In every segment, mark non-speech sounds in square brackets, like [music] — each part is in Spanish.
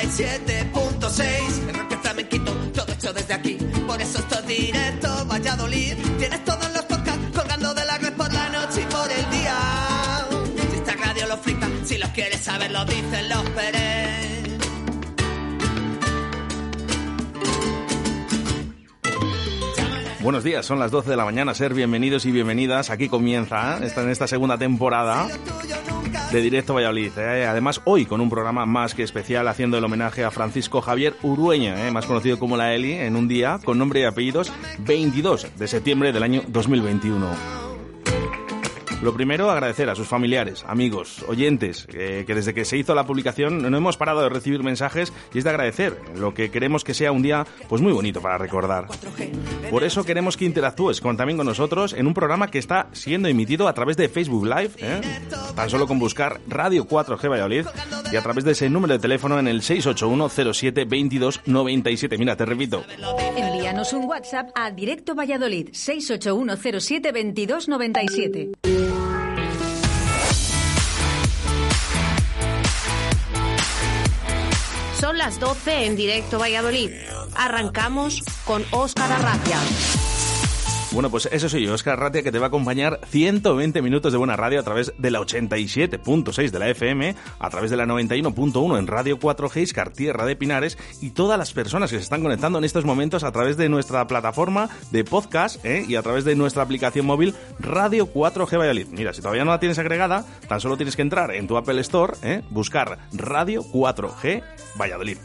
en el 87.6. El rock flamenquito, todo hecho desde aquí. Por eso esto es directo, Valladolid. Tienes todos los podcasts colgando de la red por la noche y por el día. Si esta radio lo flipa, si los quieres saber, lo dicen los Pérez. Buenos días, son las 12 de la mañana, ser bienvenidos y bienvenidas. Aquí comienza, ¿eh? en esta segunda temporada de Directo Valladolid. ¿eh? Además, hoy con un programa más que especial haciendo el homenaje a Francisco Javier Urueña, ¿eh? más conocido como la Eli, en un día con nombre y apellidos 22 de septiembre del año 2021. Lo primero, agradecer a sus familiares, amigos, oyentes, que desde que se hizo la publicación no hemos parado de recibir mensajes y es de agradecer, lo que queremos que sea un día pues muy bonito para recordar. Por eso queremos que interactúes con, también con nosotros en un programa que está siendo emitido a través de Facebook Live, ¿eh? tan solo con buscar Radio 4G Valladolid y a través de ese número de teléfono en el 681 07 22 97. Mira, te repito. Envíanos un WhatsApp a Directo Valladolid 681 07 22 97. Son las 12 en directo Valladolid. Arrancamos con Óscar Arracia. Bueno, pues eso soy yo, Oscar Ratia, que te va a acompañar 120 minutos de buena radio a través de la 87.6 de la FM, a través de la 91.1 en Radio 4G, Iscar Tierra de Pinares, y todas las personas que se están conectando en estos momentos a través de nuestra plataforma de podcast ¿eh? y a través de nuestra aplicación móvil Radio 4G Valladolid. Mira, si todavía no la tienes agregada, tan solo tienes que entrar en tu Apple Store, ¿eh? buscar Radio 4G Valladolid.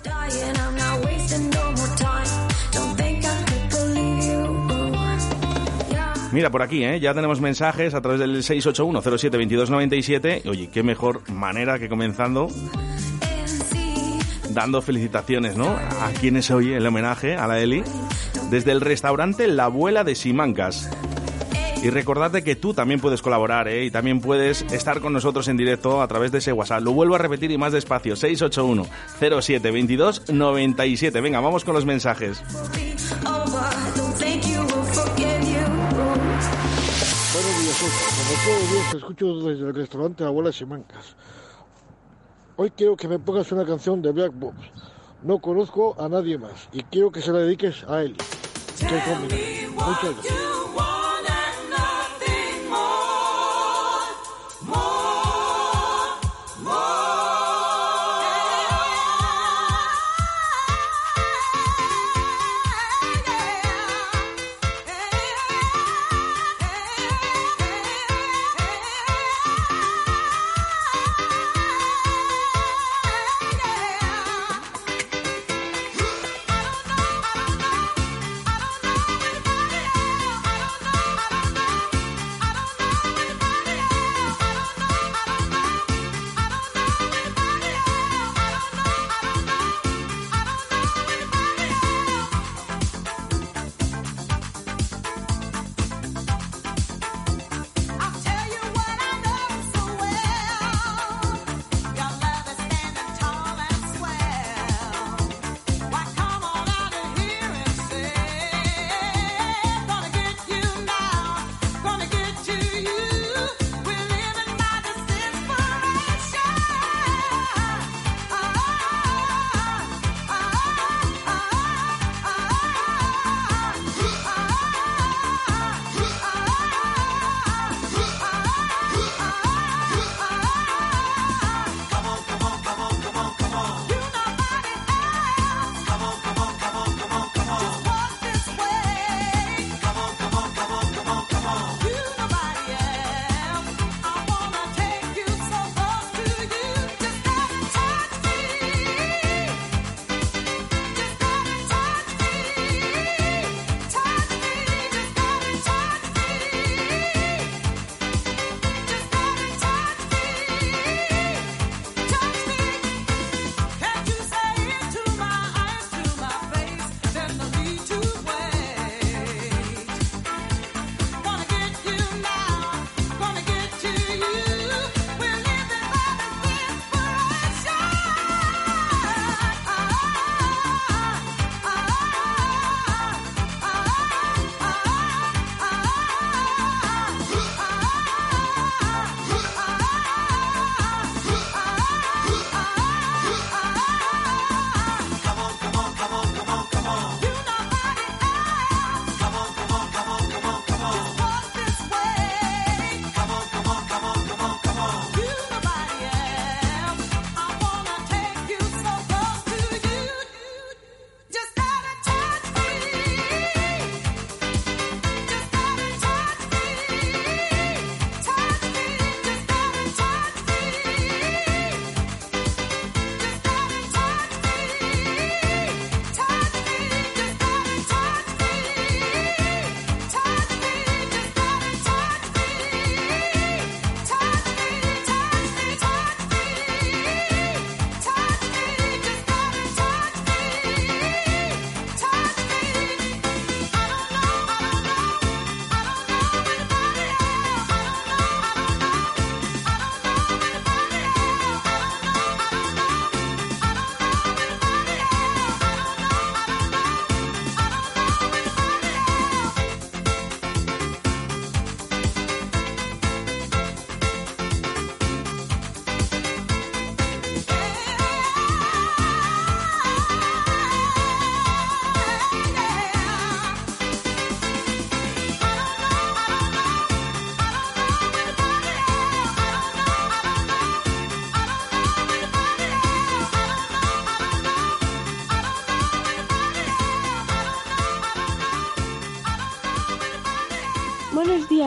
Mira, por aquí, ¿eh? ya tenemos mensajes a través del 681-07-2297. Oye, qué mejor manera que comenzando dando felicitaciones, ¿no? A quienes oye el homenaje a la Eli. Desde el restaurante La Abuela de Simancas. Y recordarte que tú también puedes colaborar ¿eh? y también puedes estar con nosotros en directo a través de ese WhatsApp. Lo vuelvo a repetir y más despacio, 681 07 22 97. Venga, vamos con los mensajes. Como todos días te escucho desde el restaurante Abuelas y Mancas. Hoy quiero que me pongas una canción de Black Box. No conozco a nadie más y quiero que se la dediques a él. Muchas gracias.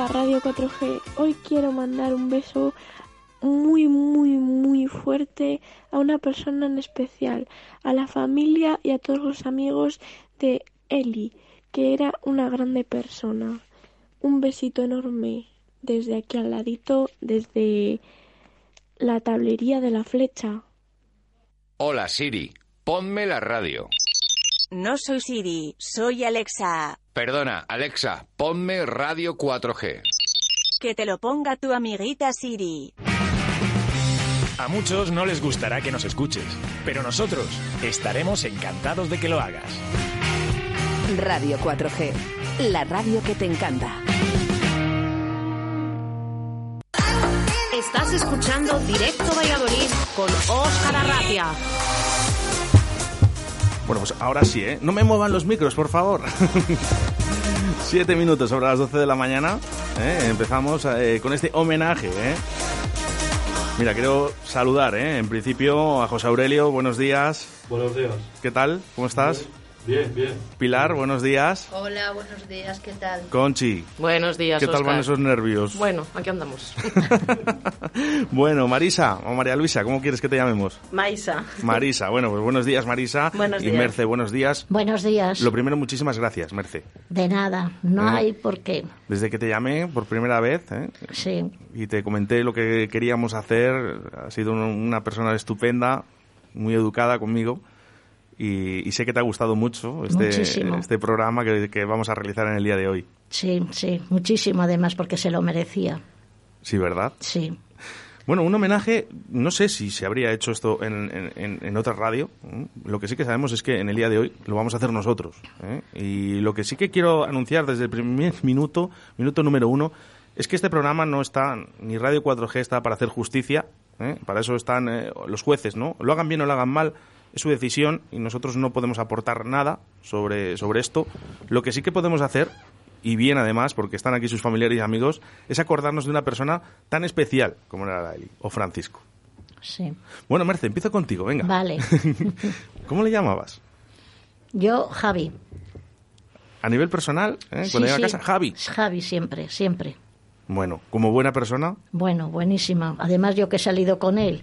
Radio 4G. Hoy quiero mandar un beso muy, muy, muy fuerte a una persona en especial, a la familia y a todos los amigos de Eli, que era una grande persona. Un besito enorme desde aquí al ladito, desde la tablería de la flecha. Hola Siri, ponme la radio. No soy Siri, soy Alexa. Perdona, Alexa, ponme radio 4G. Que te lo ponga tu amiguita Siri. A muchos no les gustará que nos escuches, pero nosotros estaremos encantados de que lo hagas. Radio 4G, la radio que te encanta. Estás escuchando Directo Valladolid con Óscar Arratia. Bueno, pues ahora sí, ¿eh? No me muevan los micros, por favor. [laughs] Siete minutos sobre las 12 de la mañana. ¿eh? Empezamos eh, con este homenaje, ¿eh? Mira, quiero saludar, ¿eh? En principio a José Aurelio, buenos días. Buenos días. ¿Qué tal? ¿Cómo estás? Bien, bien. Pilar, buenos días. Hola, buenos días, ¿qué tal? Conchi. Buenos días, ¿Qué tal Óscar. van esos nervios? Bueno, aquí andamos. [laughs] Bueno, Marisa o María Luisa, ¿cómo quieres que te llamemos? Maisa. Marisa, bueno, pues buenos días, Marisa. Buenos y días. Merce, buenos días. Buenos días. Lo primero, muchísimas gracias, Merce. De nada, no Eh. hay por qué. Desde que te llamé por primera vez ¿eh? Sí, y te comenté lo que queríamos hacer, has sido un- una persona estupenda, muy educada conmigo y, y sé que te ha gustado mucho este, Muchísimo. este programa que, que vamos a realizar en el día de hoy. sí, sí, muchísimo además porque se lo merecía. Sí, ¿verdad? Sí. Bueno, un homenaje, no sé si se habría hecho esto en, en- otra radio. Lo que sí que sabemos es que en el día de hoy lo vamos a hacer nosotros. ¿eh? Y lo que sí que quiero anunciar desde el primer minuto, minuto número uno, es que este programa no está, ni Radio 4G está para hacer justicia. ¿eh? Para eso están eh, los jueces, ¿no? Lo hagan bien o lo hagan mal, es su decisión y nosotros no podemos aportar nada sobre, sobre esto. Lo que sí que podemos hacer y bien además, porque están aquí sus familiares y amigos, es acordarnos de una persona tan especial como era la Eli, o Francisco. Sí. Bueno, Merce, empiezo contigo, venga. Vale. [laughs] ¿Cómo le llamabas? Yo, Javi. A nivel personal, ¿eh? Sí, cuando sí. a casa, Javi. Javi siempre, siempre. Bueno, como buena persona, Bueno, buenísima. Además, yo que he salido con él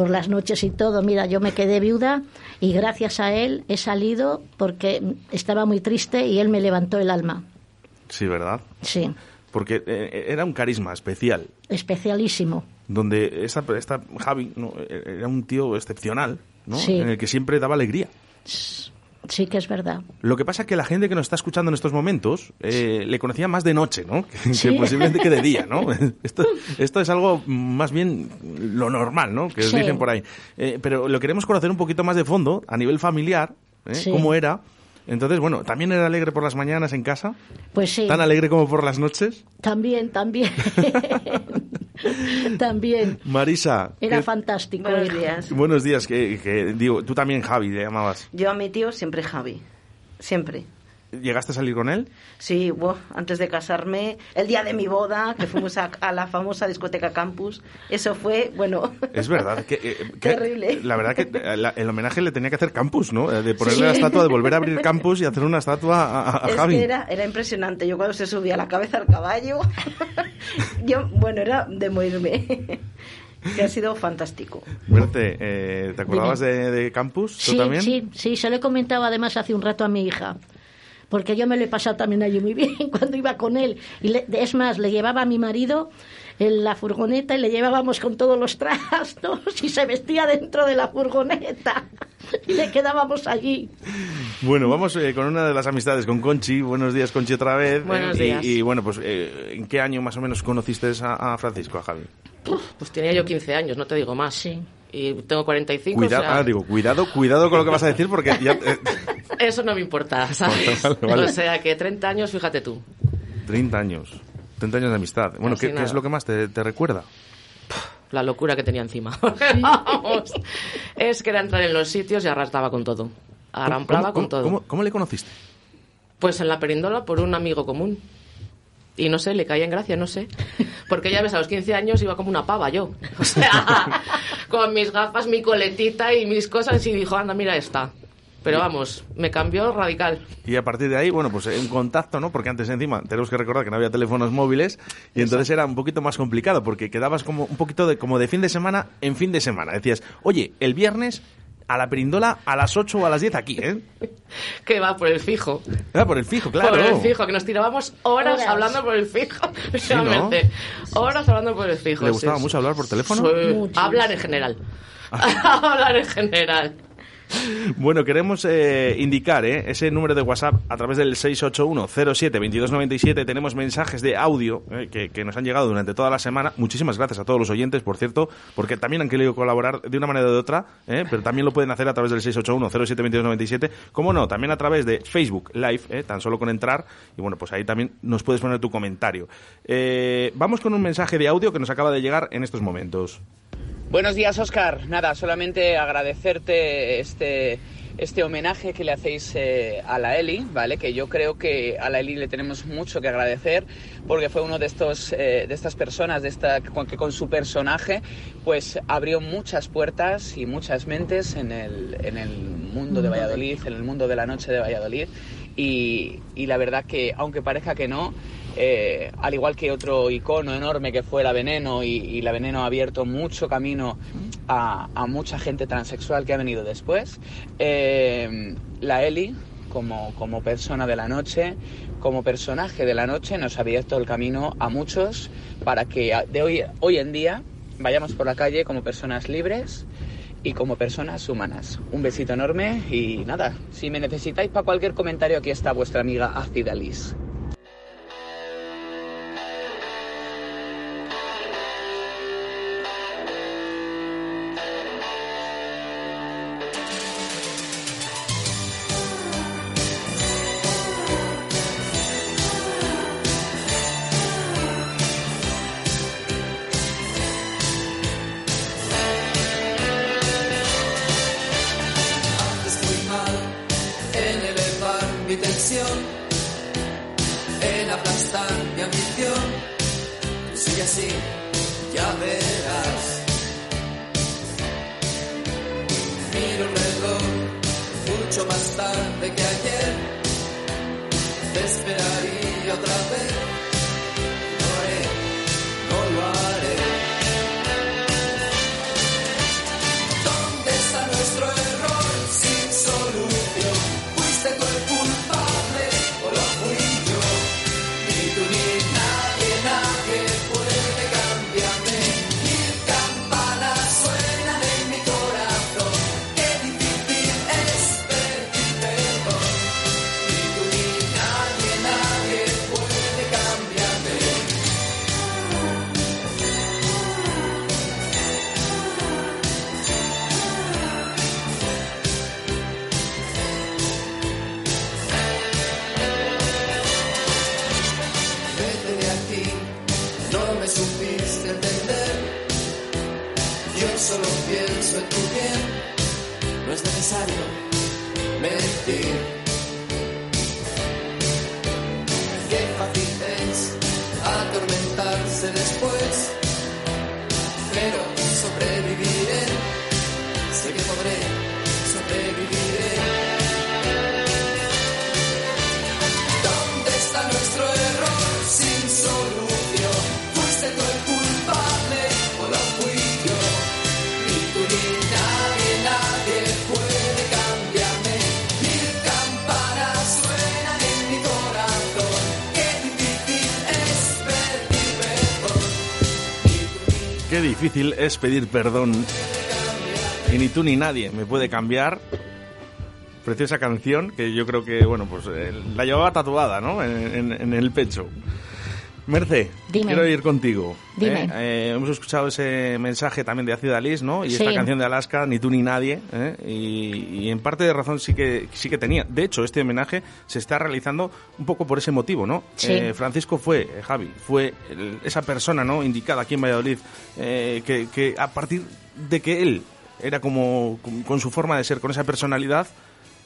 por las noches y todo, mira, yo me quedé viuda y gracias a él he salido porque estaba muy triste y él me levantó el alma. sí, ¿verdad? Sí, Porque eh, era un carisma especial, especialísimo. donde esta, esta Javi ¿no? era un tío excepcional, ¿no? Sí. En el que siempre daba alegría. Sí que es verdad. Lo que pasa es que la gente que nos está escuchando en estos momentos eh, le conocía más de noche, ¿no? [laughs] Que, Sí. que posiblemente que de día, ¿no? [laughs] Esto, esto es algo más bien lo normal, ¿no? Que os Sí. dicen por ahí. Eh, pero lo queremos conocer un poquito más de fondo, a nivel familiar, ¿eh? Sí. ¿Cómo era? Entonces, bueno, ¿también era alegre por las mañanas en casa? Pues sí. ¿Tan alegre como por las noches? También, también. [laughs] [laughs] también. Marisa. Era ¿qué- fantástico. Buenos días. Buenos días, que, que digo, tú también Javi le llamabas. Yo a mi tío siempre Javi. Siempre. ¿Llegaste a salir con él? Sí, buah, antes de casarme, el día de mi boda, que fuimos a, a la famosa discoteca Campus, eso fue, bueno, Es verdad que, eh, [laughs] que Terrible. la verdad que eh, la- el homenaje le tenía que hacer Campus, ¿no? Eh, De ponerle Sí. la estatua, de volver a abrir Campus y hacer una estatua a, a- a es Javi. que era, era impresionante. Yo cuando se subía la cabeza al caballo, [laughs] yo, bueno, era de morirme. [laughs] que ha sido fantástico. Verte, eh, ¿te acordabas de, de Campus? ¿Tú Sí, también? sí, sí, se lo he comentado además hace un rato a mi hija. Porque yo me lo he pasado también allí muy bien [laughs] cuando iba con él. Y le- es más, le llevaba a mi marido en la furgoneta y le llevábamos con todos los [laughs] trastos y se vestía dentro de la furgoneta. [laughs] Y le quedábamos allí. Bueno, vamos eh, con una de las amistades, con Conchi. Buenos días, Conchi, otra vez. Buenos Eh, y- días. Y, bueno, pues, eh, ¿en qué año más o menos conociste a, a Francisco, a Javi? Pues tenía yo 15 años, no te digo más. Sí. Y tengo 45, Cuidado, o sea, ah, digo, cuidado, cuidado con lo que vas a decir porque ya... eso no me importa, [laughs] ¿sabes? Vale, vale. O sea que 30 años, fíjate tú. 30 años. 30 años de amistad. Bueno, ¿qué, es lo que más te, te recuerda? La locura que tenía encima. [laughs] [laughs] Vamos. Es que era entrar en los sitios y arrastraba con todo. Arramplaba ¿Cómo- con todo. cómo- cómo le conociste? Pues en la perindola por un amigo común. Y no sé, le caía en gracia, no sé. Porque ya ves, a los 15 años iba como una pava yo. O sea, con mis gafas, mi coletita y mis cosas. Y dijo, anda, mira esta. Pero vamos, me cambió radical. Y a partir de ahí, bueno, pues en contacto, ¿no? Porque antes encima tenemos que recordar que no había teléfonos móviles y entonces era un poquito más complicado porque quedabas como un poquito de como de fin de semana en fin de semana. Decías, oye, el viernes a la perindola a las 8 o a las 10 aquí, ¿eh? [laughs] Que va por el fijo. Ah, por el fijo, claro. Por el fijo, que nos tirábamos horas, Horas. hablando por el fijo. [laughs] Sí. Horas hablando por el fijo. ¿Le sí, gustaba sí. mucho hablar por teléfono? Hablar en general. [laughs] Ah. Hablar en general. Bueno, queremos eh, indicar ¿eh? ese número de WhatsApp a través del 681-07-2297. Tenemos mensajes de audio eh, que, nos han llegado durante toda la semana. Muchísimas gracias a todos los oyentes, por cierto, porque también han querido colaborar de una manera o de otra, ¿eh? pero también lo pueden hacer a través del 681-07-2297. Como no, también a través de Facebook Live, ¿eh? tan solo con entrar. Y bueno, pues ahí también nos puedes poner tu comentario. Vamos con un mensaje de audio que nos acaba de llegar en estos momentos. Buenos días, Oscar. Nada, solamente agradecerte este, este homenaje que le hacéis eh, a la Eli, ¿vale? Que yo creo que a la Eli le tenemos mucho que agradecer porque fue uno de estos eh, de estas personas de esta con, que con su personaje pues abrió muchas puertas y muchas mentes en el, en el mundo de Valladolid, en el mundo de la noche de Valladolid y, y la verdad que aunque parezca que no eh, al igual que otro icono enorme que fue la Veneno y, la Veneno ha abierto mucho camino a, mucha gente transexual que ha venido después. Eh, la Eli, como, persona de la noche, como personaje de la noche, nos ha abierto el camino a muchos para que de hoy, hoy en día vayamos por la calle como personas libres y como personas humanas. Un besito enorme y nada, si me necesitáis para cualquier comentario, aquí está vuestra amiga Ácida Liz. Difícil es pedir perdón. Y ni tú ni nadie me puede cambiar. Preciosa canción que yo creo que, bueno, pues eh, la llevaba tatuada, ¿no? En, en- en el pecho. Merce, Dime. quiero ir contigo. Dime. ¿eh? Eh, hemos escuchado ese mensaje también de Acid Alice, ¿no? Y esta canción de Alaska, Ni tú ni nadie. ¿eh? Y, y en parte de razón sí que, sí que tenía. De hecho, este homenaje se está realizando un poco por ese motivo, ¿no? Sí. Eh, Francisco fue, eh, Javi, fue el- esa persona, ¿no? Indicada aquí en Valladolid, eh, que, que a partir de que él era como con, con su forma de ser, con esa personalidad,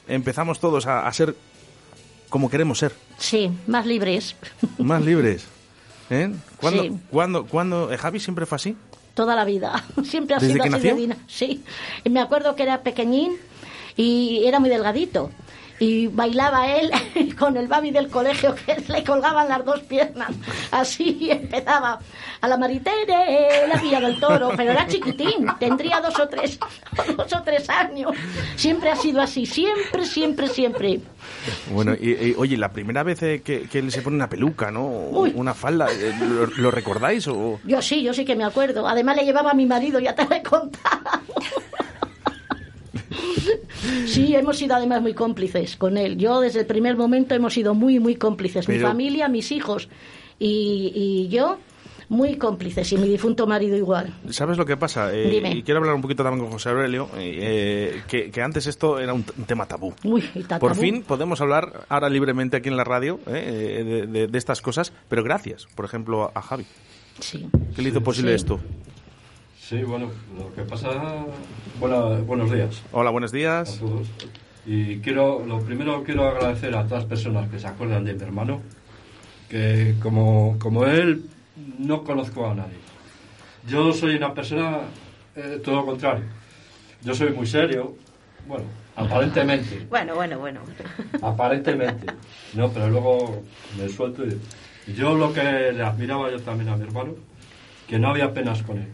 empezamos todos a, a ser como queremos ser, Sí, más libres. más libres. ¿Eh? ¿Cuándo, Sí. cuándo, cuándo- eh, Javi siempre fue así? Toda la vida. [laughs] Siempre ha ¿Desde sido que así nació? de dina- Sí. Y me acuerdo que era pequeñín y era muy delgadito. Y bailaba él [laughs] con el babi del colegio que [laughs] le colgaban las dos piernas. Así [laughs] empezaba a la maritere, la villa del toro, pero era chiquitín, tendría dos o tres, dos o tres años. Siempre ha sido así, siempre, siempre, siempre. Bueno, y, y, oye, la primera vez eh, que, que él se pone una peluca, ¿no? Uy. Una falda, eh, ¿lo, lo recordáis? O... Yo sí, yo sí que me acuerdo. Además le llevaba a mi marido, ya te lo he contado. Sí, hemos sido además muy cómplices con él. Yo desde el primer momento hemos sido muy, muy cómplices. Mi familia, mis hijos y, y yo, muy cómplices. Y mi difunto marido igual. ¿Sabes lo que pasa? Eh, Dime. Y quiero hablar un poquito también con José Aurelio, eh, que, que antes esto era un, tema tabú. Uy, Por fin podemos hablar ahora libremente aquí en la radio eh, de, de- de estas cosas, pero gracias, por ejemplo, a Javi. Sí. ¿Qué le hizo posible Sí. esto? Sí, bueno, lo que pasa... Buena- buenos días Hola, buenos días. a todos. Y quiero, lo primero quiero agradecer a todas las personas que se acuerdan de mi hermano, que como, como él no conozco a nadie. Yo soy una persona eh, todo lo contrario. Yo soy muy serio, bueno, aparentemente, Bueno, bueno, bueno. aparentemente, no, pero luego me suelto y yo lo que le admiraba yo también a mi hermano, que no había penas con él.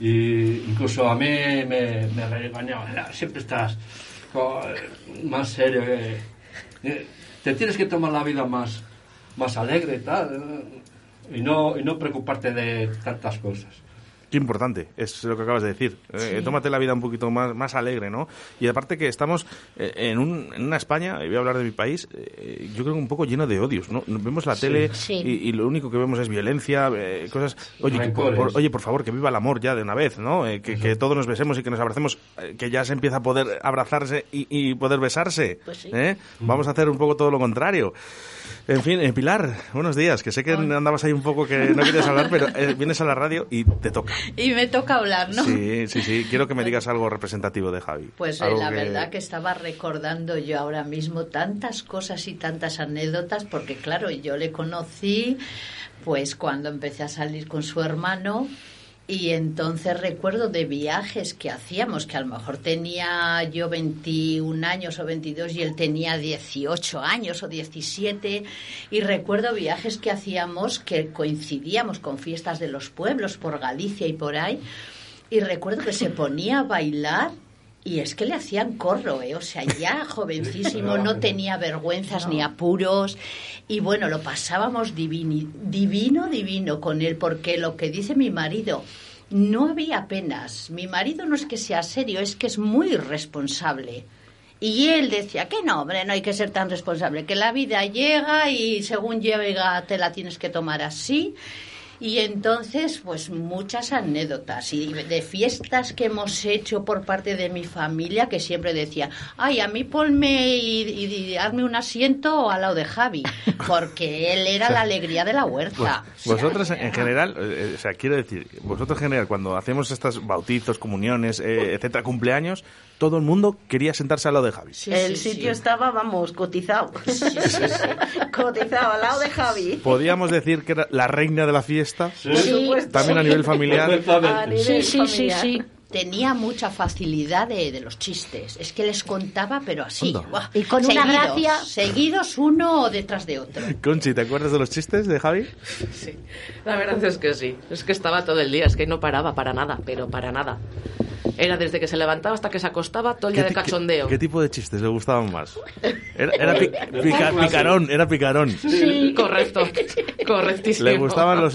Y incluso a mí me, me regañaba, "Ah, siempre estás más serio, que, te tienes que tomar la vida más, más alegre y tal, y no, y no preocuparte de tantas cosas. Qué importante, es lo que acabas de decir. Eh, tómate la vida un poquito más, más alegre, ¿no? Y aparte que estamos eh, en, un, en una España, y voy a hablar de mi país, eh, yo creo que un poco lleno de odios, ¿no? Vemos la Sí. tele Sí. Y, y lo único que vemos es violencia, eh, cosas... Oye, que por, oye, por favor, que viva el amor ya de una vez, ¿no? Eh, que, que todos nos besemos y que nos abracemos, eh, que ya se empieza a poder abrazarse y, y poder besarse. Pues sí. ¿eh? Vamos a hacer un poco todo lo contrario. En fin, eh, Pilar, buenos días, que sé que andabas ahí un poco que no querías hablar, pero eh, vienes a la radio y te toca. [laughs] Y me toca hablar, ¿no? Sí, sí, sí. Quiero que me digas algo representativo de Javi. Pues eh, la verdad que estaba recordando yo ahora mismo tantas cosas y tantas anécdotas, porque claro, yo le conocí pues cuando empecé a salir con su hermano y entonces recuerdo de viajes que hacíamos, que a lo mejor tenía yo 21 años o 22 y él tenía 18 años o 17 y recuerdo viajes que hacíamos que coincidíamos con fiestas de los pueblos por Galicia y por ahí. Y recuerdo que se ponía a bailar y es que le hacían corro, ¿eh? O sea, ya [laughs] jovencísimo, no tenía vergüenzas ni apuros. Y bueno, lo pasábamos divini- divino, divino con él, porque lo que dice mi marido, no había penas. Mi marido no es que sea serio, es que es muy responsable. Y él decía que no, hombre, no hay que ser tan responsable, que la vida llega y según llega te la tienes que tomar así. Y entonces, pues muchas anécdotas y de fiestas que hemos hecho por parte de mi familia que siempre decía, ay, a mí ponme y, y- y hazme un asiento al lado de Javi, porque él era la alegría de la huerta. Vos- Vosotros en general, eh, o sea, quiero decir, vosotros en general, cuando hacemos estos bautizos, comuniones, eh, etcétera, cumpleaños, todo el mundo quería sentarse al lado de Javi. el sitio estaba, vamos, cotizado. [laughs] cotizado al lado de Javi. Podíamos decir que era la reina de la fiesta, también a nivel familiar. A nivel Sí, sí, sí, familiar. sí. Tenía mucha facilidad de, de los chistes. Es que les contaba, pero así. Y con una Seguidos, gracia. Seguidos uno detrás de otro. Conchi, ¿te acuerdas de los chistes de Javi? La verdad es que sí. Es que estaba todo el día, es que no paraba para nada, pero para nada. Era desde que se levantaba hasta que se acostaba todo el día de cachondeo. ¿Qué tipo de chistes le gustaban más? Era, era [laughs] pi- pica- picarón, era picarón. Sí, correcto. Correctísimo. Le gustaban los,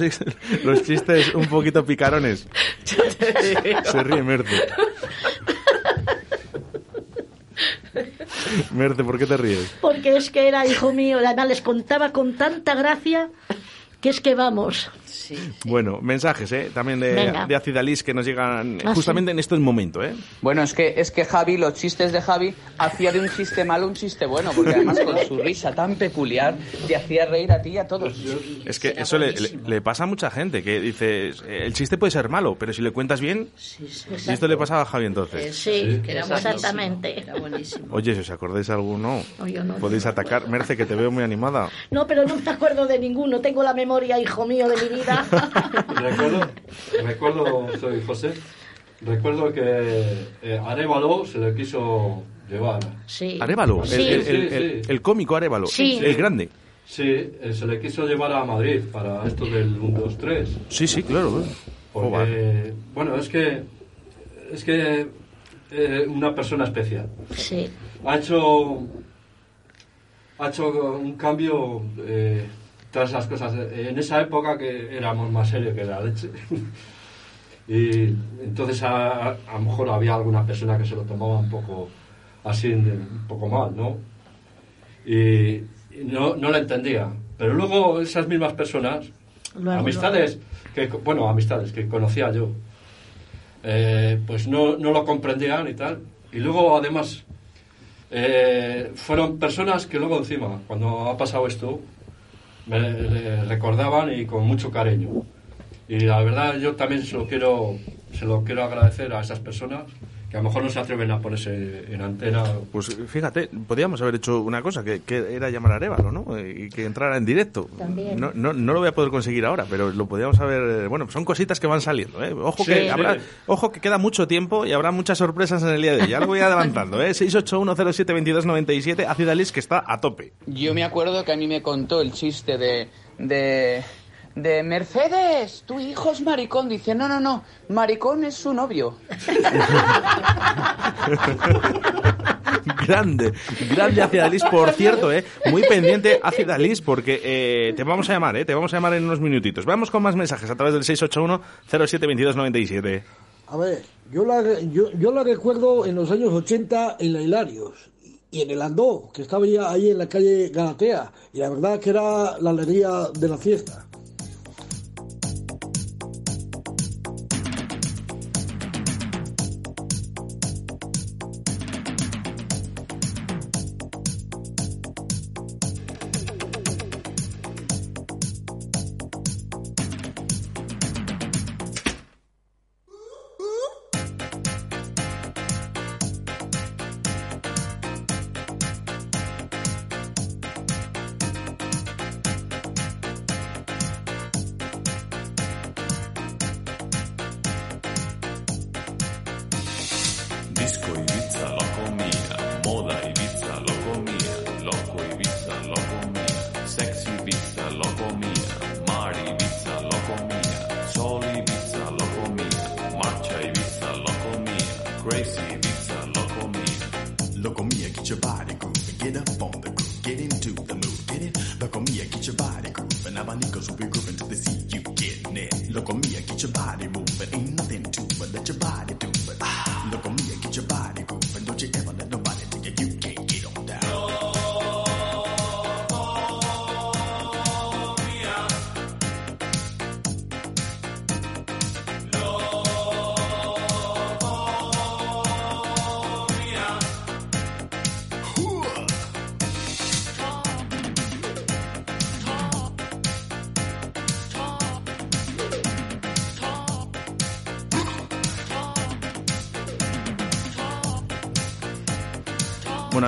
los chistes un poquito picarones. Se ríe Merce. Merce, ¿por qué te ríes? Porque es que era hijo mío, además les contaba con tanta gracia que es que vamos. Bueno, mensajes, ¿eh? También de, Venga. de Acidalis que nos llegan Ah, justamente en este momento, ¿eh? Bueno, es que, es que Javi, los chistes de Javi, hacía de un chiste malo un chiste bueno, porque además con su risa tan peculiar te hacía reír a ti y a todos. Es que eso le, le- le pasa a mucha gente, que dice, el chiste puede ser malo, pero si le cuentas bien... Y esto le pasaba a Javi entonces. Sí, que era exactamente. Era buenísimo. Oye, si os acordáis de alguno, No, yo no. podéis atacar. Merce, que te veo muy animada. No, pero no me acuerdo de ninguno. Tengo la memoria, hijo mío, de mi vida. Recuerdo, recuerdo, soy José, recuerdo que eh, Arevalo se le quiso Llevara. Sí. Arevalo, el, Sí. el- el- Sí, el- sí. el cómico Arevalo, Sí. el grande. Sí, eh, se le quiso llevar a Madrid para esto del 1, 2, 3. Sí, sí, claro. Porque, bueno, es que es que eh, una persona especial. Sí. Ha hecho ha hecho un cambio eh, tras las cosas. En esa época que éramos más serios que la leche. [laughs] y entonces a, a lo mejor había alguna persona que se lo tomaba un poco así, un poco mal, ¿no? Y, y no, no la entendía. Pero luego esas mismas personas, Luego, amistades, que, bueno, amistades que conocía yo, eh, pues no, no lo comprendían y tal. Y luego, además, eh, fueron personas que luego encima, cuando ha pasado esto, me recordaban y con mucho cariño. Y la verdad yo también se lo quiero, se lo quiero agradecer a esas personas que a lo mejor no se atreven a ponerse en antena. Pues fíjate, podríamos haber hecho una cosa, que, que era llamar a Arevalo, ¿no? Eh, Y que entrara en directo. También. No, no, no lo voy a poder conseguir ahora, pero lo podríamos haber... Bueno, son cositas que van saliendo, ¿eh? Ojo, Sí, que sí. habrá, ojo que queda mucho tiempo y habrá muchas sorpresas en el día de hoy. Ya lo voy adelantando, ¿eh? 681072297, Acid Alice, que está a tope. Yo me acuerdo que a mí me contó el chiste de, de, de Mercedes, tu hijo es maricón. Dice, no, no, no, maricón es su novio. [laughs] grande, grande Acid Alice, por cierto, ¿eh? Muy pendiente Acid Alice, porque eh, te vamos a llamar, ¿eh? Te vamos a llamar en unos minutitos. Vamos con más mensajes a través del 681072297. A ver, yo la, yo, yo la recuerdo en los años 80 en la Hilarios y en el Andó, que estaba ya ahí en la calle Galatea, y la verdad que era la alegría de la fiesta.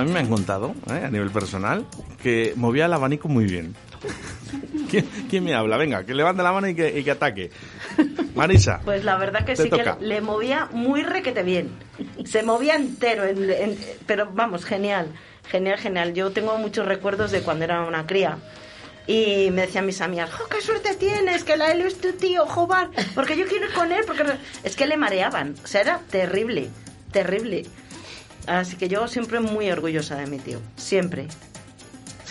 Mí me han contado, ¿eh? a nivel personal, que movía el abanico muy bien. ¿Quién, quién me habla? Venga, que levante la mano y que, y que ataque. Marisa. Pues la verdad que sí toca. que le movía muy requete bien. Se movía entero, en- en- pero vamos, genial, genial, genial. Yo tengo muchos recuerdos de cuando era una cría. Y me decían mis amigas, ¡Jo, qué suerte tienes! Que la Helio es tu tío, Jobar, porque yo quiero ir con él, porque no-". es que le mareaban. O sea, era terrible, terrible. Así que yo siempre muy orgullosa de mi tío. Siempre.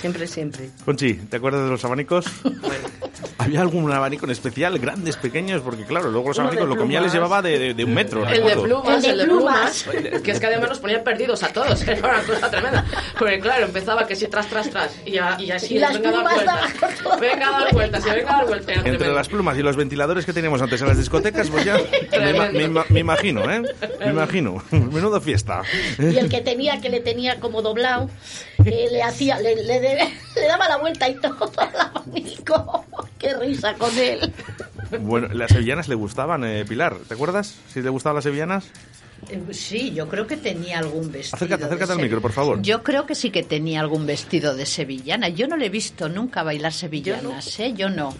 Siempre, siempre. Conchi, ¿te acuerdas de los abanicos? [laughs] ¿Había algún abanico en especial? ¿Grandes, pequeños? Porque claro, luego los Uno abanicos, lo que mía les llevaba de, de- de un metro. El de plumas, El de plumas. plumas. Que es que además nos ponían perdidos a todos. [laughs] Era una cosa tremenda. Porque claro, empezaba que si tras, tras, tras. Y, ya, y así, Y las venga a dar plumas vueltas. Venga a dar vueltas, y venga a dar vueltas. Entre tremendo. las plumas y los ventiladores que teníamos antes en las discotecas, pues ya [laughs] me, me me imagino, ¿eh? Me imagino. Menudo fiesta. Y el que tenía, que le tenía como doblado, eh, le hacía, le, le, [laughs] le daba la vuelta y todo al abanico. [laughs] Qué risa con él. Bueno, las sevillanas le gustaban, eh, Pilar. ¿Te acuerdas? Si le gustaban las sevillanas. Eh, Sí, yo creo que tenía algún vestido. Acércate, de acércate al micro, por favor. Yo creo que sí que tenía algún vestido de sevillana. Yo no le he visto nunca bailar sevillanas, ¿eh? Yo no.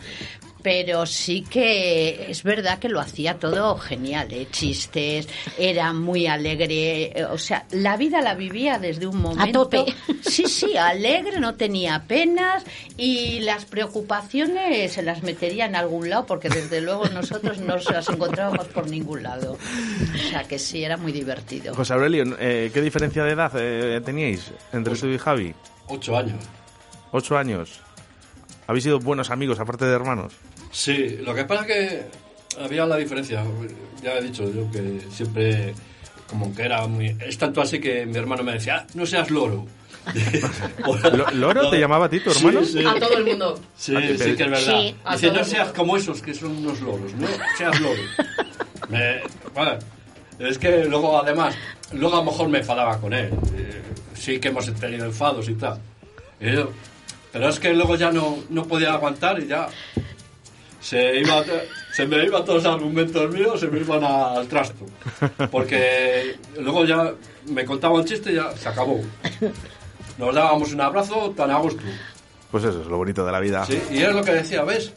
Pero sí que es verdad que lo hacía todo genial, ¿eh? chistes, era muy alegre, eh, o sea, la vida la vivía desde un momento. tope. Sí, sí, alegre, no tenía penas y las preocupaciones se las metería en algún lado porque desde luego nosotros no se las encontrábamos por ningún lado. O sea que sí, era muy divertido. José Aurelio, eh, ¿qué diferencia de edad eh, teníais entre tú y Javi? Ocho años. Ocho años. ¿Habéis sido buenos amigos aparte de hermanos? Sí, lo que pasa es que había la diferencia. Ya he dicho yo que siempre, como que era muy. Es tanto así que mi hermano me decía, "Ah, no seas loro. [laughs] Lo- ¿Loro te llamaba a ti, tu hermano? Sí, sí. A todo el mundo. Sí, Ah, que- sí que es verdad. Sí, Dice, no seas mundo". como esos que son unos loros, no seas loro. [laughs] Me- bueno, es que luego, además, luego a lo mejor me enfadaba con él. Eh, sí que hemos tenido enfados y tal. Y yo- pero es que luego ya no, no podía aguantar y ya se, iba, se me iban todos los argumentos míos, se me iban al trasto. Porque luego ya me contaba un chiste y ya se acabó. Nos dábamos un abrazo tan a gusto. Pues eso es lo bonito de la vida. Sí, y es lo que decía, ¿ves?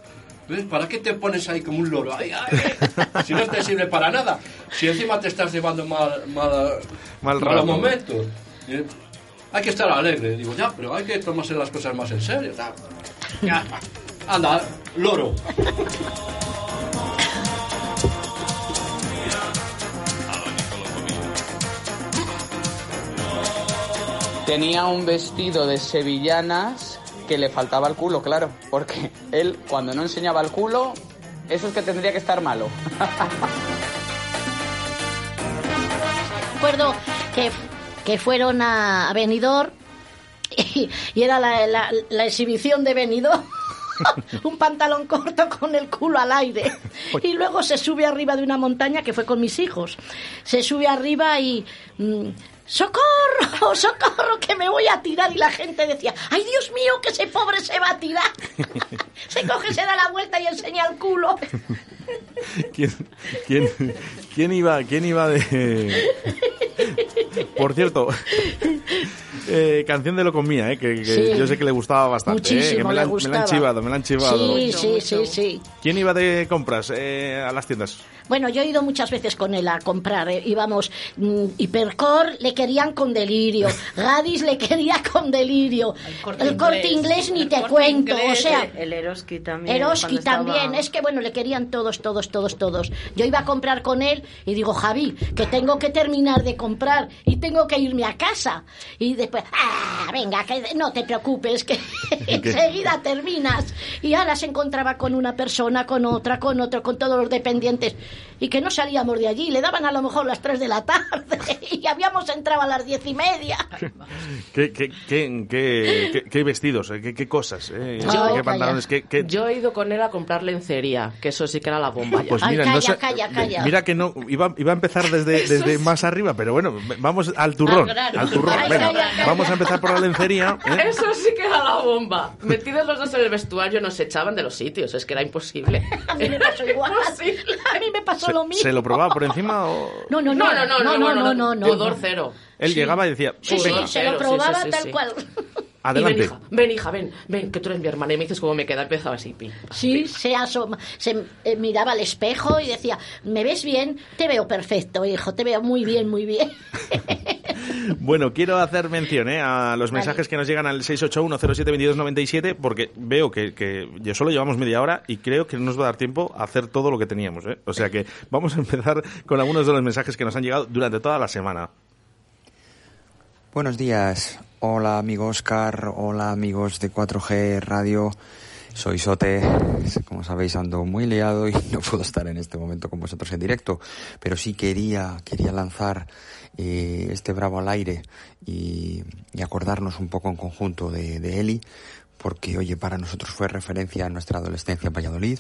¿Ves? ¿Para qué te pones ahí como un loro? Ay, ay, ay. Si no te sirve para nada. Si encima te estás llevando mal, mal, Mal malos momentos. Hay que estar alegre. Digo, ya, pero hay que tomarse las cosas más en serio. Ya, anda, loro. Tenía un vestido de sevillanas que le faltaba el culo, claro. Porque él, cuando no enseñaba el culo, eso es que tendría que estar malo. Recuerdo que, que fueron a, a Benidorm y, y era la, la- la exhibición de Benidorm. [laughs] un pantalón corto con el culo al aire. Y luego se sube arriba de una montaña que fue con mis hijos. Se sube arriba y... mm, ¡Socorro! [laughs] ¡Socorro! Que me voy a tirar. Y la gente decía, ¡ay Dios mío, que ese pobre se va a tirar! [laughs] Se coge, se da la vuelta y enseña el culo. ¿Quién, quién, quién iba, quién iba de...? Por cierto, eh, canción de Locomía, eh, que, que Sí. yo sé que le gustaba bastante. eh, Muchísimo que me, le la, han- me la han chivado, me la han chivado. Sí, sí, sí, sí. ¿Quién iba de compras eh, a las tiendas? Bueno, yo he ido muchas veces con él a comprar. eh, Íbamos, mm, Hipercor le querían con delirio, [laughs] Gadis le quería con delirio, el corte inglés, ni te cuento, o sea, el Eroski también. Eroski estaba- también, es que bueno, le querían todos, todos, todos, todos. Yo iba a comprar con él y digo, Javi, que tengo que terminar de comprar y tengo que irme a casa. Y después, ah, venga, que no te preocupes, que [laughs] [laughs] enseguida terminas. Y ahora se encontraba con una persona, con otra, con otro, con todos los dependientes. Y que no salíamos de allí, le daban a lo mejor las 3 de la tarde [laughs] y habíamos entrado a las diez y media. [laughs] ¿Qué, qué, qué, qué- qué- qué vestidos? eh? ¿Qué, qué cosas? eh? Yo- ¿Qué pantalones? ¿Qué, qué- Yo he ido con él a comprar lencería, que eso sí que era la bomba ya. Pues mira, no sé- calla, calla. mira que no iba, iba a empezar desde, desde más arriba, pero bueno, vamos al turrón, Al grano. al turrón. Ay, Venga, calla, calla. vamos a empezar por la lencería. [laughs] ¿eh? Eso sí que era la bomba. Metidos los dos en el vestuario nos echaban de los sitios, es que era imposible. A mí me pasó igual. A mí me pasó lo mismo. ¿Se lo probaba por encima o...? No, no, no, No, no, no, no, no, no, no. pudor cero. Él llegaba y decía, Sí, sí, se lo sí, probaba sí, sí, tal sí. cual. Y ven, adelante. hija, ven, hija, ven, ven, que tú eres mi hermana. Y me dices cómo me queda. Empezaba así, pim. Sí, se asoma, se eh, miraba al espejo y decía, ¿me ves bien? Te veo perfecto, hijo, te veo muy bien, muy bien. [laughs] Bueno, quiero hacer mención ¿eh? a los mensajes que nos llegan al 681072297 porque veo que, que ya solo llevamos media hora y creo que no nos va a dar tiempo a hacer todo lo que teníamos. ¿eh? O sea que vamos a empezar con algunos de los mensajes que nos han llegado durante toda la semana. Buenos días. Hola amigo Oscar, hola amigos de 4G Radio. Soy Sote. Como sabéis ando muy liado y [laughs] no puedo estar en este momento con vosotros en directo, pero sí quería quería lanzar eh, este bravo al aire y, y acordarnos un poco en conjunto de, de Eli, porque oye para nosotros fue referencia a nuestra adolescencia en Valladolid.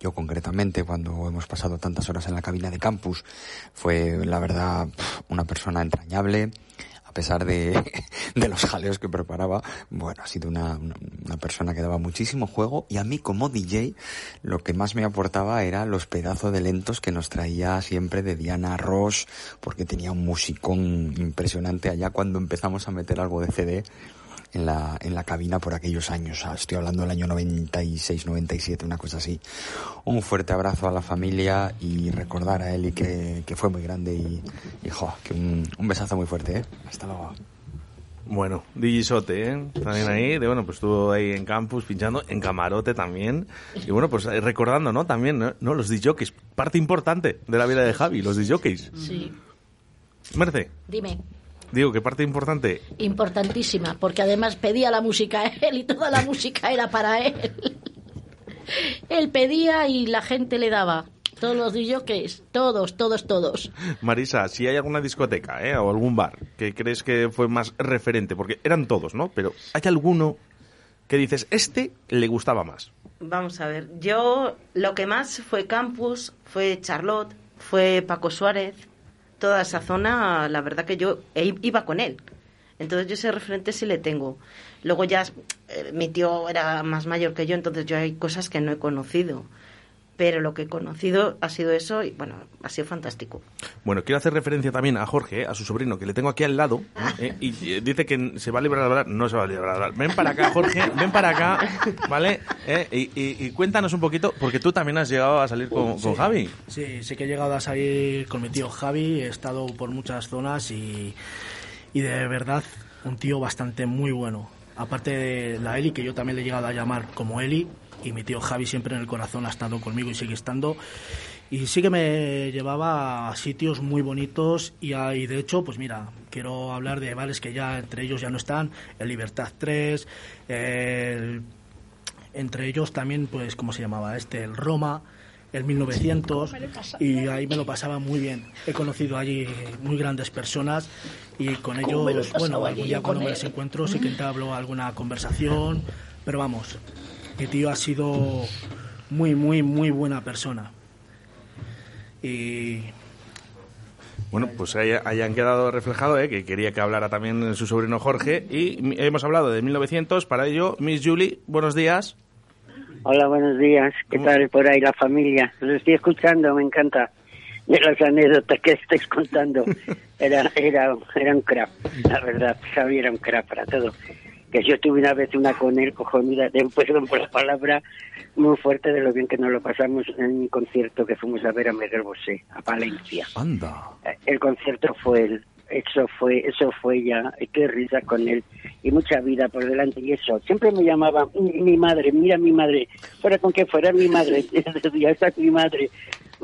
Yo concretamente, cuando hemos pasado tantas horas en la cabina de campus, fue la verdad una persona entrañable, pesar de, [laughs] de los jaleos que preparaba, bueno, ha sido una, una, una persona que daba muchísimo juego y a mí como DJ lo que más me aportaba era los pedazos de lentos que nos traía siempre de Diana Ross, porque tenía un musicón impresionante allá cuando empezamos a meter algo de CD. En la, en la cabina por aquellos años. Estoy hablando del año 96, 97, una cosa así. Un fuerte abrazo a la familia y recordar a Eli que, que fue muy grande y, y jo, que un, un besazo muy fuerte, ¿eh? Hasta luego. Bueno, Digisote, ¿eh? También ahí, de bueno, pues estuvo ahí en campus pinchando, en camarote también. Y bueno, pues eh, recordando, ¿no? También, ¿no? ¿no? Los DJs, parte importante de la vida de Javi, los DJs. Sí. Merce, Dime, digo que parte importante. importantísima, porque además pedía la música a él y toda la [laughs] música era para él. Él pedía y la gente le daba. Todos los DJs, todos, todos, todos. Marisa, si hay alguna discoteca, ¿eh? O algún bar que crees que fue más referente, porque eran todos, ¿no? Pero ¿hay alguno que dices, este le gustaba más? Vamos a ver, yo lo que más fue Campus, fue Charlotte, fue Paco Suárez, toda esa zona, la verdad que yo iba con él. Entonces yo ese referente sí le tengo. Luego ya eh, mi tío era más mayor que yo, entonces yo hay cosas que no he conocido. Pero lo que he conocido ha sido eso y bueno, ha sido fantástico. Bueno, quiero hacer referencia también a Jorge, ¿eh? a su sobrino, que le tengo aquí al lado, ¿eh? y eh, dice que se va a librar de hablar. No se va a librar de hablar. Ven para acá, Jorge, ven para acá, ¿vale? ¿Eh? Y, y- y cuéntanos un poquito, porque tú también has llegado a salir con, con Sí. Javi. Sí, sí que he llegado a salir con mi tío Javi, he estado por muchas zonas y, y de verdad un tío bastante muy bueno. Aparte de la Eli, que yo también le he llegado a llamar como Eli, y mi tío Javi siempre en el corazón ha estado conmigo y sigue estando. Y sí que me llevaba a sitios muy bonitos y, a- y de hecho, pues mira, quiero hablar de bares que ya entre ellos ya no están, el Libertad 3, el entre ellos también, pues, ¿cómo se llamaba? Este, el Roma, el 1900, y ahí me lo pasaba muy bien. He conocido allí muy grandes personas y con ¿Cómo me lo he ellos, bueno, algún día cuando con me los encuentro sí que entablo alguna conversación, pero vamos, mi tío ha sido muy, muy, muy buena persona. Y Bueno, pues han quedado reflejado, ¿eh? que quería que hablara también su sobrino Jorge. Y hemos hablado de 1900. Para ello, Miss Julie, buenos días. Hola, buenos días. ¿Qué tal por ahí la familia? Los estoy escuchando, me encanta. De las anécdotas que estáis contando. [laughs] Era, era, era un crap, la verdad. Javi era un crap para todo. Que yo tuve una vez una con él cojonuda, de, perdón por la palabra, muy fuerte de lo bien que nos lo pasamos en un concierto que fuimos a ver a Miguel Bosé, a Valencia. Anda. Eh, El concierto fue él. Eso fue, eso fue ya, y qué risa con él, y mucha vida por delante, y eso. Siempre me llamaba mi, mi madre, mira mi madre, fuera con que fuera mi madre, [laughs] ya está mi madre.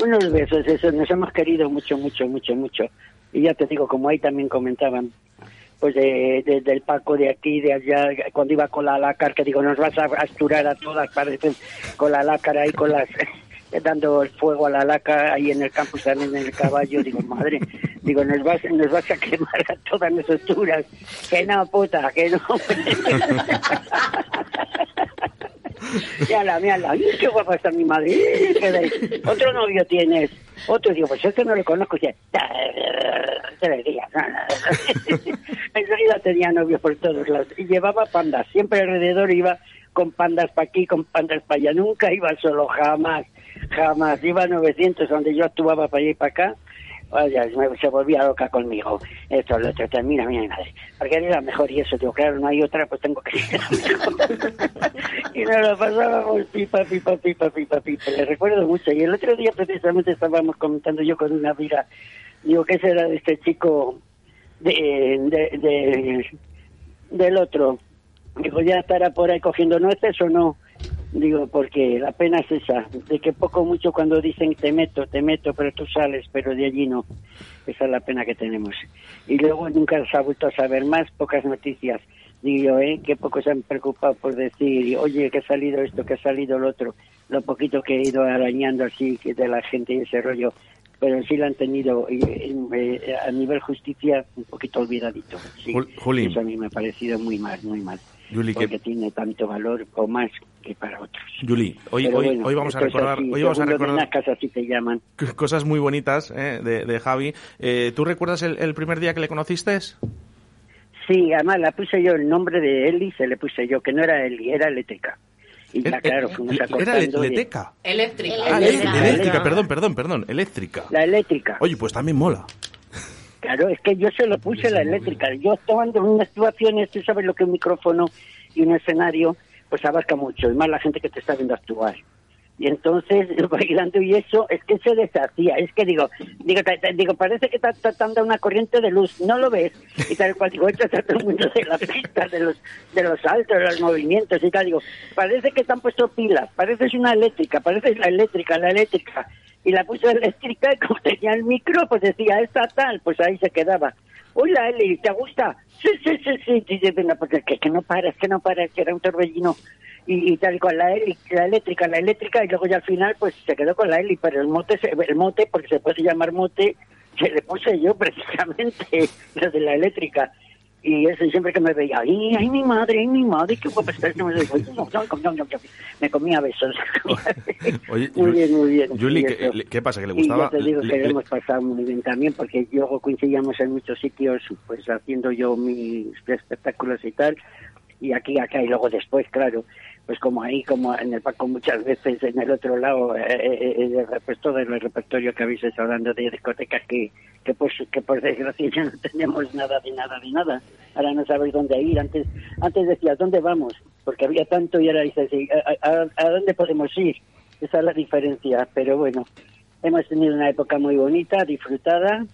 Unos besos, eso, nos hemos querido mucho, mucho, mucho, mucho. Y ya te digo, como ahí también comentaban, pues de, de- del Paco de aquí, de allá, cuando iba con la lácar, que digo, nos vas a asturar a todas, parecen, con la lácar ahí, con las [laughs] dando el fuego a la laca ahí en el campus también en el caballo, digo, madre, digo, nos vas, nos vas a quemar a todas nuestras turas, que no, puta, que no. [laughs] Mírala, mírala, ¡ay, qué guapa está mi madre! ¡Ih, qué de- Otro novio tienes, otro, digo, pues este no lo conozco, y días, no, no. [laughs] Enseguida tenía novios por todos lados, y llevaba pandas, siempre alrededor iba con pandas para aquí, con pandas para allá, nunca iba solo, jamás, jamás, iba a 900, donde yo actuaba para allá y para acá, Me- se volvía loca conmigo. Esto, lo otro, mira, mira, mi madre. Porque era la mejor y eso, digo, claro, no hay otra, pues tengo que ser la mejor. [laughs] y nos lo pasábamos pipa, pipa, pipa, pipa, pipa. Le recuerdo mucho. Y el otro día precisamente estábamos comentando yo con una amiga, digo, ¿qué será de este chico de, de, de- del otro? Digo, ya estará por ahí cogiendo nueces o no. Digo, porque la pena es esa, de que poco o mucho cuando dicen te meto, te meto, pero tú sales, pero de allí no. Esa es la pena que tenemos. Y luego nunca se ha vuelto a saber más, pocas noticias. Digo ¿eh? Que pocos se han preocupado por decir, oye, que ha salido esto, que ha salido lo otro. Lo poquito que he ido arañando así de la gente y ese rollo. Pero sí lo han tenido y, eh, a nivel justicia un poquito olvidadito. Sí. Juli. Eso a mí me ha parecido muy mal, muy mal. Juli, que- porque tiene tanto valor o más que para otros. Julie, hoy, hoy, bueno, hoy vamos a recordar, así, hoy vamos a recordar así te llaman. cosas muy bonitas ¿eh? de, de Javi. Eh, ¿Tú recuerdas el, el primer día que le conociste? Sí, además la puse yo, el nombre de Eli se le puse yo, que no era Eli, era Eléctrica. Y ya, El- claro, el- fuimos ¿Era de- Leteca? Eléctrica. Ah, Eléctrica. eléctrica, perdón, perdón, perdón, eléctrica. La eléctrica. Oye, pues también mola. Claro, es que yo se lo puse la eléctrica. Yo tomando en una situación, tú sabes lo que un micrófono y un escenario, pues abarca mucho, y más la gente que te está viendo actuar. Y entonces, [laughs] bailando y eso, es que se deshacía. Es que digo, digo, digo parece que está tratando una corriente de luz, no lo ves. Y tal cual, digo, esto está todo el mundo de la pista, de los, de los saltos, de los movimientos y tal. Digo, parece que te han puesto pilas, parece es una eléctrica, parece la eléctrica, la eléctrica. Y la puso eléctrica y [laughs] como tenía el micro, pues decía, esta tal, pues ahí se quedaba. Hola, Eli, ¿te gusta? Sí, sí, sí, sí. Dice, venga, pues es que, que no para, es que no para, es que era un torbellino. Y, y tal cual, la, Eli, la eléctrica, la eléctrica, y luego ya al final, pues se quedó con la Eli, pero el mote, el mote, porque se puede llamar mote, se le puse yo [laughs] precisamente, lo de la eléctrica. Y eso, y siempre que me veía, ay, ay, mi madre, ay, mi madre, qué guapa no, no, me comía besos. [laughs] Oye, muy bien, muy bien. Juli, Y ¿qué, eso. ¿qué pasa? ¿Que le Y gustaba? ya te digo que le- hemos pasado muy bien también, porque luego coincidíamos en muchos sitios, pues haciendo yo mis espectáculos y tal, y aquí, acá, y luego después, claro, pues como ahí, como en el Paco muchas veces, en el otro lado, eh, eh, eh, pues todo el repertorio que habéis estado hablando de discotecas que, que, pues, que por desgracia ya no tenemos nada de nada de nada. Ahora no sabéis dónde ir. Antes antes decías, ¿dónde vamos? Porque había tanto y ahora dices, sí, ¿a, a, a dónde podemos ir? Esa es la diferencia, pero bueno, hemos tenido una época muy bonita, disfrutada.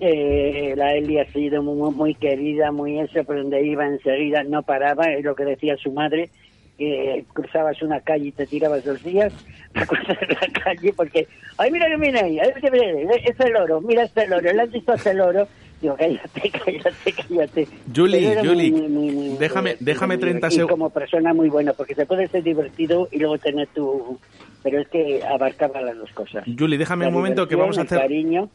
Eh, la Eli ha sido muy, muy querida, muy eso, por donde iba enseguida no paraba, es lo que decía su madre, que cruzabas una calle y te tirabas dos días [laughs] a cruzar la calle porque, ay, mira que viene ahí, ay, mira, es el oro, mira este loro, ¿le has visto este loro? Digo, cállate, cállate, cállate. Juli, Pero era Juli, muy, muy, muy, déjame, déjame 30 divertido. Y segundos. como persona muy buena, porque se puede ser divertido y luego tener tu... Pero es que abarcaba las dos cosas. Juli, déjame La un momento que vamos a el hacer... cariño.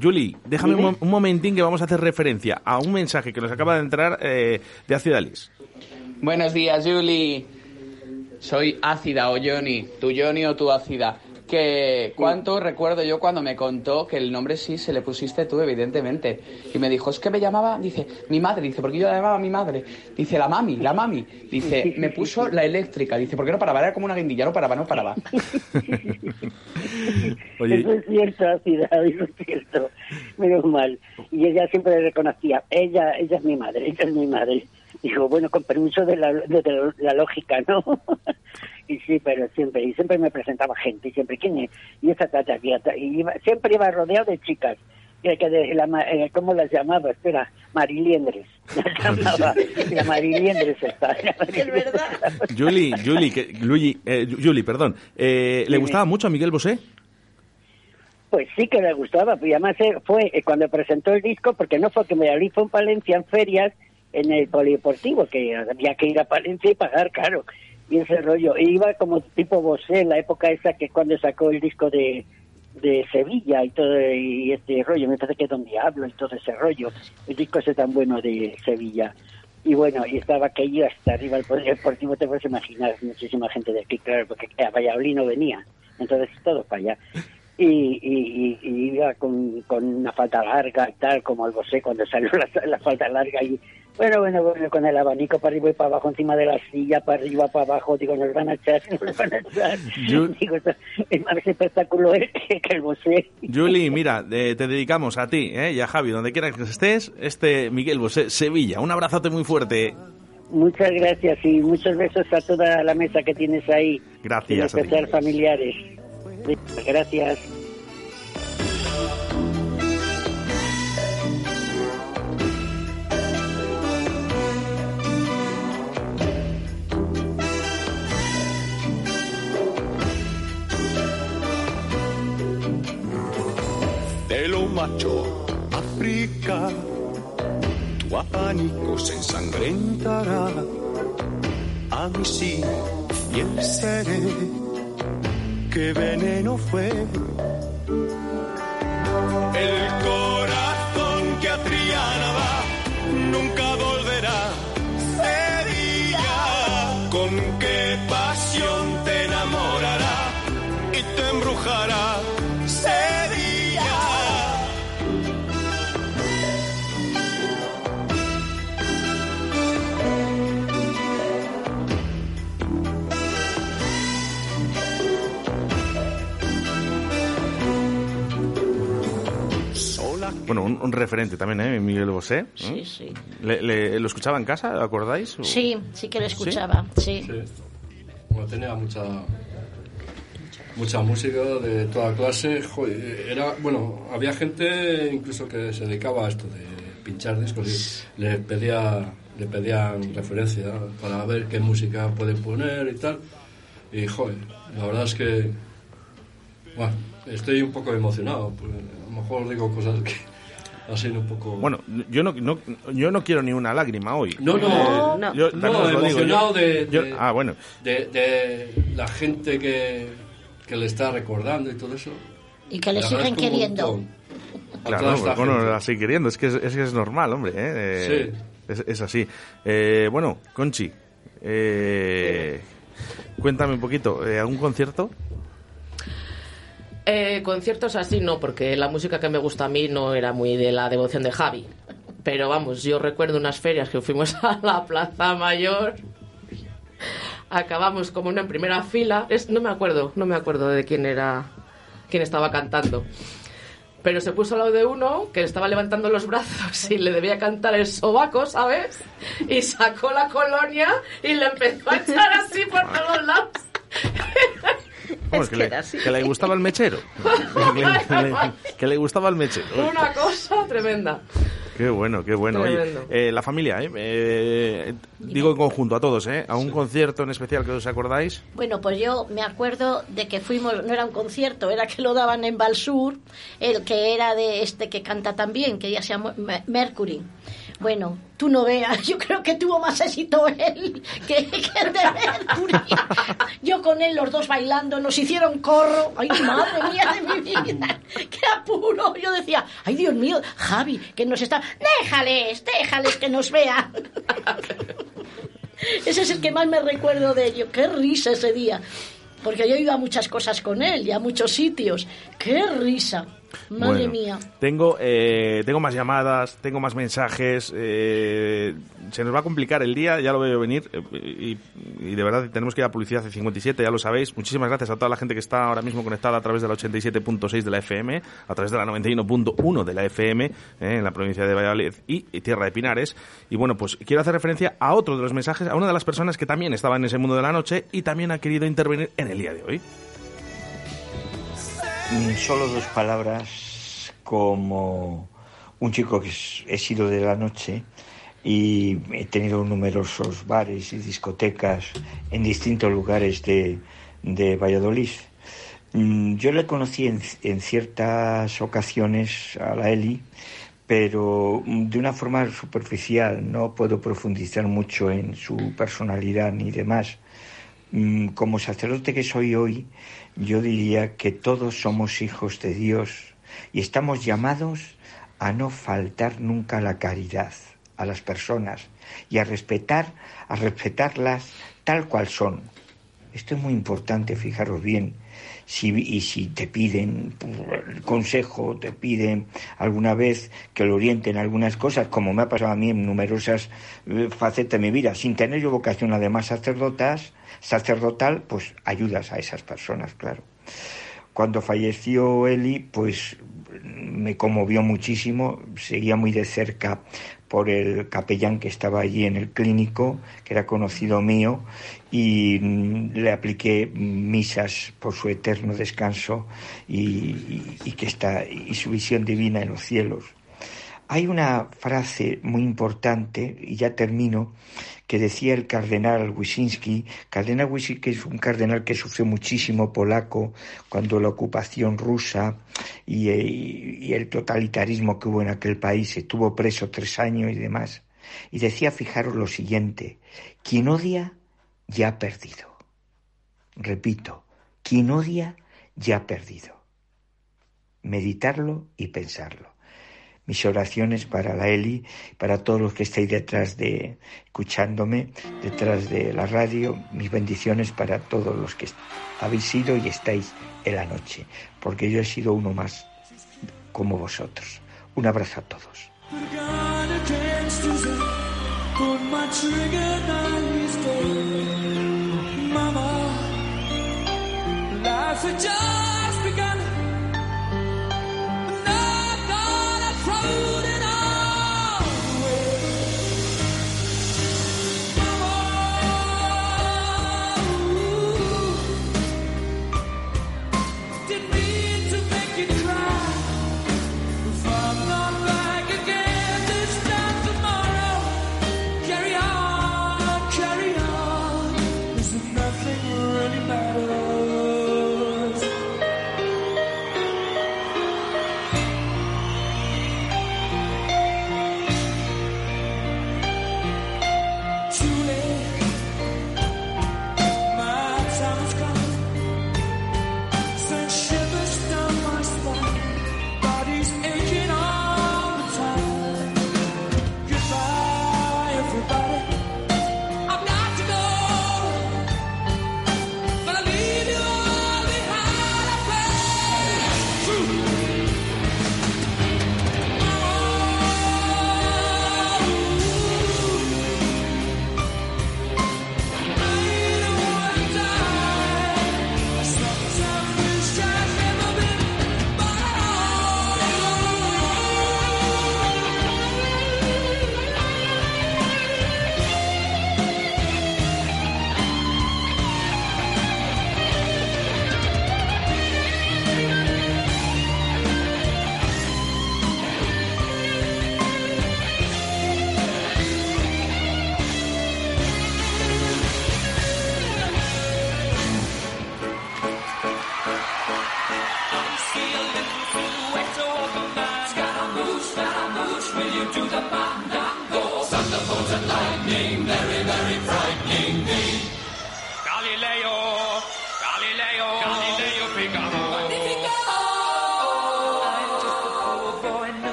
Juli, déjame un, un momentín que vamos a hacer referencia a un mensaje que nos acaba de entrar eh, de Ácida Alice. Buenos días, Julie. Soy ácida o Johnny, tu Johnny o tu ácida. Que cuánto recuerdo yo cuando me contó que el nombre sí se le pusiste tú, evidentemente. Y me dijo, es que me llamaba, dice, mi madre, dice, porque yo la llamaba mi madre. Dice, la mami, la mami. Dice, me puso la eléctrica. Dice, porque no paraba, era como una guindilla, no paraba, no paraba. [laughs] Eso es cierto, Ácida, [laughs] eso es cierto. Menos mal. Y ella siempre le reconocía, ella ella es mi madre, ella es mi madre. Dijo, bueno, con permiso de la, de, de la lógica, ¿no? [laughs] y sí, pero siempre, y siempre me presentaba gente, y siempre, ¿quién es? Y esa tata, y, esta- y iba- siempre iba rodeado de chicas. Que, que de la, ma- eh, ¿Cómo las llamaba? Espera, Mariliendres. [laughs] Las llamaba, la Mariliendres está. [laughs] Es verdad. Juli, Juli, que, Luigi, eh, Juli, perdón. Eh, ¿Le gustaba mucho a Miguel Bosé? Pues sí que le gustaba, pues además eh, fue cuando presentó el disco, porque no fue que me abrí, fue en Palencia, en ferias, en el polideportivo, que había que ir a Palencia y pagar caro. Y ese rollo, e iba como tipo Bosé, la época esa que cuando sacó el disco de, de Sevilla y todo y este rollo, me parece que Don Diablo y todo ese rollo, el disco ese tan bueno de Sevilla. Y bueno, y estaba aquello hasta arriba del polideportivo, te puedes imaginar, muchísima gente de aquí, claro, porque a Valladolid no venía, entonces todo para allá y, y, y- y iba con, con una falta larga y tal, como el Bosé cuando salió la, la falta larga y bueno, bueno, bueno, con el abanico para arriba y para abajo, encima de la silla, para arriba, para abajo, digo, nos van a echar, [laughs] nos van a echar. Yo- Digo, es más espectáculo es que, el Bosé. Juli, mira, te dedicamos a ti eh, y a Javi, donde quiera que estés, este Miguel Bosé, Sevilla. Un abrazote muy fuerte. Muchas gracias y muchos besos a toda la mesa que tienes ahí. Gracias ti. especial familiares. Gracias. Macho, África, tu abanico se ensangrentará. A mí sí, fiel seré, que veneno fue. El corazón que a Triana va, nunca volverá. Sevilla, con qué pasión te enamorará y te embrujará. Sevilla. Bueno, un, un referente también, ¿eh? Miguel Bosé. ¿eh? Sí, sí. ¿Le, le- lo escuchaba en casa, acordáis? o- Sí, sí que lo escuchaba, sí. Bueno, tenía mucha mucha música de toda clase. Joder, era, bueno, había gente incluso que se dedicaba a esto de pinchar discos y le pedía le pedían referencia para ver qué música pueden poner y tal. Y joder, la verdad es que bueno, estoy un poco emocionado, pues, a lo mejor digo cosas que así un poco Bueno, yo no, no- yo no quiero ni una lágrima hoy. No, no, Eh, no. yo No, digo, emocionado de- yo- de- ah, bueno. de, de la gente que, que le está recordando y todo eso. Y que le siguen queriendo. Claro, esta bueno, gente. así queriendo, es que es, es que es normal, hombre. ¿eh? Eh, es, es así. Eh, bueno, Conchi, eh, cuéntame un poquito, ¿eh, ¿algún concierto? Eh, conciertos así no, porque la música que me gusta a mí no era muy de la devoción de Javi. Pero vamos, yo recuerdo unas ferias que fuimos [laughs] a la Plaza Mayor. Acabamos como una en primera fila. Es, no me acuerdo, no me acuerdo de quién era, quién estaba cantando. Pero se puso al lado de uno que estaba levantando los brazos y le debía cantar el sobaco, ¿sabes? Y sacó la colonia y le empezó a echar así por todos lados. [laughs] Vamos, que, le, que le gustaba el mechero. que, [laughs] le, [laughs] que le gustaba el mechero. Una cosa tremenda. Qué bueno, qué bueno. Oye, eh, la familia, ¿eh? Eh, digo en conjunto a todos, ¿eh? ¿A un concierto en especial que os acordáis? Bueno, pues yo me acuerdo de que fuimos, no era un concierto, era que lo daban en Balsur, el que era de este que canta también, que ya se llama Me- Mercury. Bueno, tú no veas, [laughs] yo creo que tuvo más éxito él que, el de Mercury. [laughs] Yo con él, los dos bailando, nos hicieron corro. Ay, madre mía de mi vida, [laughs] qué apuro. Yo decía, ay, Dios mío, Javi, que nos está... Déjales, déjales que nos vean. Ese es el que más me recuerdo de ello. Qué risa ese día. Porque yo iba a muchas cosas con él y a muchos sitios. Qué risa. Madre Bueno, mía. Tengo, eh, tengo más llamadas, tengo más mensajes. eh, se nos va a complicar el día, ya lo veo venir. eh, y, y de verdad tenemos que ir a publicidad de 57, ya lo sabéis. Muchísimas gracias a toda la gente que está ahora mismo conectada a través de la 87.6 de la FM, a través de la 91.1 de la FM, eh, en la provincia de Valladolid y, y Tierra de Pinares. Y bueno, pues quiero hacer referencia a otro de los mensajes, a una de las personas que también estaba en ese mundo de la noche y también ha querido intervenir en el día de hoy. Mm, Solo dos palabras como un chico que he sido de la noche y he tenido numerosos bares y discotecas en distintos lugares de, de Valladolid. Mm, Yo le conocí en, en ciertas ocasiones a la Eli, pero mm, de una forma superficial, no puedo profundizar mucho en su personalidad ni demás. Como sacerdote que soy hoy, yo diría que todos somos hijos de Dios y estamos llamados a no faltar nunca la caridad a las personas y a respetar, a respetarlas tal cual son. Esto es muy importante, fijaros bien. Si, y si te piden consejo, te piden alguna vez que lo orienten a algunas cosas, como me ha pasado a mí en numerosas eh, facetas de mi vida, sin tener yo vocación además sacerdotas, sacerdotal, pues ayudas a esas personas, claro. Cuando falleció Eli, pues me conmovió muchísimo, seguía muy de cerca por el capellán que estaba allí en el clínico, que era conocido mío, y mm, le apliqué misas por su eterno descanso y, que está y su visión divina en los cielos. Hay una frase muy importante, y ya termino, que decía el cardenal Wyszynski. Cardenal Wyszynski es un cardenal que sufrió muchísimo polaco cuando la ocupación rusa y, eh, y el totalitarismo que hubo en aquel país estuvo preso tres años y demás. Y decía, fijaros lo siguiente, quien odia ya ha perdido. Repito, quien odia ya ha perdido. Meditarlo y pensarlo mis oraciones para la Eli, para todos los que estáis detrás de, escuchándome, detrás de la radio, mis bendiciones para todos los que habéis sido y estáis en la noche, porque yo he sido uno más como vosotros. Un abrazo a todos.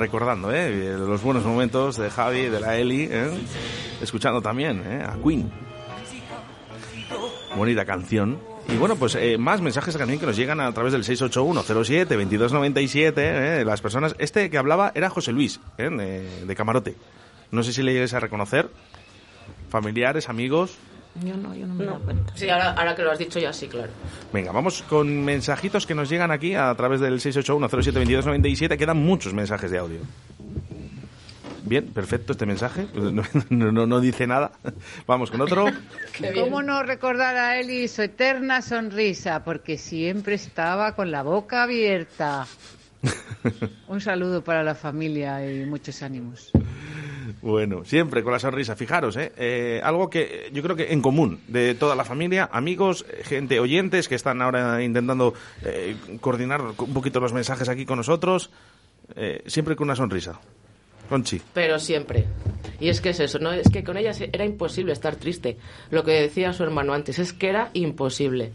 Recordando, ¿eh? Los buenos momentos de Javi, de la Eli, ¿eh? Escuchando también, ¿eh? A Queen. Bonita canción. Y bueno, pues eh, más mensajes también que nos llegan a través del 681-07-2297. ¿eh? Las personas. Este que hablaba era José Luis, ¿eh? de, de Camarote. No sé si le llegues a reconocer. Familiares, amigos. Yo no, yo no me he dado cuenta. Sí, ahora, ahora que lo has dicho ya sí, claro. Venga, vamos con mensajitos que nos llegan aquí a través del 681-07-2297. Quedan muchos mensajes de audio. Bien, perfecto este mensaje. [laughs] No, no- no dice nada. [laughs] Vamos con otro. [laughs] ¿Cómo no recordar a Eli su eterna sonrisa? Porque siempre estaba con la boca abierta. Un saludo para la familia y muchos ánimos. Bueno, siempre con la sonrisa. Fijaros, ¿eh? Eh, algo que yo creo que en común de toda la familia, amigos, eh, gente, oyentes que están ahora intentando eh, coordinar un poquito los mensajes aquí con nosotros, eh, siempre con una sonrisa. Conchi. Pero siempre. Y es que es eso, ¿no? Es que con ella era imposible estar triste. Lo que decía su hermano antes, es que era imposible.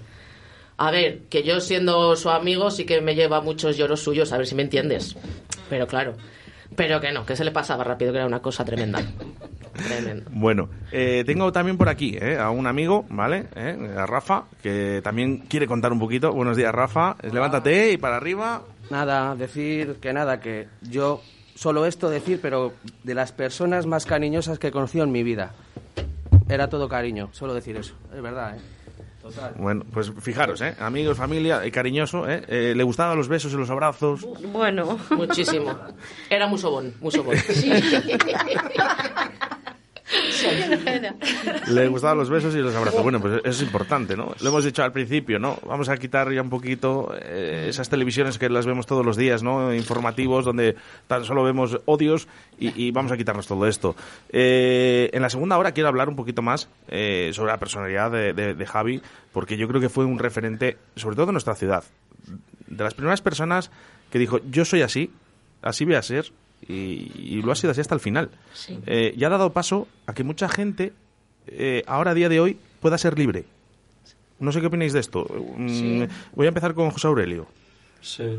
A ver, que yo siendo su amigo sí que me lleva muchos lloros suyos, a ver si me entiendes. Pero claro. Pero que no, que se le pasaba rápido, que era una cosa tremenda. [laughs] Tremendo. Bueno, eh, tengo también por aquí eh, a un amigo, ¿vale? Eh, a Rafa, que también quiere contar un poquito. Buenos días, Rafa. Levántate y para arriba. Nada, decir que nada, que yo solo esto decir, pero de las personas más cariñosas que he conocido en mi vida. Era todo cariño, solo decir eso, es verdad, ¿eh? Total. Bueno, pues fijaros, ¿eh? Amigos, familia, eh, cariñoso, ¿eh? Eh, Le gustaban los besos y los abrazos. Bueno. Muchísimo. Era muy sobón, muy sobón. [laughs] Le gustaban los besos y los abrazos. Bueno, pues eso es importante, ¿no? Lo hemos dicho al principio, ¿no? Vamos a quitar ya un poquito eh, esas televisiones que las vemos todos los días, ¿no? Informativos, donde tan solo vemos odios y, vamos a quitarnos todo esto. Eh, en la segunda hora quiero hablar un poquito más eh, sobre la personalidad de, de- de Javi, porque yo creo que fue un referente, sobre todo en nuestra ciudad. De las primeras personas que dijo, yo soy así, así voy a ser, y, y lo ha sido así hasta el final. Sí. Eh, y ha dado paso a que mucha gente, eh, ahora a día de hoy, pueda ser libre. No sé qué opináis de esto. Mm, Sí. Voy a empezar con José Aurelio. Sí,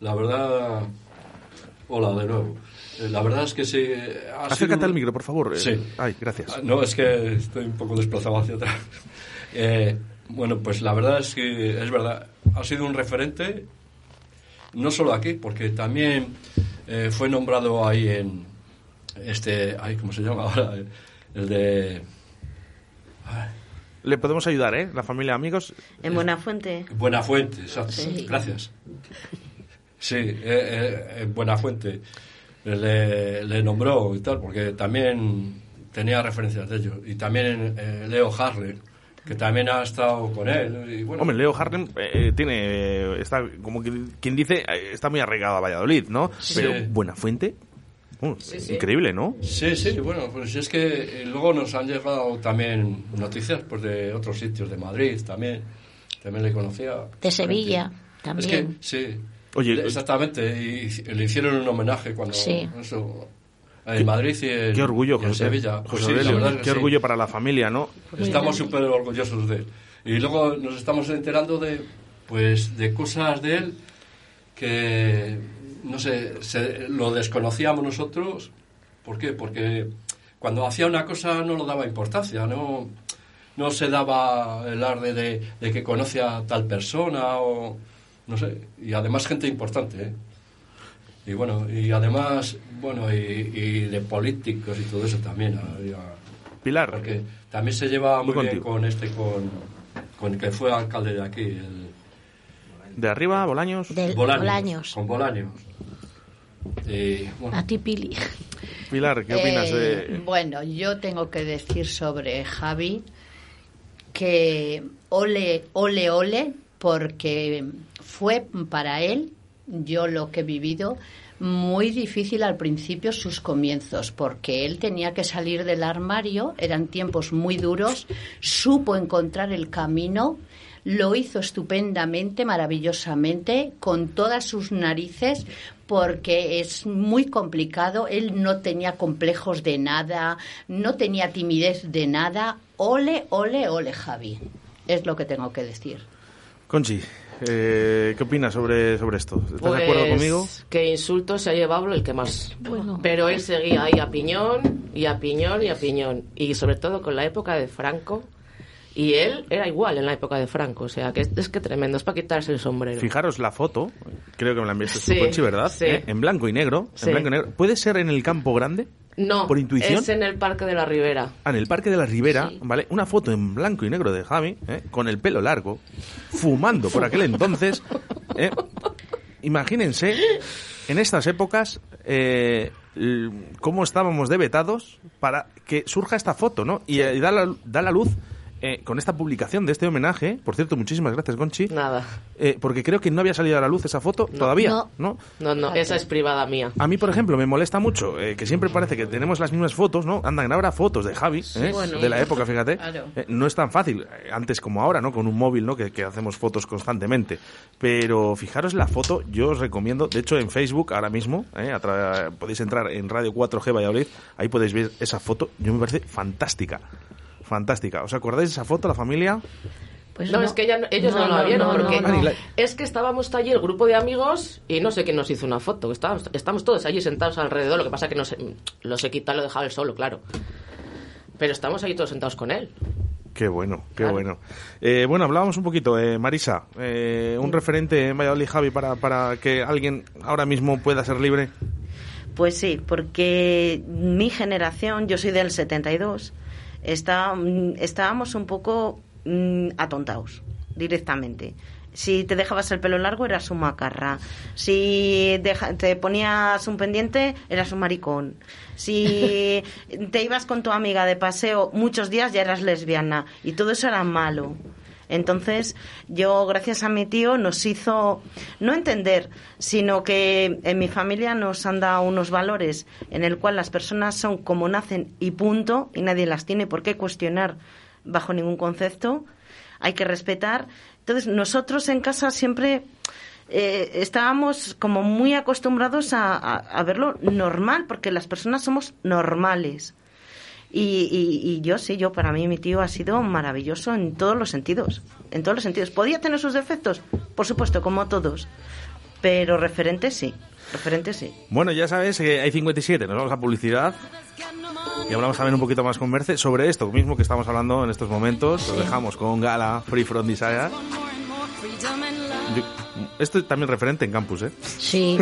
la verdad. Hola de nuevo. Eh, La verdad es que sí. eh, ha sido Acércate un- al micro, por favor. Eh, Sí. Ay, gracias. Ah, No, es que estoy un poco desplazado hacia atrás. [laughs] Eh, bueno, pues la verdad es que es verdad. Ha sido un referente, no solo aquí, porque también eh, fue nombrado ahí en. Este. Ay, ¿Cómo se llama ahora? El de. Le podemos ayudar, ¿eh? La familia, amigos. En Buenafuente. Buenafuente, exacto. Sí. Gracias. Sí, eh, eh, eh, Buenafuente le, le nombró y tal, porque también tenía referencias de ellos. Y también eh, Leo Harley, que también ha estado con él. Y bueno, Hombre, Leo Harlem eh, tiene. eh, está, como que, quien dice, eh, está muy arraigado a Valladolid, ¿no? Sí. Pero Buenafuente. uh, Increíble, ¿no? Sí, sí, bueno, pues es que eh, luego nos han llegado también noticias pues, de otros sitios, de Madrid también. También le conocía. De Sevilla Es que, también. sí. Oye, exactamente. Y le hicieron un homenaje cuando. Sí. eso, En Madrid y en, Qué orgullo, y en José. Sevilla. Pues José sí, Aurelio, qué sí. orgullo para la familia, ¿no? Estamos súper orgullosos de él. Y luego nos estamos enterando de, pues, de cosas de él que, no sé, se- lo desconocíamos nosotros. ¿Por qué? Porque cuando hacía una cosa no lo daba importancia, no, no se daba el arde de, de que conoce a tal persona o, no sé, y además gente importante, ¿eh? Y bueno, y además, bueno, y, y de políticos y todo eso también. había- Pilar. Porque también se llevaba muy bien contigo. con este, con, con el que fue alcalde de aquí, el De arriba, Bolaños. Del Bolaños, Bolaños. Con Bolaños. Y, bueno, A ti, Pili. Pilar, ¿qué opinas Eh, de...? Bueno, yo tengo que decir sobre Javi que ole, ole, ole, porque fue para él, yo lo que he vivido, muy difícil al principio sus comienzos, porque él tenía que salir del armario, eran tiempos muy duros, supo encontrar el camino, lo hizo estupendamente, maravillosamente, con todas sus narices, porque es muy complicado. Él no tenía complejos de nada, no tenía timidez de nada. Ole, ole, ole, Javi. Es lo que tengo que decir. Conchi, eh, ¿qué opinas sobre, sobre esto? ¿Estás de acuerdo Pues, conmigo? Que insulto se ha llevado el que más. Pero él seguía ahí a piñón y a piñón y a piñón. Y sobre todo con la época de Franco. Y él era igual en la época de Franco. O sea, que es, es que tremendo. Es para quitarse el sombrero. Fijaros la foto, creo que me la enviaste Sí, tú, Conchi, ¿verdad? sí. ¿Eh? En blanco y negro. Sí. En blanco y negro. ¿Puede ser en el campo grande? No, ¿Por intuición? es en el Parque de la Ribera. Ah, en el Parque de la Ribera, ¿vale? Una foto en blanco y negro de Javi, ¿eh? con el pelo largo, fumando por aquel entonces. [laughs] ¿eh? Imagínense, en estas épocas, eh, cómo estábamos de vetados para que surja esta foto, ¿no? Y, eh, da, la, da la luz eh, con esta publicación de este homenaje. Por cierto, muchísimas gracias, Conchi. Nada. Eh, porque creo que no había salido a la luz esa foto todavía, No. ¿no? No, no, esa es privada mía. A mí, por ejemplo, me molesta mucho eh, que siempre parece que tenemos las mismas fotos, ¿no? Andan ahora fotos de Javi, ¿eh? bueno. de la época, fíjate. Claro. Eh, no es tan fácil, eh, antes como ahora, ¿no? Con un móvil, ¿no? Que, que hacemos fotos constantemente. Pero fijaros la foto, yo os recomiendo, de hecho en Facebook ahora mismo, ¿eh? A tra- podéis entrar en Radio 4G Valladolid, ahí podéis ver esa foto, yo me parece fantástica. Fantástica. ¿Os acordáis de esa foto, la familia? Pues no, es que ella no- ellos no, vieron no. Ah, ni la- es que estábamos allí el grupo de amigos y no sé quién nos hizo una foto. Estábamos, estamos todos allí sentados alrededor. Lo que pasa que no sé, lo sé quitar, lo he dejado él solo, claro. Pero estamos ahí todos sentados con él. Qué bueno, qué Claro. bueno. Eh, bueno, hablábamos un poquito, eh, Marisa, eh, un referente en Valladolid, Javi, para, para que alguien ahora mismo pueda ser libre. Pues sí, porque mi generación, yo soy del 72, está, mm, estábamos un poco mm, atontados directamente. Si te dejabas el pelo largo eras un macarra. Si te ponías un pendiente eras un maricón. Si [laughs] te ibas con tu amiga de paseo muchos días ya eras lesbiana. Y todo eso era malo. Entonces, yo, gracias a mi tío, nos hizo no entender, sino que en mi familia nos han dado unos valores en el cual las personas son como nacen y punto, y nadie las tiene por qué cuestionar bajo ningún concepto. Hay que respetar. Entonces, nosotros en casa siempre eh, estábamos como muy acostumbrados a, a- a verlo normal, porque las personas somos normales. Y, y- y yo sí, yo para mí mi tío ha sido maravilloso en todos los sentidos, en todos los sentidos. ¿Podía tener sus defectos? Por supuesto, como todos, pero referente sí, referente sí. Bueno, ya sabes que hay 57, nos vamos a publicidad. Y hablamos también un poquito más con Merce sobre esto mismo que estamos hablando en estos momentos. Lo dejamos con Gala, Free From Desire. Yo- esto es también referente en campus, ¿eh? Sí.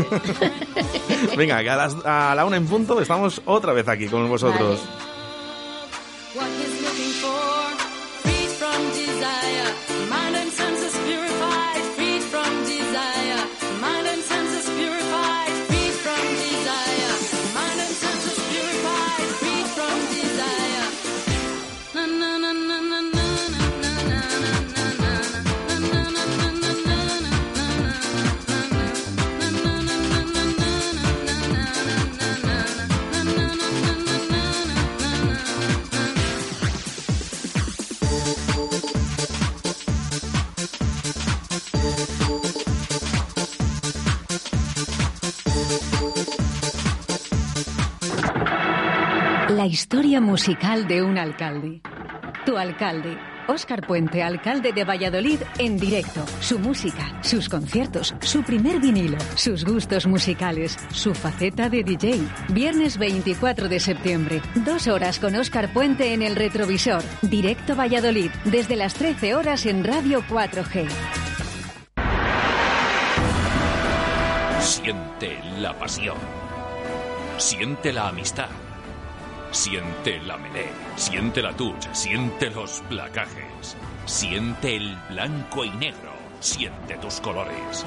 [laughs] Venga, que a, las- a la una en punto estamos otra vez aquí con vosotros. Musical de un alcalde. Tu alcalde. Óscar Puente, alcalde de Valladolid, en directo. Su música, sus conciertos, su primer vinilo, sus gustos musicales, su faceta de DJ. Viernes 24 de septiembre, dos horas con Óscar Puente en el retrovisor. Directo Valladolid, desde las 13 horas en Radio 4G. Siente la pasión. Siente la amistad. Siente la melé, siente la touch, siente los placajes. Siente el blanco y negro. Siente tus colores.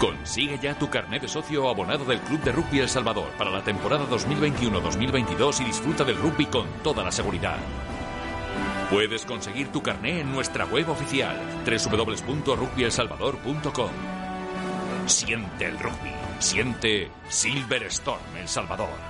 Consigue ya tu carnet de socio o abonado del Club de Rugby El Salvador para la temporada 2021-2022 y disfruta del rugby con toda la seguridad. Puedes conseguir tu carné en nuestra web oficial www.rugbyelsalvador.com. Siente el rugby. Siente Silverstone El Salvador.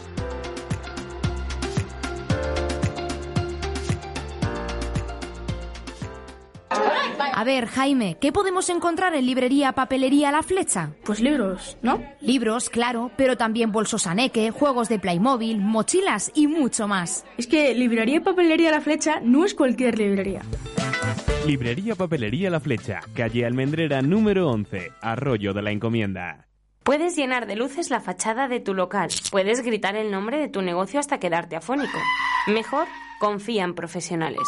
A ver, Jaime, ¿qué podemos encontrar en librería Papelería La Flecha? Pues libros, ¿no? Libros, claro, pero también bolsos Aneque, juegos de Playmobil, mochilas y mucho más. Es que librería Papelería La Flecha no es cualquier librería. Librería Papelería La Flecha, calle Almendrera número 11, Arroyo de la Encomienda. Puedes llenar de luces la fachada de tu local. Puedes gritar el nombre de tu negocio hasta quedarte afónico. Mejor, confía en profesionales.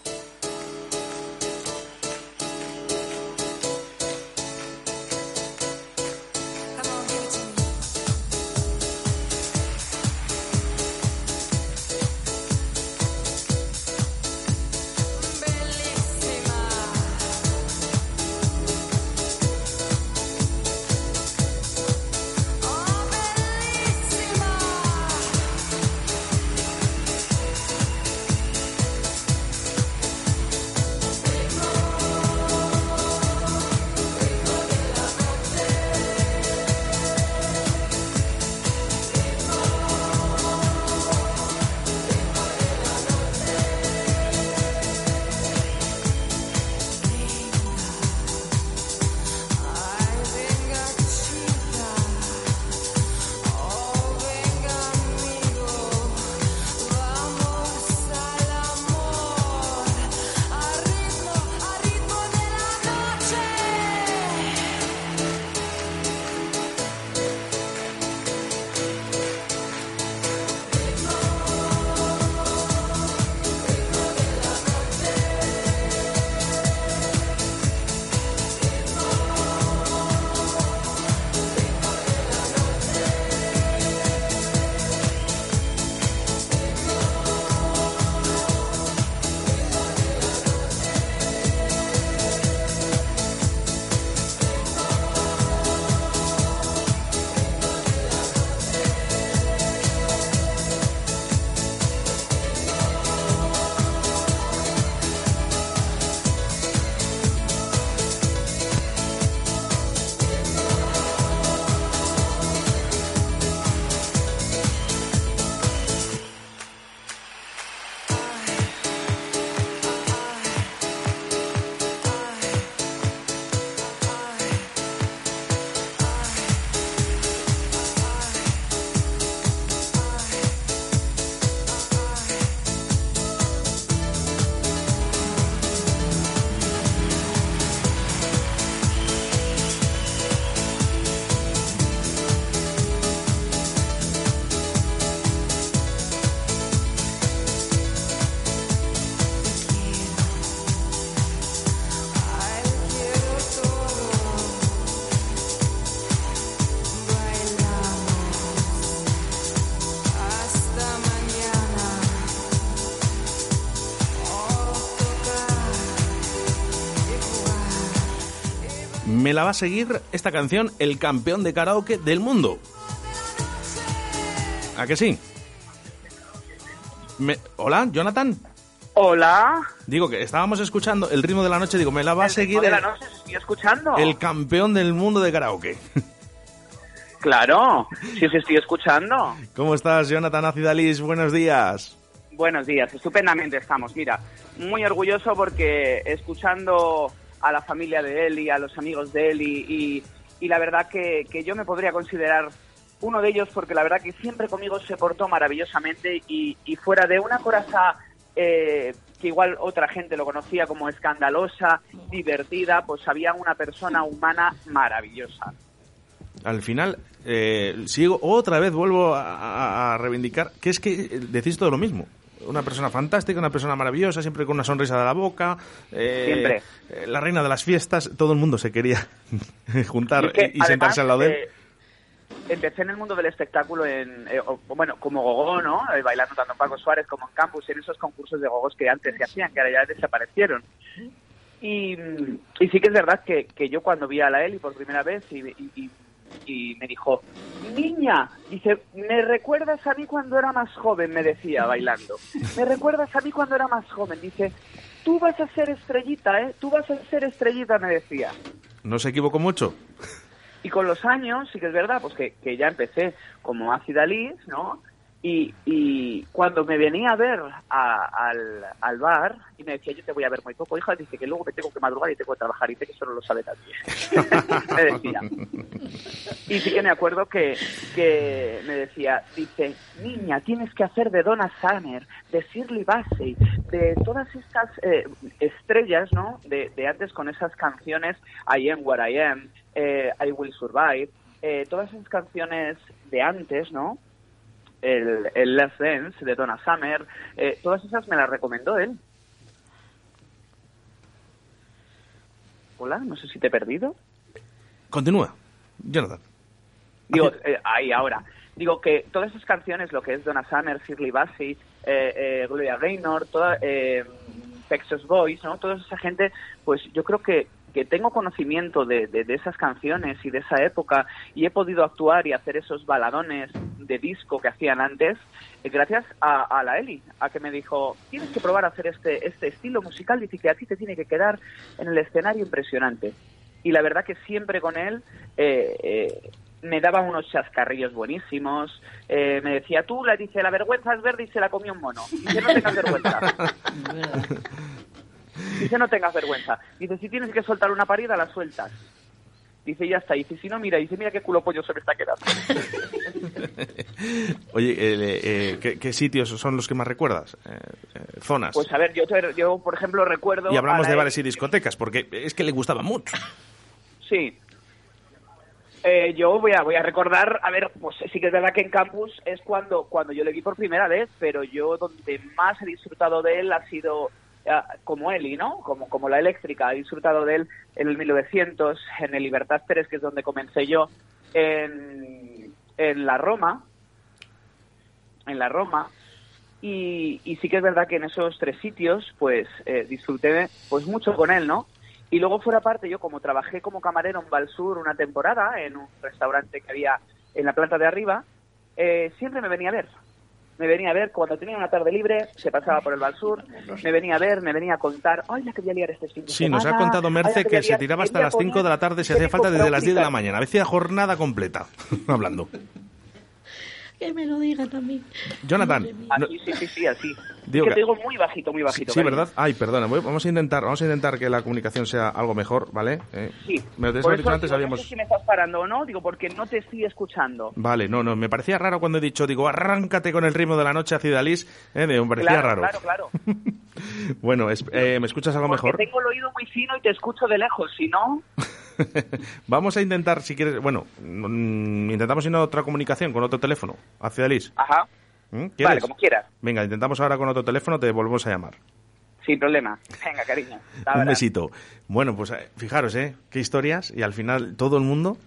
Me la va a seguir esta canción, el campeón de karaoke del mundo. ¿A que sí? Me- Hola, Jonathan. Hola. Digo que estábamos escuchando el ritmo de la noche, digo, me la va a seguir de la el, noche, estoy escuchando. el campeón del mundo de karaoke. [laughs] Claro, sí, sí, estoy escuchando. ¿Cómo estás, Jonathan Acidalis? Buenos días. Buenos días, estupendamente estamos. Mira, muy orgulloso porque escuchando a la familia de Eli, a los amigos de Eli, y, y la verdad que, que yo me podría considerar uno de ellos porque la verdad que siempre conmigo se portó maravillosamente y, y fuera de una coraza eh, que igual otra gente lo conocía como escandalosa, divertida, pues había una persona humana maravillosa. Al final, eh, sigo, otra vez vuelvo a, reivindicar que es que decís todo lo mismo. Una persona fantástica, una persona maravillosa, siempre con una sonrisa de la boca. eh, Siempre. eh, la reina de las fiestas, todo el mundo se quería [laughs] juntar Y es que, y, y sentarse al lado de él. eh, empecé en el mundo del espectáculo, en, eh, bueno, como gogó, ¿no? Bailando tanto en Paco Suárez como en Campus, en esos concursos de gogos que antes se hacían, que ahora ya desaparecieron. Y, y sí que es verdad que, que yo cuando vi a la Eli por primera vez y, y- y- y me dijo, niña, dice, me recuerdas a mí cuando era más joven, me decía, bailando. [laughs] Me recuerdas a mí cuando era más joven, dice, tú vas a ser estrellita, ¿eh? Tú vas a ser estrellita, me decía. No se equivocó mucho. Y con los años, sí que es verdad, pues que, que ya empecé como ácida Liz, ¿no? Y, y cuando me venía a ver a- al, al bar y me decía, yo te voy a ver muy poco, hija, dice que luego me tengo que madrugar y tengo que trabajar y dice que eso no lo sabe nadie. [laughs] me decía. Y sí que me acuerdo que, que me decía, dice, niña, tienes que hacer de Donna Summer, de Shirley Bassey, de todas estas eh, estrellas, ¿no? De, de antes con esas canciones, I Am What I Am, eh, I Will Survive, eh, todas esas canciones de antes, ¿no? El, el Last Dance de Donna Summer, eh, todas esas me las recomendó él. Hola, no sé si te he perdido. Continúa, Jonathan. Digo, eh, ahí ahora. Digo que todas esas canciones, lo que es Donna Summer, Shirley Bassey, eh, eh, Gloria Gaynor, toda, Texas Boys, ¿no? Toda esa gente, pues yo creo que, que tengo conocimiento de, de, de esas canciones y de esa época y he podido actuar y hacer esos baladones de disco que hacían antes eh, gracias a, a la Eli, a que me dijo, tienes que probar a hacer este, este estilo musical, dice que a ti te tiene que quedar en el escenario impresionante y la verdad que siempre con él eh, eh, me daba unos chascarrillos buenísimos. Eh, me decía, tú, la dice, la vergüenza es verde y se la comió un mono. Dice, no tengas vergüenza. [laughs] Dice, no tengas vergüenza. Dice, si tienes que soltar una parida, la sueltas. Dice, ya está. Dice, si no, mira, dice, mira qué culo pollo se me está quedando. [laughs] Oye, eh, eh, ¿qué, qué sitios son los que más recuerdas? Eh, zonas. Pues a ver, yo, por ejemplo, recuerdo... y hablamos la de bares y discotecas, porque es que le gustaba mucho. Sí. Eh, yo voy a, voy a recordar, a ver, pues sí que es verdad que en campus es cuando, cuando yo le vi por primera vez, pero yo donde más he disfrutado de él ha sido como Eli, ¿no? Como, como la eléctrica, he disfrutado de él en el 1900, en el Libertad Pérez, que es donde comencé yo, en, en la Roma, en la Roma, y, sí que es verdad que en esos tres sitios, pues eh, disfruté pues mucho con él, ¿no? Y luego fuera parte, yo como trabajé como camarero en Valsur una temporada, en un restaurante que había en la planta de arriba, eh, siempre me venía a ver. Me venía a ver, cuando tenía una tarde libre, se pasaba por el Valsur, me venía a ver, me venía a contar, ay, la que voy a liar este fin de Sí, nos ha contado Merce que a se tiraba hasta a las 5 de la tarde, se hacía falta desde las 10 de la prácticas". mañana. Hacía jornada completa [laughs] hablando. Que me lo diga también. Jonathan, Así, sí, sí, sí, así. Digo que que- te digo muy bajito, muy bajito. sí, cariño. ¿verdad? Ay, perdona, voy- vamos a intentar, vamos a intentar que la comunicación sea algo mejor, ¿vale? Eh, Sí. Me lo tenías Por que haber dicho antes, digo, habíamos... No sé si me estás parando o no, digo, porque no te estoy escuchando. Vale, no, no, me parecía raro cuando he dicho, digo, arráncate con el ritmo de la noche hacia Dalís, eh, me parecía claro, raro. claro, claro. [laughs] Bueno, es- eh, ¿me escuchas algo Porque mejor? tengo el oído muy fino y te escucho de lejos, si no... [laughs] [laughs] Vamos a intentar, si quieres, bueno, mm, intentamos ir a otra comunicación con otro teléfono, hacia Dalís. Ajá. ¿Mm? Vale, como quieras. Venga, intentamos ahora con otro teléfono, te volvemos a llamar. Sin problema. [laughs] Venga, cariño. Un besito. Bueno, pues eh, fijaros, ¿eh? Qué historias y al final todo el mundo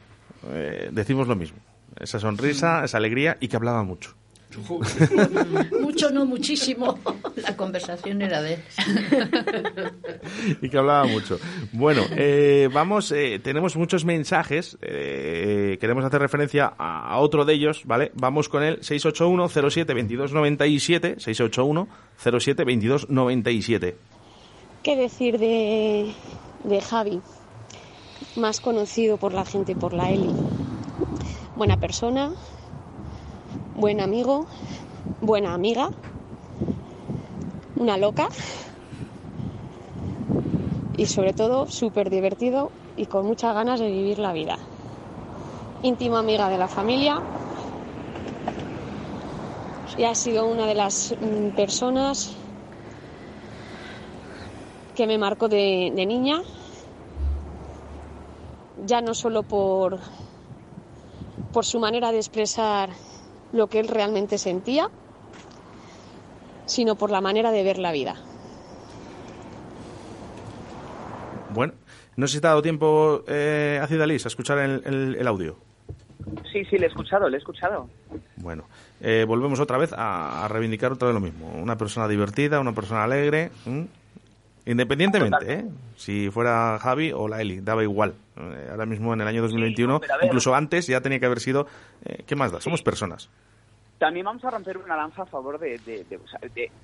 eh, decimos lo mismo. Esa sonrisa, esa alegría y que hablaba mucho. [laughs] Mucho, no muchísimo. La conversación era de... [laughs] y que hablaba mucho. Bueno, eh, vamos, eh, tenemos muchos mensajes, eh, queremos hacer referencia a, a otro de ellos, ¿vale? Vamos con el 681-07-2297, 681-07-2297. ¿Qué decir de, de Javi? Más conocido por la gente por la Eli. Buena persona, buen amigo, buena amiga, una loca y sobre todo súper divertido y con muchas ganas de vivir la vida. Íntima amiga de la familia y ha sido una de las mm, personas que me marcó de, de niña, ya no solo por, por su manera de expresar lo que él realmente sentía, sino por la manera de ver la vida. Bueno, no sé si te ha dado tiempo, eh, a Cidalis, a escuchar el, el- el audio. Sí, sí, le he escuchado, le he escuchado. Bueno, eh, volvemos otra vez a, a reivindicar otra vez lo mismo. Una persona divertida, una persona alegre, ¿m? independientemente, ¿eh? si fuera Javi o la Eli, daba igual. Eh, ahora mismo en el año 2021, pero a ver- incluso antes ya tenía que haber sido, eh, ¿qué más da? Somos personas. También vamos a romper una lanza a favor de, de,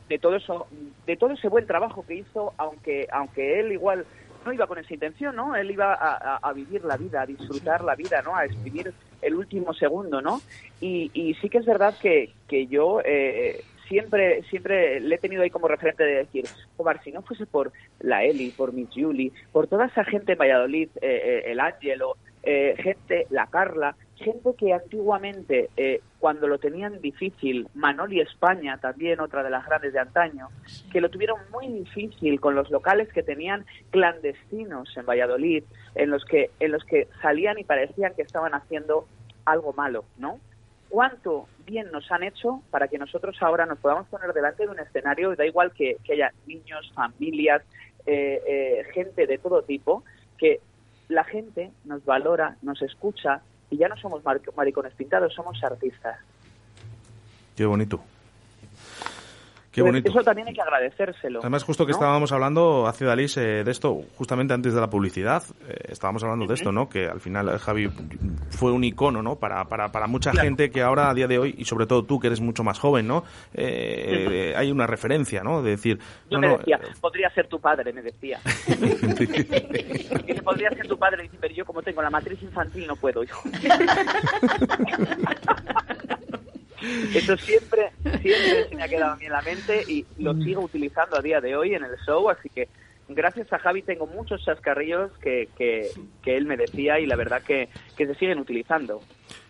de- todo eso, de todo ese buen trabajo que hizo, aunque aunque él igual no iba con esa intención, ¿no? Él iba a, a- a vivir la vida, a disfrutar la vida, ¿no? A exprimir el último segundo, ¿no? Y, y sí que es verdad que, que yo eh, siempre siempre le he tenido ahí como referente de decir, Omar, si no fuese por la Eli, por Miss Julie, por toda esa gente en Valladolid, eh, eh, el Ángelo, eh, gente, la Carla, gente que antiguamente, eh, cuando lo tenían difícil, Manoli España, también otra de las grandes de antaño, que lo tuvieron muy difícil con los locales que tenían clandestinos en Valladolid, en los que, en los que salían y parecían que estaban haciendo algo malo, ¿no? Cuánto bien nos han hecho para que nosotros ahora nos podamos poner delante de un escenario, y da igual que, haya niños, familias, eh, eh, gente de todo tipo, que la gente nos valora, nos escucha y ya no somos mar- maricones pintados, somos artistas. Qué bonito. Qué Pues bonito. Eso también hay que agradecérselo. Además, justo que ¿no? estábamos hablando, hace Dalís, eh, de esto, justamente antes de la publicidad, eh, estábamos hablando de esto, ¿no? Que al final eh, Javi fue un icono, ¿no? Para, para, para mucha Claro. gente que ahora, a día de hoy, y sobre todo tú, que eres mucho más joven, ¿no? Eh, eh, hay una referencia, ¿no? De decir, Yo no, me no, decía, podría ser tu padre, me decía. [laughs] Podría ser tu padre, pero yo como tengo la matriz infantil no puedo, hijo. [laughs] Eso siempre, siempre se me ha quedado a mí en la mente y lo sigo utilizando a día de hoy en el show, así que gracias a Javi tengo muchos chascarrillos que, que, que él me decía y la verdad que, que se siguen utilizando.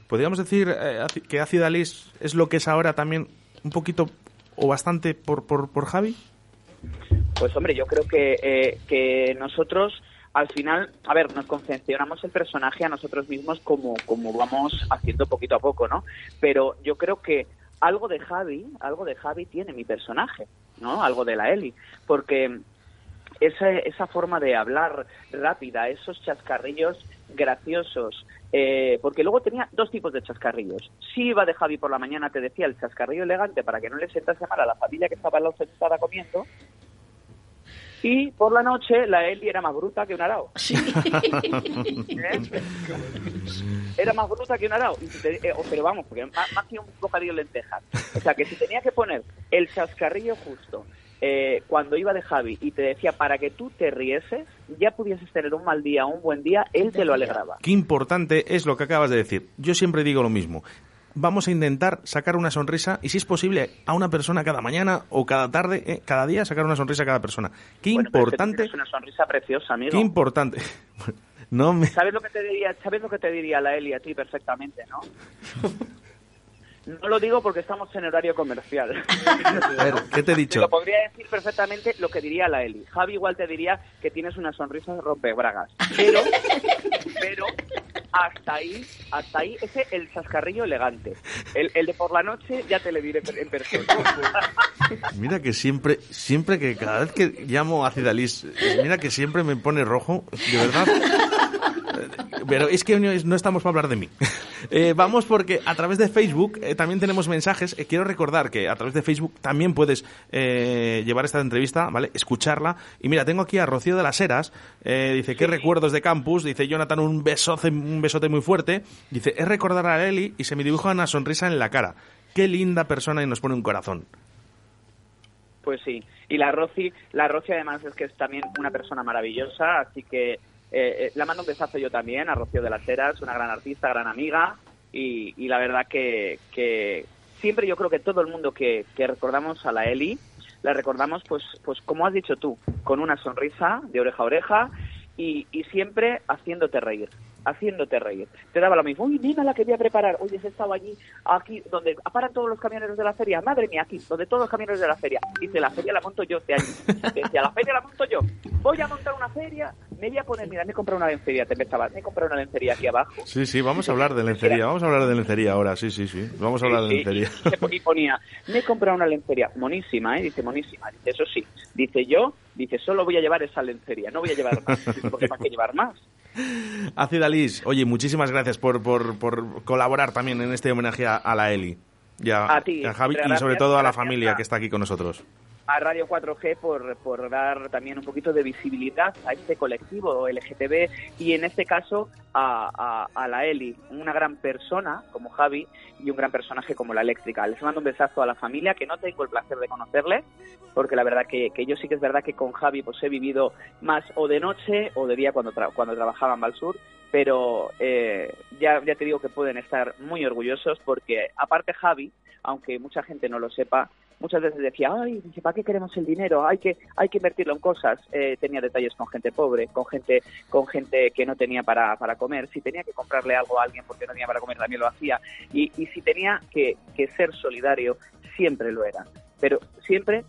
¿Podríamos decir eh, que Acid Alice es lo que es ahora también un poquito o bastante por, por, por Javi? Pues hombre, yo creo que, eh, que nosotros al final, a ver, nos confeccionamos el personaje a nosotros mismos como, como vamos haciendo poquito a poco, ¿no? Pero yo creo que algo de Javi, algo de Javi tiene mi personaje, ¿no? Algo de la Eli, porque esa, esa forma de hablar rápida, esos chascarrillos graciosos, eh, porque luego tenía dos tipos de chascarrillos. Si iba de Javi por la mañana, te decía el chascarrillo elegante para que no le sentase mal a la familia que estaba sentada comiendo, y por la noche la Eli era más bruta que un arao. ¿Eh? Era más bruta que un arao. Y si te- eh, pero vamos, porque más, más que un bocadillo de lentejas. O sea, que si tenía que poner el chascarrillo justo eh, cuando iba de Javi y te decía para que tú te rieses, ya pudieses tener un mal día o un buen día, él te lo alegraba. Qué importante es lo que acabas de decir. Yo siempre digo lo mismo. Vamos a intentar sacar una sonrisa y, si es posible, a una persona cada mañana o cada tarde, eh, cada día, sacar una sonrisa a cada persona. Qué Bueno, es importante, tienes una sonrisa preciosa, amigo. qué importante. [laughs] No me... ¿Sabes lo que te diría? ¿Sabes lo que te diría la Eli a ti perfectamente, no? No lo digo porque estamos en horario comercial. [laughs] A ver, ¿qué te he Te dicho? lo podría decir perfectamente lo que diría la Eli. Javi igual te diría que tienes una sonrisa de rompebragas. Pero, pero hasta ahí, hasta ahí, ese el chascarrillo elegante. El, el de por la noche ya te le diré en persona. [laughs] Mira que siempre, siempre que cada vez que llamo a Cidalis, mira que siempre me pone rojo, de verdad. Pero es que no, es- no estamos para hablar de mí. Eh, vamos porque a través de Facebook eh, también tenemos mensajes. Eh, quiero recordar que a través de Facebook también puedes eh, llevar esta entrevista, ¿vale? Escucharla. Y mira, tengo aquí a Rocío de las Heras. eh, dice, ¿qué recuerdos de campus? Dice, Jonathan, un besote, un besote muy fuerte. Dice, es recordar a Eli y se me dibuja una sonrisa en la cara. Qué linda persona y nos pone un corazón. Pues sí, y la Rosy, la Rosy además es que es también una persona maravillosa, así que eh, eh, la mando un besazo yo también a Rocío de las Heras, una gran artista, gran amiga, y, y la verdad que, que siempre yo creo que todo el mundo que, que recordamos a la Eli, la recordamos pues, pues como has dicho tú, con una sonrisa de oreja a oreja y, y siempre haciéndote reír, haciéndote reír. Te daba lo mismo, uy, nena, la que voy a preparar, oye, he estado allí, aquí, donde paran todos los camioneros de la feria, madre mía, aquí, donde todos los camioneros de la feria. Dice, la feria la monto yo este año. Decía, la feria la monto yo. Voy a montar una feria, me voy a poner, mira, me he comprado una lencería, te empezaba, me he comprado una lencería aquí abajo. Sí, sí, vamos a hablar de lencería. Vamos a hablar de lencería ahora, sí, sí, sí. Vamos a hablar de Sí, lencería. Y, ponía, me he comprado una lencería, monísima, ¿eh? Dice, monísima. Dice, eso sí. Dice, yo, dice, solo voy a llevar esa lencería, no voy a llevar más. Porque ¿para qué llevar más? [laughs] Acid Alice, oye, muchísimas gracias por, por, por colaborar también en este homenaje a, a la Eli. Y a, A ti, y a Javi y sobre todo a la familia a- que está aquí con nosotros. A Radio 4G por, por dar también un poquito de visibilidad a este colectivo LGTB y en este caso a, a- la Eli, una gran persona como Javi y un gran personaje como la Eléctrica. Les mando un besazo a la familia que no tengo el placer de conocerle porque la verdad que, que yo sí que es verdad que con Javi pues he vivido más o de noche o de día cuando, tra- cuando trabajaba en Valsur pero eh, ya, ya te digo que pueden estar muy orgullosos porque aparte Javi, aunque mucha gente no lo sepa, muchas veces decía, ay, ¿para qué queremos el dinero? Hay que, hay que invertirlo en cosas. Eh, tenía detalles con gente pobre, con gente, con gente que no tenía para, para comer. Si tenía que comprarle algo a alguien porque no tenía para comer, también lo hacía. Y, y si tenía que, que ser solidario, siempre lo era. Pero siempre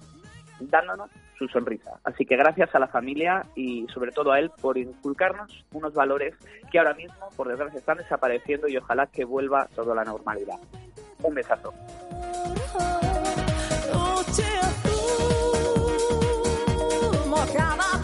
dándonos su sonrisa. Así que gracias a la familia y sobre todo a él por inculcarnos unos valores que ahora mismo, por desgracia, están desapareciendo y ojalá que vuelva todo a la normalidad. Un besazo. tocava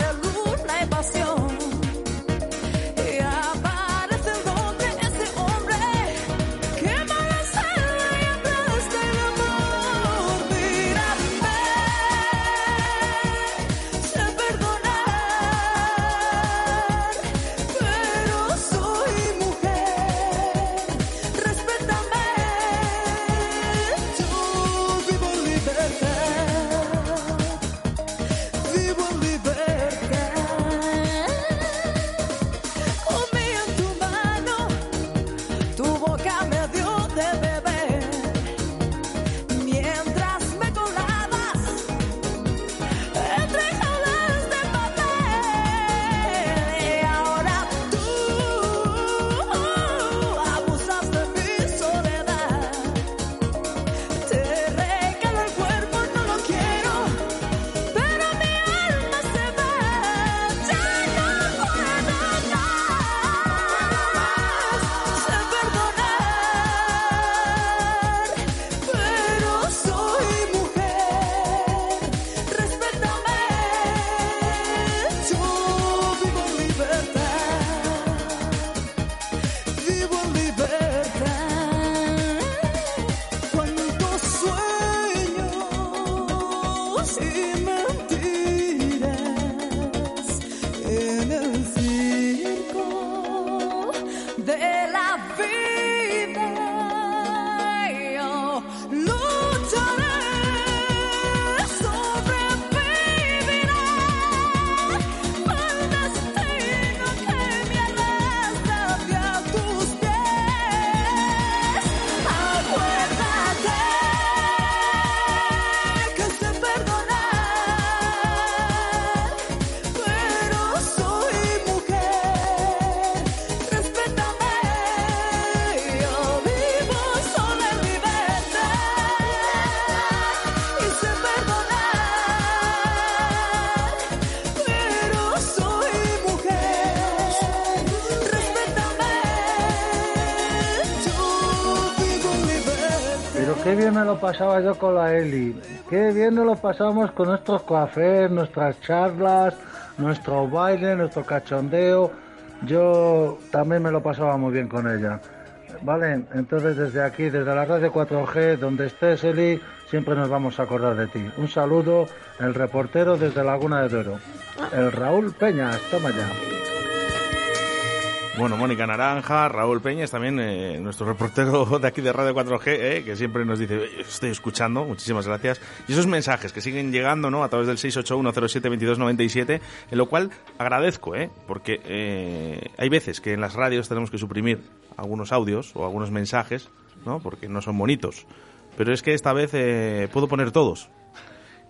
me lo pasaba yo con la Eli. Qué bien nos lo pasamos con nuestros cafés, nuestras charlas, nuestro baile, nuestro cachondeo. yo también me lo pasaba muy bien con ella. Vale, entonces desde aquí, desde la radio 4G, donde estés, Eli, siempre nos vamos a acordar de ti. Un saludo, el reportero desde Laguna de Duero, el Raúl Peñas, toma ya. Bueno, Mónica Naranja, Raúl Peñas, también eh, nuestro reportero [laughs] de aquí de Radio 4G, eh, que siempre nos dice, "Oye, estoy escuchando, muchísimas gracias. Y esos mensajes que siguen llegando ¿no? a través del 681072297, en lo cual agradezco, ¿eh? porque eh, hay veces que en las radios tenemos que suprimir algunos audios o algunos mensajes, ¿no? porque no son bonitos. Pero es que esta vez eh, puedo poner todos.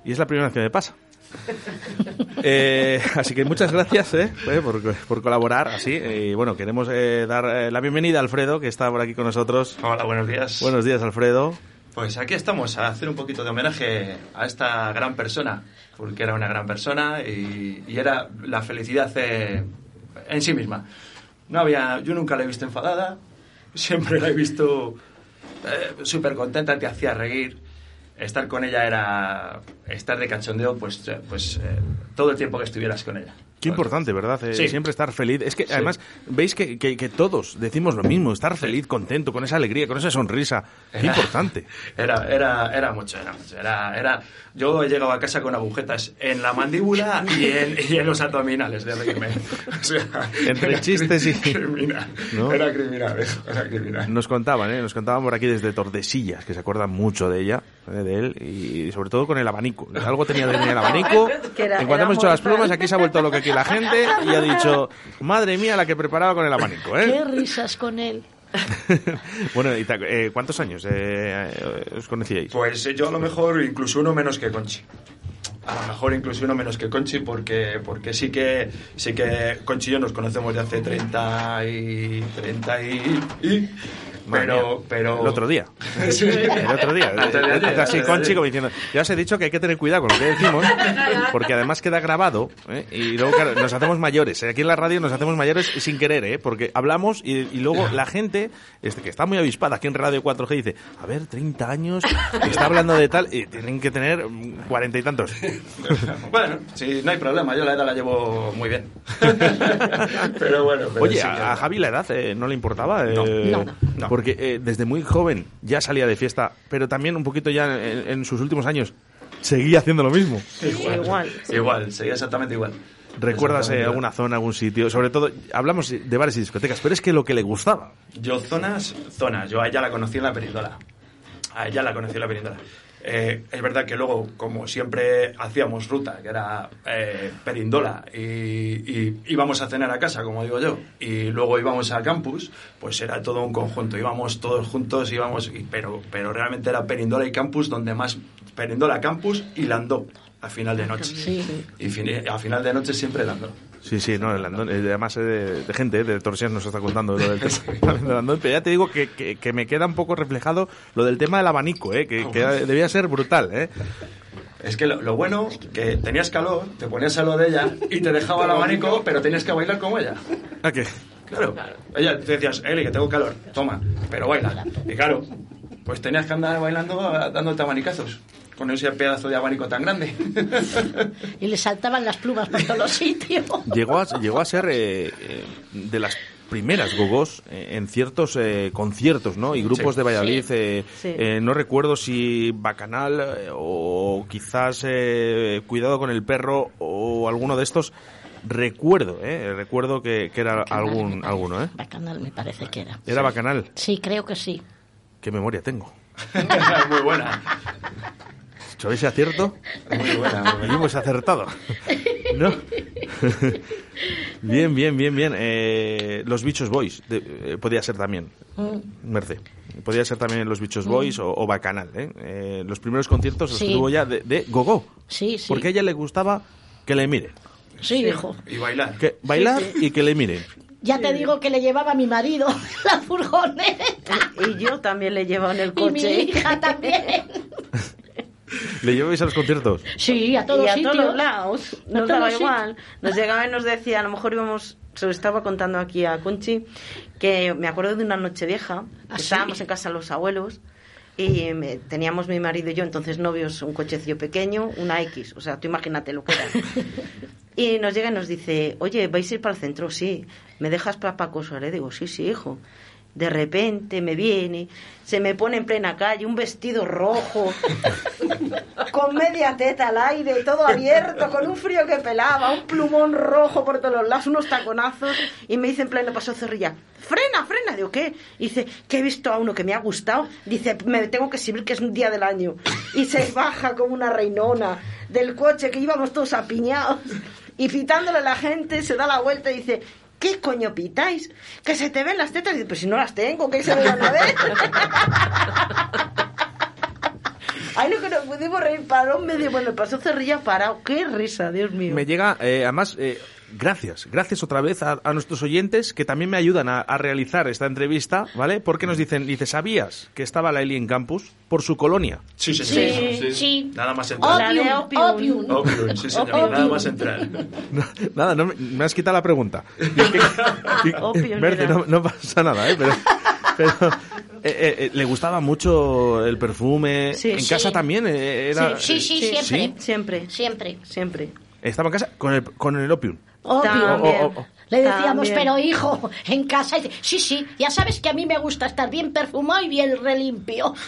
Y es la primera vez que me pasa. [laughs] Eh, así que muchas gracias eh, eh, por, por colaborar. Así, y bueno, queremos eh, dar eh, la bienvenida a Alfredo, que está por aquí con nosotros. Hola, buenos días. Buenos días, Alfredo. Pues aquí estamos a hacer un poquito de homenaje a esta gran persona, porque era una gran persona y, y era la felicidad eh, en sí misma. No había, yo nunca la he visto enfadada, siempre la he visto súper contenta, te hacía reír. Estar con ella era estar de cachondeo, pues, pues eh, todo el tiempo que estuvieras con ella. Qué importante, ¿verdad? Eh, Sí. Siempre estar feliz. Es que Sí. además, veis que, que- que todos decimos lo mismo, estar feliz, contento, con esa alegría, con esa sonrisa. Qué Era- importante. [laughs] Era, era, era mucho, era mucho. Era, era, yo he llegado a casa con agujetas en la mandíbula y en, y en los abdominales de reírme. O sea, [laughs] Entre era chistes y- Criminal. ¿no? Era criminal, eso, era criminal. Nos contaban, ¿eh? Nos contaban por aquí desde Tordesillas, que se acuerdan mucho de ella, ¿eh? de él, y sobre todo con el abanico. Algo tenía de el abanico. [laughs] Que era- en cuanto hemos hecho las plumas, aquí se ha vuelto loco aquí la gente y ha dicho, madre mía, la que preparaba con el abanico, Qué ¿eh? risas con él. [laughs] bueno, eh, ¿cuántos años eh, eh, os conocíais? Pues eh, yo a lo mejor incluso uno menos que Conchi. A lo mejor incluso uno menos que Conchi porque, porque sí que sí que Conchi y yo nos conocemos de hace 30 y 30 y, y- pero pero El otro día. Sí. El otro día. El otro día, Es así, sí. Conchi, como diciendo, ya os he dicho que hay que tener cuidado con lo que decimos, porque además queda grabado, ¿eh? y luego, claro, nos hacemos mayores. ¿eh? Aquí en la radio nos hacemos mayores sin querer, ¿eh? porque hablamos y, y luego la gente, este, que está muy avispada aquí en Radio 4G, dice, a ver, 30 años, está hablando de tal, y tienen que tener mm, cuarenta y tantos. [laughs] Bueno, sí, no hay problema, yo la edad la llevo muy bien. [laughs] pero bueno, pero Oye, sí a, a Javi la edad eh, no le importaba. No. eh, No, no, no. Porque eh, desde muy joven ya salía de fiesta, pero también un poquito ya en, en sus últimos años seguía haciendo lo mismo. Igual. Igual, sería exactamente igual. ¿Recuerdas eh, alguna zona, algún sitio? Sobre todo, hablamos de bares y discotecas, pero es que lo que le gustaba. Yo zonas, zonas. Yo a ella la conocí en la península. A ella la conocí en la península. Eh, es verdad que luego, como siempre hacíamos ruta, que era eh, Perindola, y, y íbamos a cenar a casa, como digo yo, y luego íbamos al campus, pues era todo un conjunto. Íbamos todos juntos, íbamos, y- pero, pero realmente era Perindola y campus donde más. Perindola, campus y Landó, a final de noche. Y fini- a final de noche siempre Landó. Sí, sí, no, el Landón, eh, además eh, de, de gente, eh, de Torsias nos está contando lo del [laughs] tema del Landón, pero ya te digo que, que- que me queda un poco reflejado lo del tema del abanico, eh, que, que debía ser brutal, ¿eh? Es que lo, lo bueno, que tenías calor, te ponías a lo de ella y te dejaba el abanico, pero tenías que bailar como ella. ¿A qué? Claro. Ella, te decías, Eli, que tengo calor, toma, pero baila. Y claro, pues tenías que andar bailando dándote abanicazos, con ese pedazo de abanico tan grande. [laughs] Y le saltaban las plumas por todos los sitios. Llegó a, llegó a ser eh, eh, de las primeras gogos eh, en ciertos eh, conciertos, ¿no? Y grupos Sí. de Valladolid. Sí. eh, Sí. eh, no recuerdo si Bacanal eh, o quizás eh, Cuidado con el perro o alguno de estos. Recuerdo, ¿eh? Recuerdo que, que era algún alguno, ¿eh? Bacanal me parece que era. Era Bacanal. Sí, creo que sí. Qué memoria tengo. [laughs] Muy buena. ¿Sabéis si acierto? [laughs] Muy buena. Hemos acertado. [laughs] ¿No? [laughs] bien, bien, bien, bien. Eh, los Bichos Boys de- eh, podía ser también. Mm. Merce. Podía ser también los Bichos Mm. Boys o, o Bacanal. ¿eh? Eh, los primeros conciertos los Sí. tuvo ya de, de Gogo. Sí, sí. Porque a ella le gustaba que le miren. Sí, hijo. Y bailar. Que bailar Sí, y que le miren. Ya te digo que le llevaba a mi marido la furgoneta. Y yo también le llevo en el Y mi coche. hija también. ¿Le lleváis a los conciertos? Sí, a todos y a sitios. todos lados. A Nos todos daba sitios. igual. Nos llegaba y nos decía, a lo mejor íbamos, se lo estaba contando aquí a Conchi, que me acuerdo de una noche vieja, ¿Ah, sí? estábamos en casa de los abuelos y me- teníamos mi marido y yo, entonces novios, un cochecillo pequeño, una X, o sea, tú imagínate lo que era. [laughs] Y nos llega y nos dice, oye, ¿vais a ir para el centro? Sí. ¿Me dejas para Paco Suárez? Digo, sí, sí, hijo. De repente me viene, se me pone en plena calle un vestido rojo, [laughs] con media teta al aire, todo abierto, con un frío que pelaba, un plumón rojo por todos los lados, unos taconazos, y me dice en pleno paso Zorrilla, frena, frena, digo, ¿qué? Y dice, que he visto a uno que me ha gustado, dice, me tengo que exhibir que es un día del año, y se baja como una reinona del coche que íbamos todos apiñados, y pitándole a la gente, se da la vuelta y dice, ¿Qué coño pitáis? Que se te ven las tetas. Y dice, pues si no las tengo, que se me van a ver. [laughs] Ay, no que nos pudimos reír, paró medio, bueno, pasó cerrilla parado. Qué risa, Dios mío. Me llega, eh, además, eh, gracias, gracias otra vez a, a nuestros oyentes que también me ayudan a, a realizar esta entrevista, ¿vale? Porque nos dicen, dice, ¿sabías que estaba la Eli en campus por su colonia? Sí, sí, Sí, sí. sí. sí. Nada más entrar. Opium, opium. Opium, sí, señor. Opium. Nada más entrar. [laughs] Nada, no me, has quitado la pregunta. [laughs] Era. no, no pasa nada, ¿eh? Pero, pero, eh, eh, eh, le gustaba mucho el perfume. Sí. en Sí. casa también eh, era. Sí, sí, siempre. Siempre. Siempre. Siempre. Estaba en casa con el, con el opium. Opium. También. O- o- o- Le decíamos, También. pero hijo, en casa. Y dice, sí, sí, ya sabes que a mí me gusta estar bien perfumado y bien relimpio. [laughs]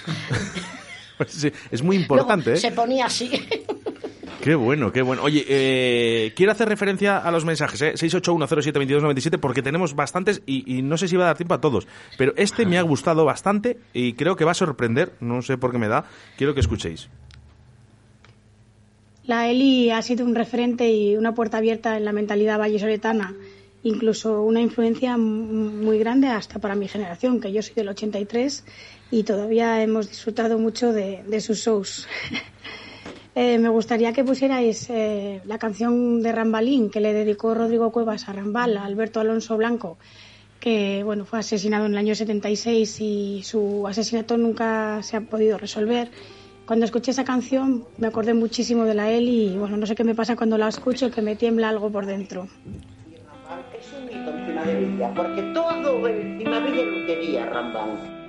Sí, es muy importante, Luego ¿eh? Se ponía así. Qué bueno, qué bueno. Oye, eh, quiero hacer referencia a los mensajes, ¿eh? 681072297, porque tenemos bastantes y, y no sé si va a dar tiempo a todos. Pero este me ha gustado bastante y creo que va a sorprender. No sé por qué me da. Quiero que escuchéis. La Eli ha sido un referente y una puerta abierta en la mentalidad vallesoletana, incluso una influencia muy grande hasta para mi generación, que yo soy del 83 y todavía hemos disfrutado mucho de, de sus shows. [laughs] Eh, me gustaría que pusierais eh, la canción de Rambalín que le dedicó Rodrigo Cuevas a Rambal, a Alberto Alonso Blanco, que bueno fue asesinado en el año 76 y su asesinato nunca se ha podido resolver. Cuando escuché esa canción me acordé muchísimo de la Eli y bueno, no sé qué me pasa cuando la escucho, que me tiembla algo por dentro. Es un mito encima de Villa, porque todo encima de Villa lo quería Rambán.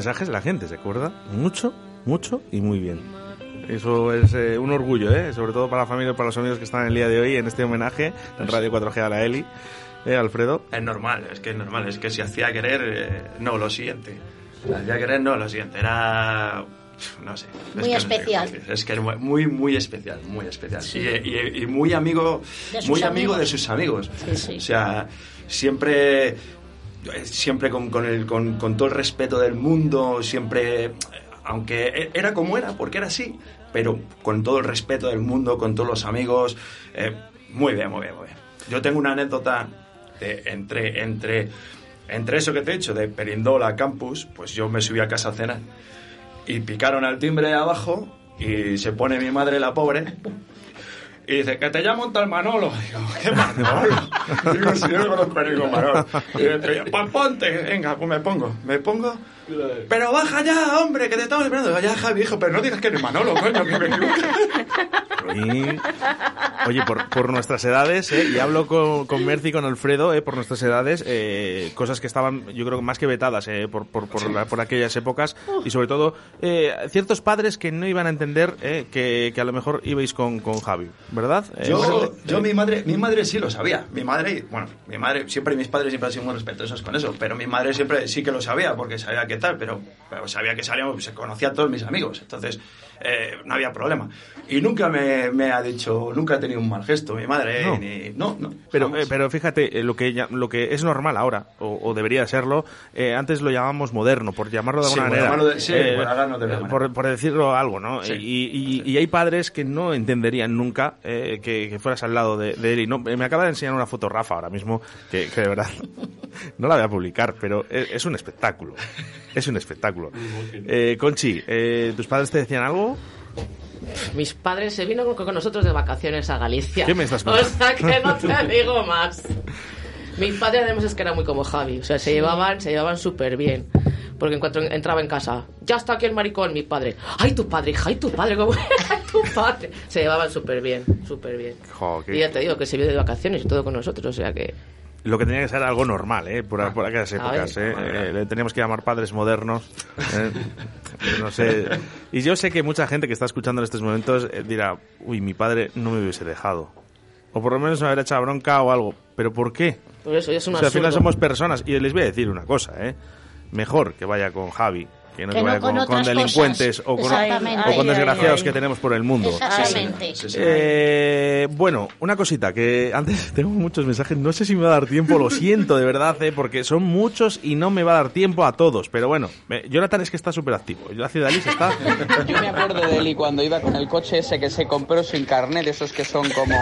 Mensajes. La gente se acuerda mucho, mucho y muy bien. Eso es eh, un orgullo, ¿eh? sobre todo para la familia y para los amigos que están el día de hoy en este homenaje en Radio 4G a la Eli. ¿Eh, Alfredo? Es normal, es que es normal. Es que si hacía querer, eh, no, lo siguiente. Si hacía querer, no, lo siguiente. Era. No sé. es Muy no sé especial. cómo decir. Es que es muy- muy, especial, muy especial. Y, y- y muy amigo, De sus muy amigo amigos. de sus amigos. Sí, sí. O sea, siempre. Eh, Siempre con, con el, con, todo el respeto del mundo, siempre. Aunque e- era como era, porque era así, pero con todo el respeto del mundo, con todos los amigos. eh, muy bien, muy bien, muy bien. Yo tengo una anécdota entre, entre, entre eso que te he dicho, de Perindola Campus, pues yo me subí a casa a cenar y picaron al timbre de abajo y se pone mi madre, la pobre, y dice, que te llamo un tal Manolo. [laughs] Digo, ¿qué Manolo? [laughs] Digo, si yo no conozco a ningún Manolo. Y dice, pues ponte, venga, pues me pongo, me pongo. Pero baja ya, hombre, que te estamos esperando. Ya, Javi, hijo, pero no digas que eres Manolo, coño, que me equivoco. [laughs] Oye, por, por nuestras edades, ¿eh? y hablo con, con Mercy y con Alfredo, ¿eh? por nuestras edades, eh, cosas que estaban, yo creo, más que vetadas ¿eh? por, por, por, la- por aquellas épocas, y sobre todo, eh, ciertos padres que no iban a entender ¿eh? que, que a lo mejor ibais con, con Javi, ¿verdad? Eh, Yo, yo mi madre, mi madre sí lo sabía. Mi madre, bueno, mi madre, siempre mis padres siempre han sido muy respetuosos con eso, pero mi madre siempre sí que lo sabía, porque sabía qué pero, pero sabía que salíamos, se conocía a todos mis amigos, entonces eh, no había problema. Y nunca me, me ha dicho, nunca ha tenido un mal gesto, mi madre, No. ni, no, no. Pero, eh, pero fíjate, eh, lo que, ya- lo que es normal ahora, o, o debería serlo, eh, antes lo llamábamos moderno, por llamarlo de alguna manera. de- sí, Eh, por de decirlo algo, ¿no? Sí. Y, y- y hay padres que no entenderían nunca eh, que, que fueras al lado de, de él. Y no, me acaba de enseñar una foto Rafa ahora mismo, que, que de verdad [laughs] no la voy a publicar, pero es, es un espectáculo. Es un espectáculo. Eh, Conchi, eh, ¿tus padres te decían algo? Mis padres se vino con, nosotros de vacaciones a Galicia. ¿Qué me estás [laughs] O contando? sea que no te digo [laughs] más. Mi padre además es que era muy como Javi. O sea, se llevaban, se llevaban súper bien. Porque en cuanto entraba en casa, ya está aquí el maricón, mi padre. ¡Ay, tu padre, hija! ¡Ay, tu padre! ¿cómo? [laughs] ¡Ay, tu padre! Se llevaban súper bien, súper bien. Jo, qué- Y ya te digo que se vio de vacaciones y todo con nosotros, o sea que... Lo que tenía que ser algo normal, ¿eh? Por, por aquellas A épocas, ver. ¿eh? Eh, Le teníamos que llamar padres modernos. ¿eh? No sé. Y yo sé que mucha gente que está escuchando en estos momentos eh, dirá, uy, mi padre no me hubiese dejado. O por lo menos me hubiera echado bronca o algo. ¿Pero por qué? Por eso, es un O sea, al final somos personas. Y les voy a decir una cosa, ¿eh? Mejor que vaya con Javi. Que no Que no vaya con con, con otras delincuentes o con, o desgraciados ay, ay. que tenemos por el mundo. Exactamente. Eh, bueno, una cosita, que antes [laughs] tengo muchos mensajes, no sé si me va a dar tiempo, lo siento de verdad, eh, porque son muchos y no me va a dar tiempo a todos, pero bueno, eh, Jonathan es que está súper activo, la Ciudadalis está... [laughs] Yo me acuerdo de él y cuando iba con el coche ese que se compró sin carnet, esos que son como,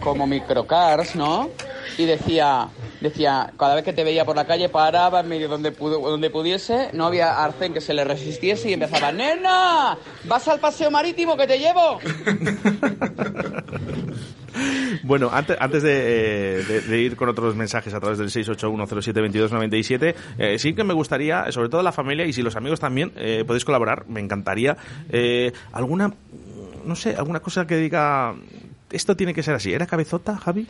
como microcars, ¿no? Y decía, decía, cada vez que te veía por la calle paraba en medio donde, pudo, donde pudiese, no había arcén que se le resistiese y empezaba, ¡Nena! ¿Vas al paseo marítimo que te llevo? [laughs] Bueno, antes, antes de, eh, de- de ir con otros mensajes a través del 681072297, eh, sí que me gustaría, sobre todo la familia y si los amigos también eh, podéis colaborar, me encantaría, eh, alguna, no sé, alguna cosa que diga, esto tiene que ser así. ¿Era cabezota, Javi?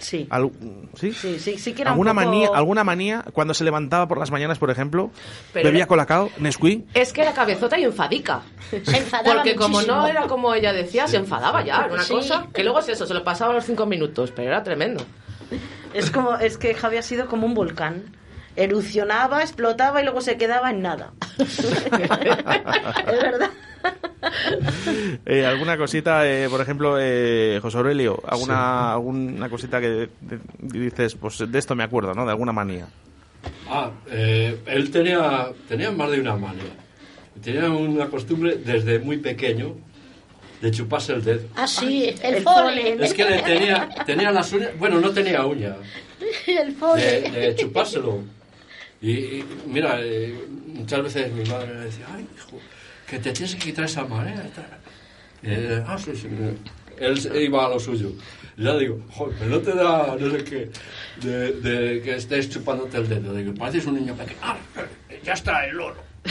Sí. Al- ¿Sí? Sí, sí, sí que era ¿Alguna, un poco... manía, ¿Alguna manía cuando se levantaba por las mañanas, por ejemplo? Pero ¿Bebía era- colacao, Nesquik? Es que era cabezota y enfadica. Se enfadaba Porque como muchísimo. no era como ella decía, se enfadaba ya, era una Sí. cosa. Que luego es eso, se lo pasaba a los cinco minutos, pero era tremendo. Es como, es que Javi ha sido como un volcán. Erupcionaba, explotaba y luego se quedaba en nada. [laughs] es verdad. [laughs] Eh, ¿Alguna cosita, eh, por ejemplo, eh, José Aurelio, alguna, alguna cosita que de- dices, pues de esto me acuerdo, ¿no? De alguna manía. Ah, eh, él tenía, tenía más de una manía. Tenía una costumbre desde muy pequeño de chuparse el dedo. Ah, sí, el, el fole. Es que le tenía, tenía las uñas, bueno, no tenía uñas, [laughs] el fole. de, de chupárselo. Y, y, mira, eh, muchas veces mi madre me decía, ay, hijo, que te tienes que quitar esa manera. y tal". Eh, ah, sí, sí. Él se- iba a lo suyo. Y ya digo, joder, pero no te da, no sé qué, de, de que estés chupándote el dedo. Digo, pareces un niño pequeño. Ah, ya está el loro. [laughs]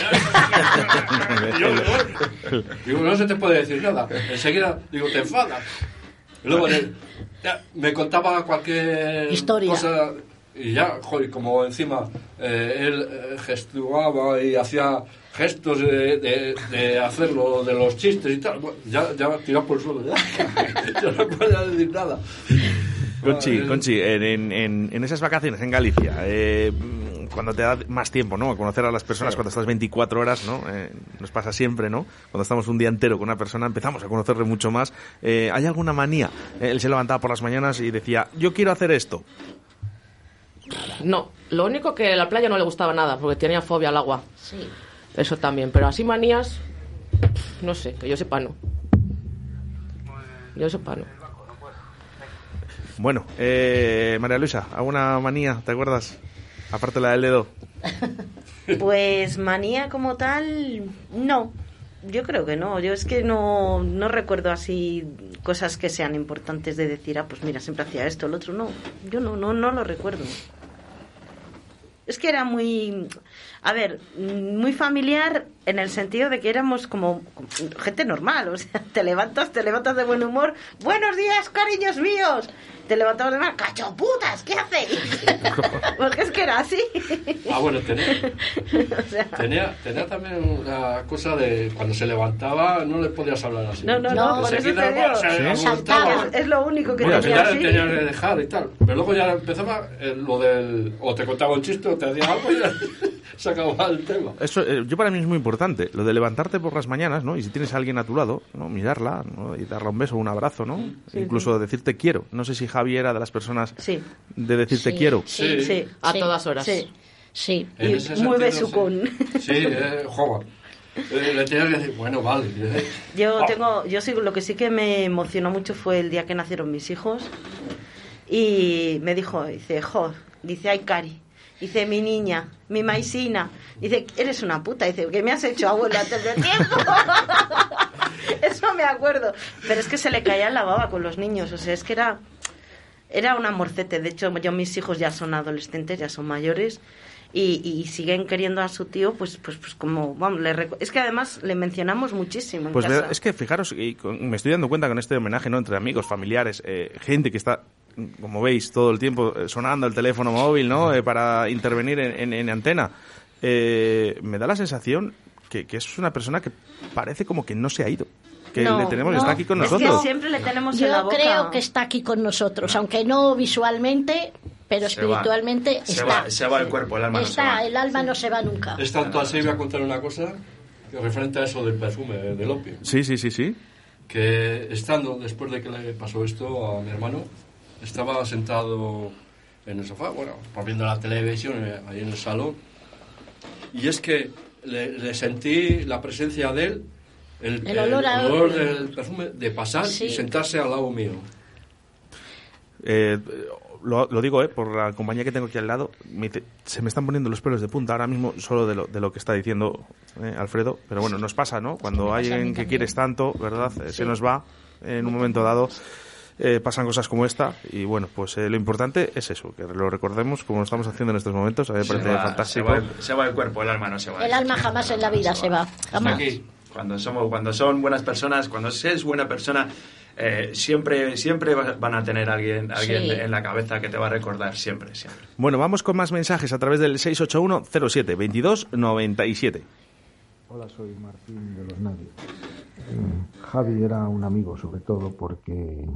Y yo, "Joder". digo, no se te puede decir nada. Enseguida, digo, te enfadas. Y luego eh, ya, me contaba cualquier Historia. cosa y ya, joder, como encima eh, él eh, gestuaba y hacía gestos de, de, de hacerlo, de los chistes y tal, bueno, ya, ya tirado por el suelo, ya, [laughs] ya no podía decir nada. Conchi, Conchi, en, en- en- esas vacaciones en Galicia, eh, cuando te da más tiempo, ¿no? A conocer a las personas cuando estás 24 horas, ¿no? Eh, nos pasa siempre, ¿no? Cuando estamos un día entero con una persona empezamos a conocerle mucho más. Eh, ¿Hay alguna manía? Eh, él se levantaba por las mañanas y decía, yo quiero hacer esto. No, lo único que a la playa no le gustaba nada, porque tenía fobia al agua. Sí. Eso también, pero así manías, no sé, que yo sepa no. Yo sepa no. Bueno, eh, María Luisa, ¿alguna manía? ¿Te acuerdas? Aparte la del dedo. [laughs] Pues manía como tal, no. Yo creo que no. Yo es que no, no recuerdo así cosas que sean importantes de decir, ah, pues mira, siempre hacía esto, el otro. No, yo no, no, no lo recuerdo. Es que era muy... A ver, muy familiar en el sentido de que éramos como gente normal, o sea, te levantas, te levantas de buen humor, buenos días, cariños míos, te levantabas de mal, cachoputas, ¿qué hacéis? [laughs] Porque es que era así. Ah, bueno, tenía, [laughs] tenía, tenía también la cosa de cuando se levantaba no le podías hablar así. No, no, no, por eso te digo, se ¿Sí? es, es lo único que Bueno, tenía así. tenías que dejar y tal. Pero luego ya empezaba eh, lo del. O te contaba un chiste o te hacía algo y ya [laughs] se acababa el tema. Eso, eh, yo para mí es muy importante, lo de levantarte por las mañanas, ¿no? Y si tienes a alguien a tu lado, ¿no? Mirarla, ¿no? Y darle un beso, un abrazo, ¿no? Sí, Incluso decirte quiero. No sé si Javi era de las personas Sí. de decirte Sí, quiero. Sí, sí, A sí, todas horas. Sí. Y muy sentido, besucón. Sí, eh. Eh, le que decir, bueno, vale. Yo Ah. tengo, yo sí, lo que sí que me emocionó mucho fue el día que nacieron mis hijos y me dijo, dice, jo, dice, ay, Cari, dice, mi niña, mi maicina, dice, eres una puta, dice, que me has hecho abuelo antes de tiempo. Eso me acuerdo. Pero es que se le caía la baba con los niños, o sea, es que era, era un amorcete. De hecho, yo mis hijos ya son adolescentes, ya son mayores. Y, y siguen queriendo a su tío, pues, pues, pues como, vamos, le es que además le mencionamos muchísimo en Pues casa. es que fijaros, y con- me estoy dando cuenta con este homenaje, ¿no? Entre amigos, familiares, eh, gente que está, como veis, todo el tiempo eh, sonando el teléfono móvil, ¿no? Eh, para intervenir en, en- en antena. Eh, me da la sensación que, que es una persona que parece como que no se ha ido. Que No, le tenemos, no. está aquí con Es que nosotros. siempre le tenemos Yo en la boca. creo que está aquí con nosotros, aunque no visualmente, pero Se va. espiritualmente Se está. va, se va el cuerpo, el alma no se está, va. el alma no se va nunca. Es tanto así, voy a contar una cosa que referente a eso del perfume, del opio. Sí, sí, sí, sí. Que estando, después de que le pasó esto a mi hermano, estaba sentado en el sofá, bueno, viendo la televisión eh, ahí en el salón, y es que le, le sentí la presencia de él, el, El olor a- olor del perfume, de pasar Sí. y sentarse al lado mío. Eh, lo, lo digo, ¿eh? Por la compañía que tengo aquí al lado, me se me están poniendo los pelos de punta ahora mismo solo de lo, de lo que está diciendo eh, Alfredo. Pero bueno, nos pasa, ¿no? Cuando hay alguien que quieres tanto, ¿verdad? Eh, Sí. Se nos va en un momento dado. eh, pasan cosas como esta y bueno, pues eh, lo importante es eso, que lo recordemos como lo estamos haciendo en estos momentos, a mí me Se parece va, fantástico. Se va, el, se va el cuerpo, el alma no se va. El alma jamás en la vida se va. Jamás. Cuando, somos, cuando son buenas personas, cuando se es buena persona, eh, siempre, siempre va- van a tener alguien, alguien Sí. en la cabeza que te va a recordar, siempre, siempre. Bueno, vamos con más mensajes a través del 681 07 22 97. Hola, soy Martín de los Nadies. Eh, Javi era un amigo, sobre todo porque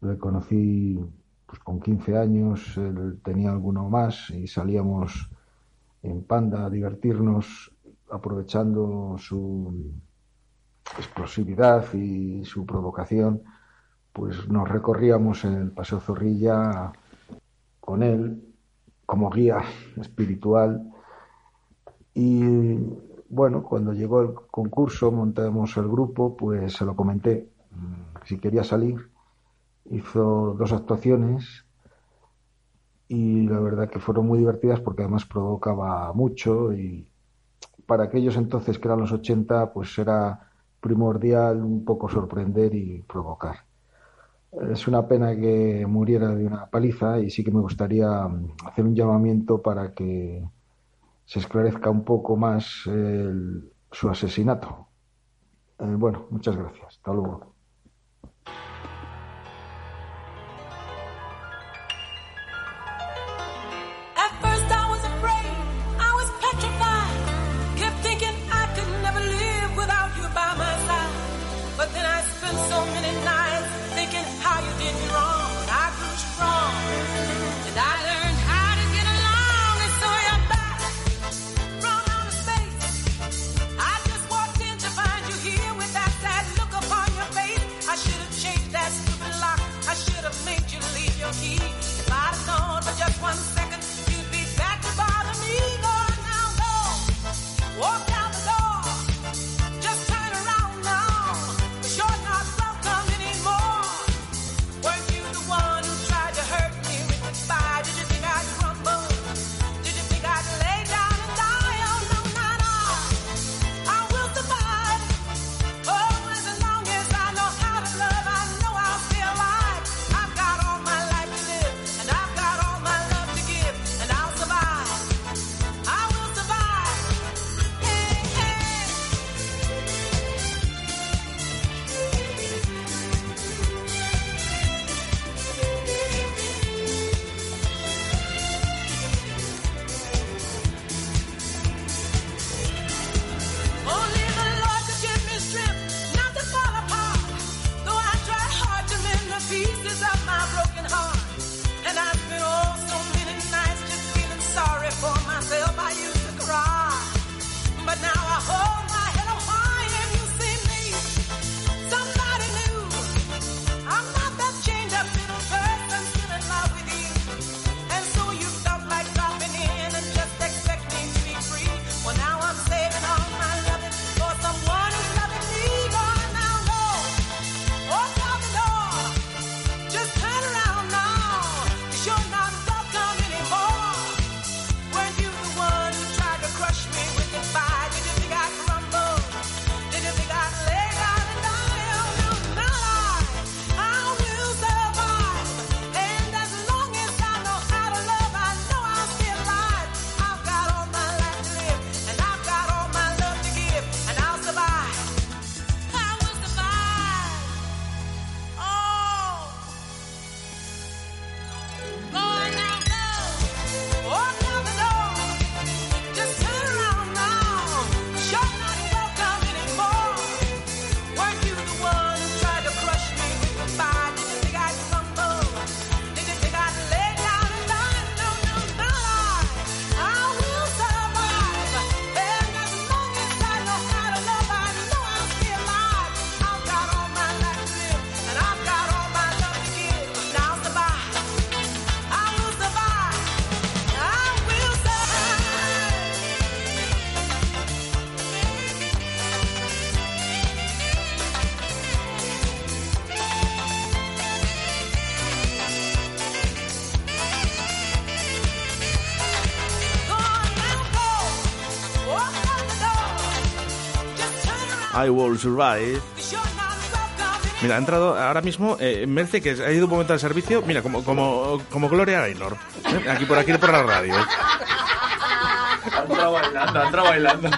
le conocí pues, con 15 años, él tenía alguno más y salíamos en panda a divertirnos aprovechando su explosividad y su provocación, pues nos recorríamos el Paseo Zorrilla con él como guía espiritual y bueno, cuando llegó el concurso, montamos el grupo, pues se lo comenté si quería salir. Hizo dos actuaciones y la verdad que fueron muy divertidas porque además provocaba mucho y para aquellos entonces que eran los 80, pues era primordial un poco sorprender y provocar. Es una pena que muriera de una paliza y sí que me gustaría mm, hacer un llamamiento para que se esclarezca un poco más el- su asesinato. Eh, bueno, muchas gracias. Hasta luego. I Will Survive. Mira, ha entrado ahora mismo eh, Merce, que ha ido un momento al servicio. Mira, como, como, como Gloria Gaynor. ¿eh? Aquí por aquí por la radio. Ha entrado bailando, ha entrado bailando.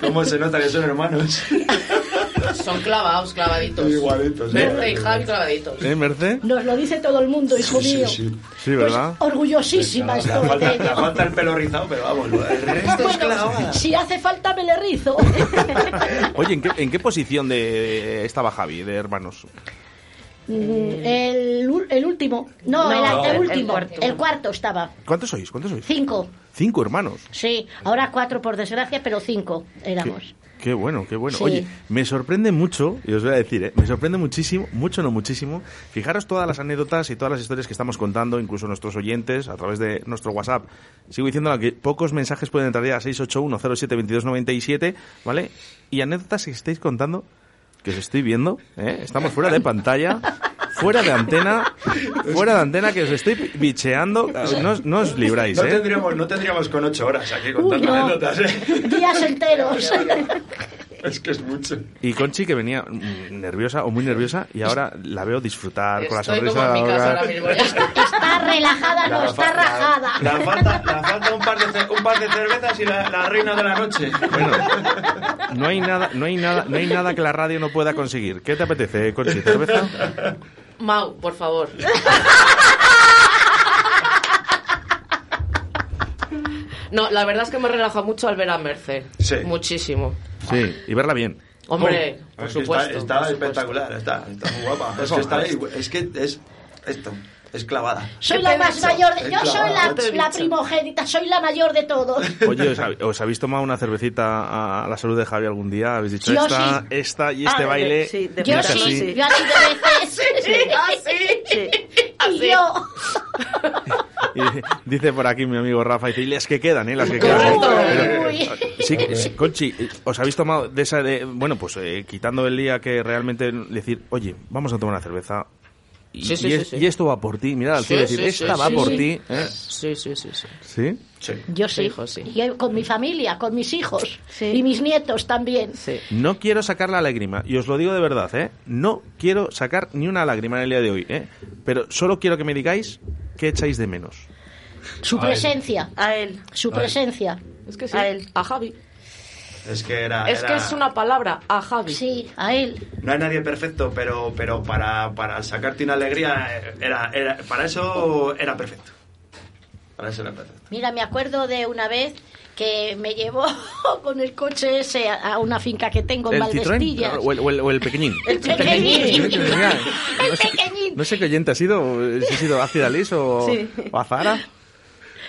¿Cómo se nota que son hermanos? Son clavados, clavaditos. Igualitos, ¿eh? Merce y Javi clavaditos. ¿Eh, Merce? Nos lo dice todo el mundo, hijo mío. Sí, ¿verdad? Orgullosísima Le estoy falta, de le ello. falta el pelo rizado, pero vamos, el resto es clavada. Si hace falta me le rizo. [laughs] Oye, ¿en qué, en qué posición de estaba Javi, de hermanos? Mm, el, el último. No, No, el, el el último. cuarto. El cuarto estaba. ¿Cuántos sois? ¿Cuántos sois? Cinco. Cinco hermanos. Sí, ahora cuatro por desgracia, pero cinco éramos. Qué bueno, qué bueno. Sí. Oye, me sorprende mucho, y os voy a decir, ¿eh? me sorprende muchísimo, mucho no muchísimo, fijaros todas las anécdotas y todas las historias que estamos contando, incluso nuestros oyentes, a través de nuestro WhatsApp. Sigo diciendo que pocos mensajes pueden entrar ya a 681072297, ¿vale? Y anécdotas que estáis contando, que os estoy viendo, ¿eh? Estamos fuera de pantalla, [laughs] fuera de antena, fuera de antena, que os estoy bicheando. No, os- no os libráis, No ¿eh? tendríamos, no tendríamos con ocho horas aquí contando Uy, no. anécdotas, ¿eh? Días enteros. [laughs] Es que es mucho. Y Conchi, que venía nerviosa o muy nerviosa, y ahora la veo disfrutar con la Estoy sonrisa como en mi de casa ahora. mismo. Está relajada, no La está fa- rajada. La falta, la falta un, par de, un par de cervezas y la, la reina de la noche. No hay nada, no hay nada, no hay nada que la radio no pueda conseguir. ¿Qué te apetece, Conchi? ¿Cerveza? Mau, por favor. No, la verdad es que me relaja mucho al ver a Merce. Sí. Muchísimo. Sí, y verla bien. Hombre, Oh, por es supuesto. Está, está por supuesto. espectacular, está, está muy guapa. Es que está ahí, es que es esto, es clavada. Soy la más mayor. De, yo soy la, la primogénita, soy la mayor de todos. [laughs] Oye, ¿os, os habéis tomado una cervecita a, la salud de Javi algún día? ¿Habéis dicho Yo esta, sí. esta y este Ah, baile? sí, de Yo sí, así? yo así de veces. [laughs] Y yo. [laughs] Y dice por aquí mi amigo Rafa, dice, y las que quedan, ¿eh? Las que quedan. ¿eh? Sí, sí, Conchi, ¿os habéis tomado de esa de, bueno, pues eh, quitando el día que realmente decir, oye, vamos a tomar una cerveza? Y, Sí, sí, y sí, es- sí. y esto va por ti, mira al Sí, cielo decir, sí, esta sí, va sí, por sí. ti. ¿eh? Sí, sí, sí, sí. ¿Sí? Yo sí. hijo, sí. Y con mi familia, con mis hijos. Y mis nietos también. No quiero sacar la lágrima, y os lo digo de verdad, ¿eh? No quiero sacar ni una lágrima en el día de hoy, ¿eh? Pero solo quiero que me digáis qué echáis de menos. Su A él. presencia. A él. Su A él. presencia. Es que sí. A él. A Javi. Es que era, Es que era- es una palabra, a Javi. Sí, a él. no hay nadie perfecto, pero, pero para, para sacarte una alegría, eh, era, era, para eso era perfecto. Para eso era perfecto. Mira, me acuerdo de una vez que me llevó [laughs] con el coche ese a una finca que tengo en. Valdestillas. ¿O el, o el- o el pequeñín? El [laughs] pequeñín. El no, sé, pequeñín. no sé qué oyente ha sido, si ha sido Ácida Liz o, Sí. o Azara.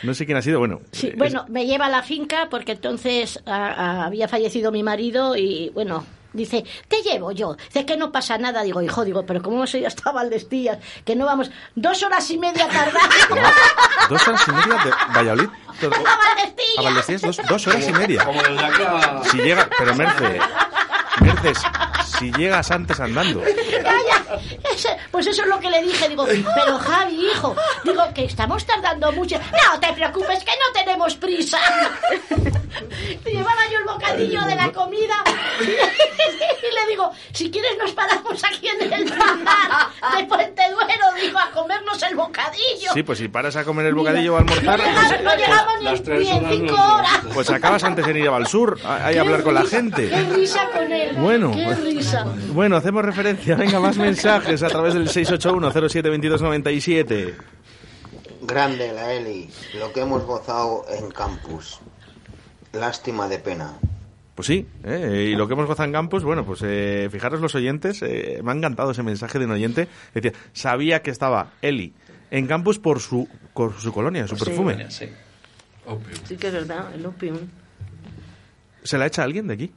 No sé quién ha sido, bueno. Sí, bueno, me lleva a la finca porque entonces a- a- había fallecido mi marido y bueno, dice, te llevo yo. Dice que no pasa nada. Digo, hijo, digo, pero ¿cómo se ya hasta Valdestillas? Que no vamos, dos horas y media tardando. [laughs] Dos horas y media de Valladolid. todo- ¡A Valdestillas! A Valdestillas, dos, dos horas y media. Como desde aquí a... Si llega, pero Merce, Merces, si llegas antes andando. Ese- pues eso es lo que le dije. Digo, pero Javi, hijo, digo que estamos tardando mucho. No te preocupes, que no tenemos prisa. Llevaba yo el bocadillo de la comida y le digo, si quieres nos paramos aquí en el bazar de Puente Duero, digo, a comernos el bocadillo. Sí, pues si paras a comer el bocadillo o a almorzar, No llegamos, pues, no llegamos ni, ni en cinco horas. pues acabas antes en ir a Valsur, a, ahí a hablar con la gente. Qué risa con él. Bueno, Qué pues- risa. Bueno, hacemos referencia. Venga, más mensajes a través del 681-07-2297. Grande la Eli, lo que hemos gozado en campus. Lástima de pena. Pues sí, ¿eh? y lo que hemos gozado en campus, bueno, pues eh, fijaros los oyentes, eh, me ha encantado ese mensaje de un oyente, que decía, sabía que estaba Eli en campus por su, por su colonia, su Sí. perfume. Sí. Sí que es verdad, el opium. ¿Se la echa alguien de aquí?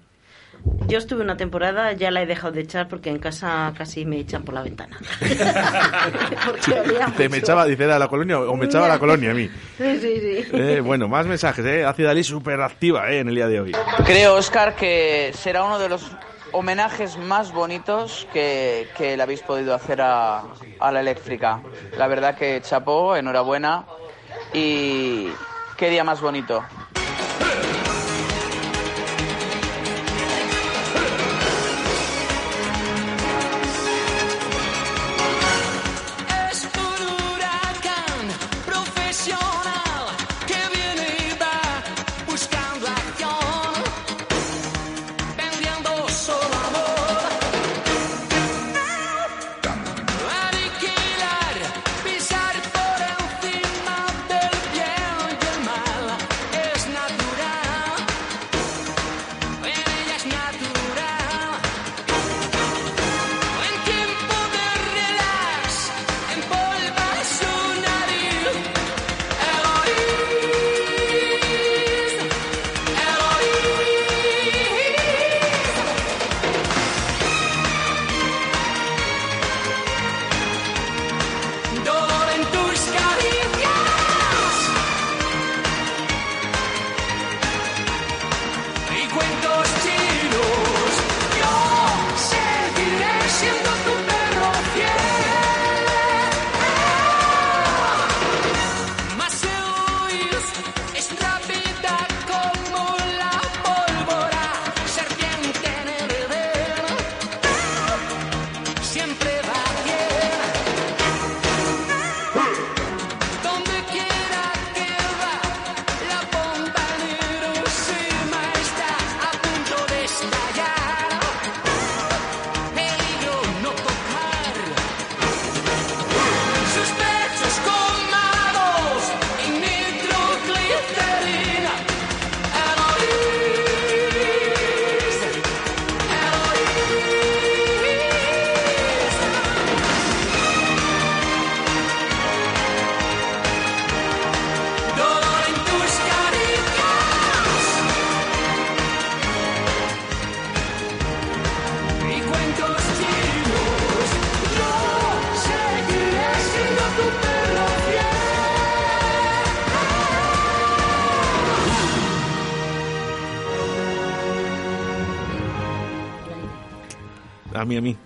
Yo estuve una temporada, ya la he dejado de echar porque en casa casi me echan por la ventana. [laughs] Te me echaba, dice, a la colonia, o me echaba la colonia a mí. Sí, sí, sí. Eh, bueno, más mensajes, ¿eh? Ácida Ali súper activa, ¿eh? En el día de hoy. Creo, Oscar, que será uno de los homenajes más bonitos que, que le habéis podido hacer a, a la eléctrica. La verdad que chapó, enhorabuena y qué día más bonito.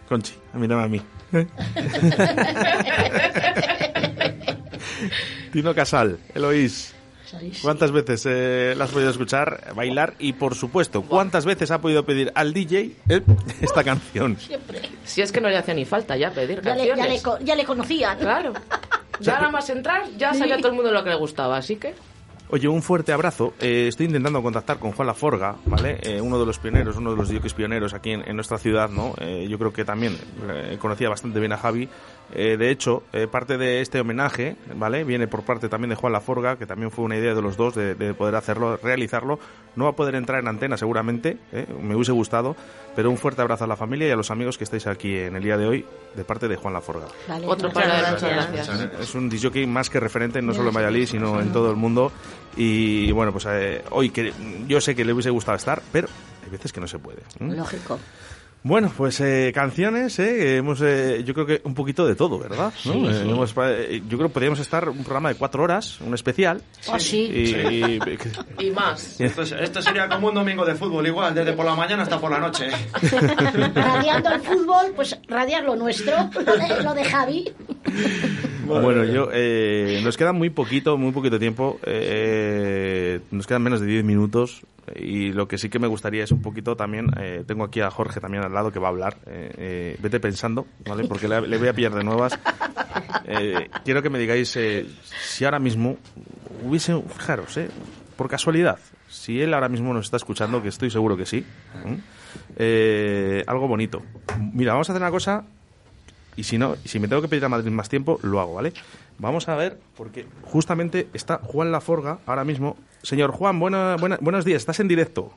A mí, Conchi. A mí, no a mí. Tino Casal, Eloís. ¿Cuántas veces eh, la has podido escuchar, bailar? Y por supuesto, ¿cuántas veces ha podido pedir al DJ eh, esta [laughs] canción? Si es que no le hacía ni falta ya pedir Ya le, ya, le, canciones. ya le conocían. Claro. Ya nada más entrar, ya sabía todo el mundo lo que le gustaba, así que... Oye, un fuerte abrazo. Eh, estoy intentando contactar con Juan Laforga, ¿vale? Eh, uno de los pioneros, uno de los DJs pioneros aquí en, en nuestra ciudad, ¿no? Eh, yo creo que también eh, conocía bastante bien a Javi. Eh, de hecho, eh, parte de este homenaje, ¿vale? Viene por parte también de Juan Laforga, que también fue una idea de los dos de, de poder hacerlo, realizarlo. No va a poder entrar en antena seguramente, ¿eh? me hubiese gustado, pero un fuerte abrazo a la familia y a los amigos que estáis aquí en el día de hoy de parte de Juan Laforga. Vale, Otro muchas para gracias. gracias. Es un disjockey más que referente, no solo en Valladolid, sino en todo el mundo. Y bueno, pues eh, hoy que yo sé que le hubiese gustado estar, pero hay veces que no se puede. ¿eh? Lógico. Bueno, pues eh, canciones, eh, hemos, eh, yo creo que un poquito de todo, ¿verdad? ¿No? Sí, Eh, sí. hemos pa- eh, yo creo que podríamos estar un programa de cuatro horas, un especial. Oh, sí. Y, y- [laughs] Y más. Esto, es- esto sería como un domingo de fútbol, igual, desde por la mañana hasta por la noche. [laughs] Radiando el fútbol, pues radiar lo nuestro, lo de, lo de Javi. [laughs] Bueno, yo eh, nos queda muy poquito, muy poquito tiempo. eh, nos quedan menos de 10 minutos y lo que sí que me gustaría es un poquito también. eh, tengo aquí a Jorge también al lado que va a hablar. eh, eh, vete pensando, ¿vale? Porque le, le voy a pillar de nuevas. Eh, quiero que me digáis eh, si ahora mismo hubiese, fijaros, eh, por casualidad, si él ahora mismo nos está escuchando, que estoy seguro que sí, ¿eh? Eh, algo bonito. Mira, vamos a hacer una cosa y si no, si me tengo que pedir a Madrid más tiempo, lo hago, ¿vale? Vamos a ver, porque justamente está Juan Laforga ahora mismo. Señor Juan, buena, buena- buenos días, estás en directo.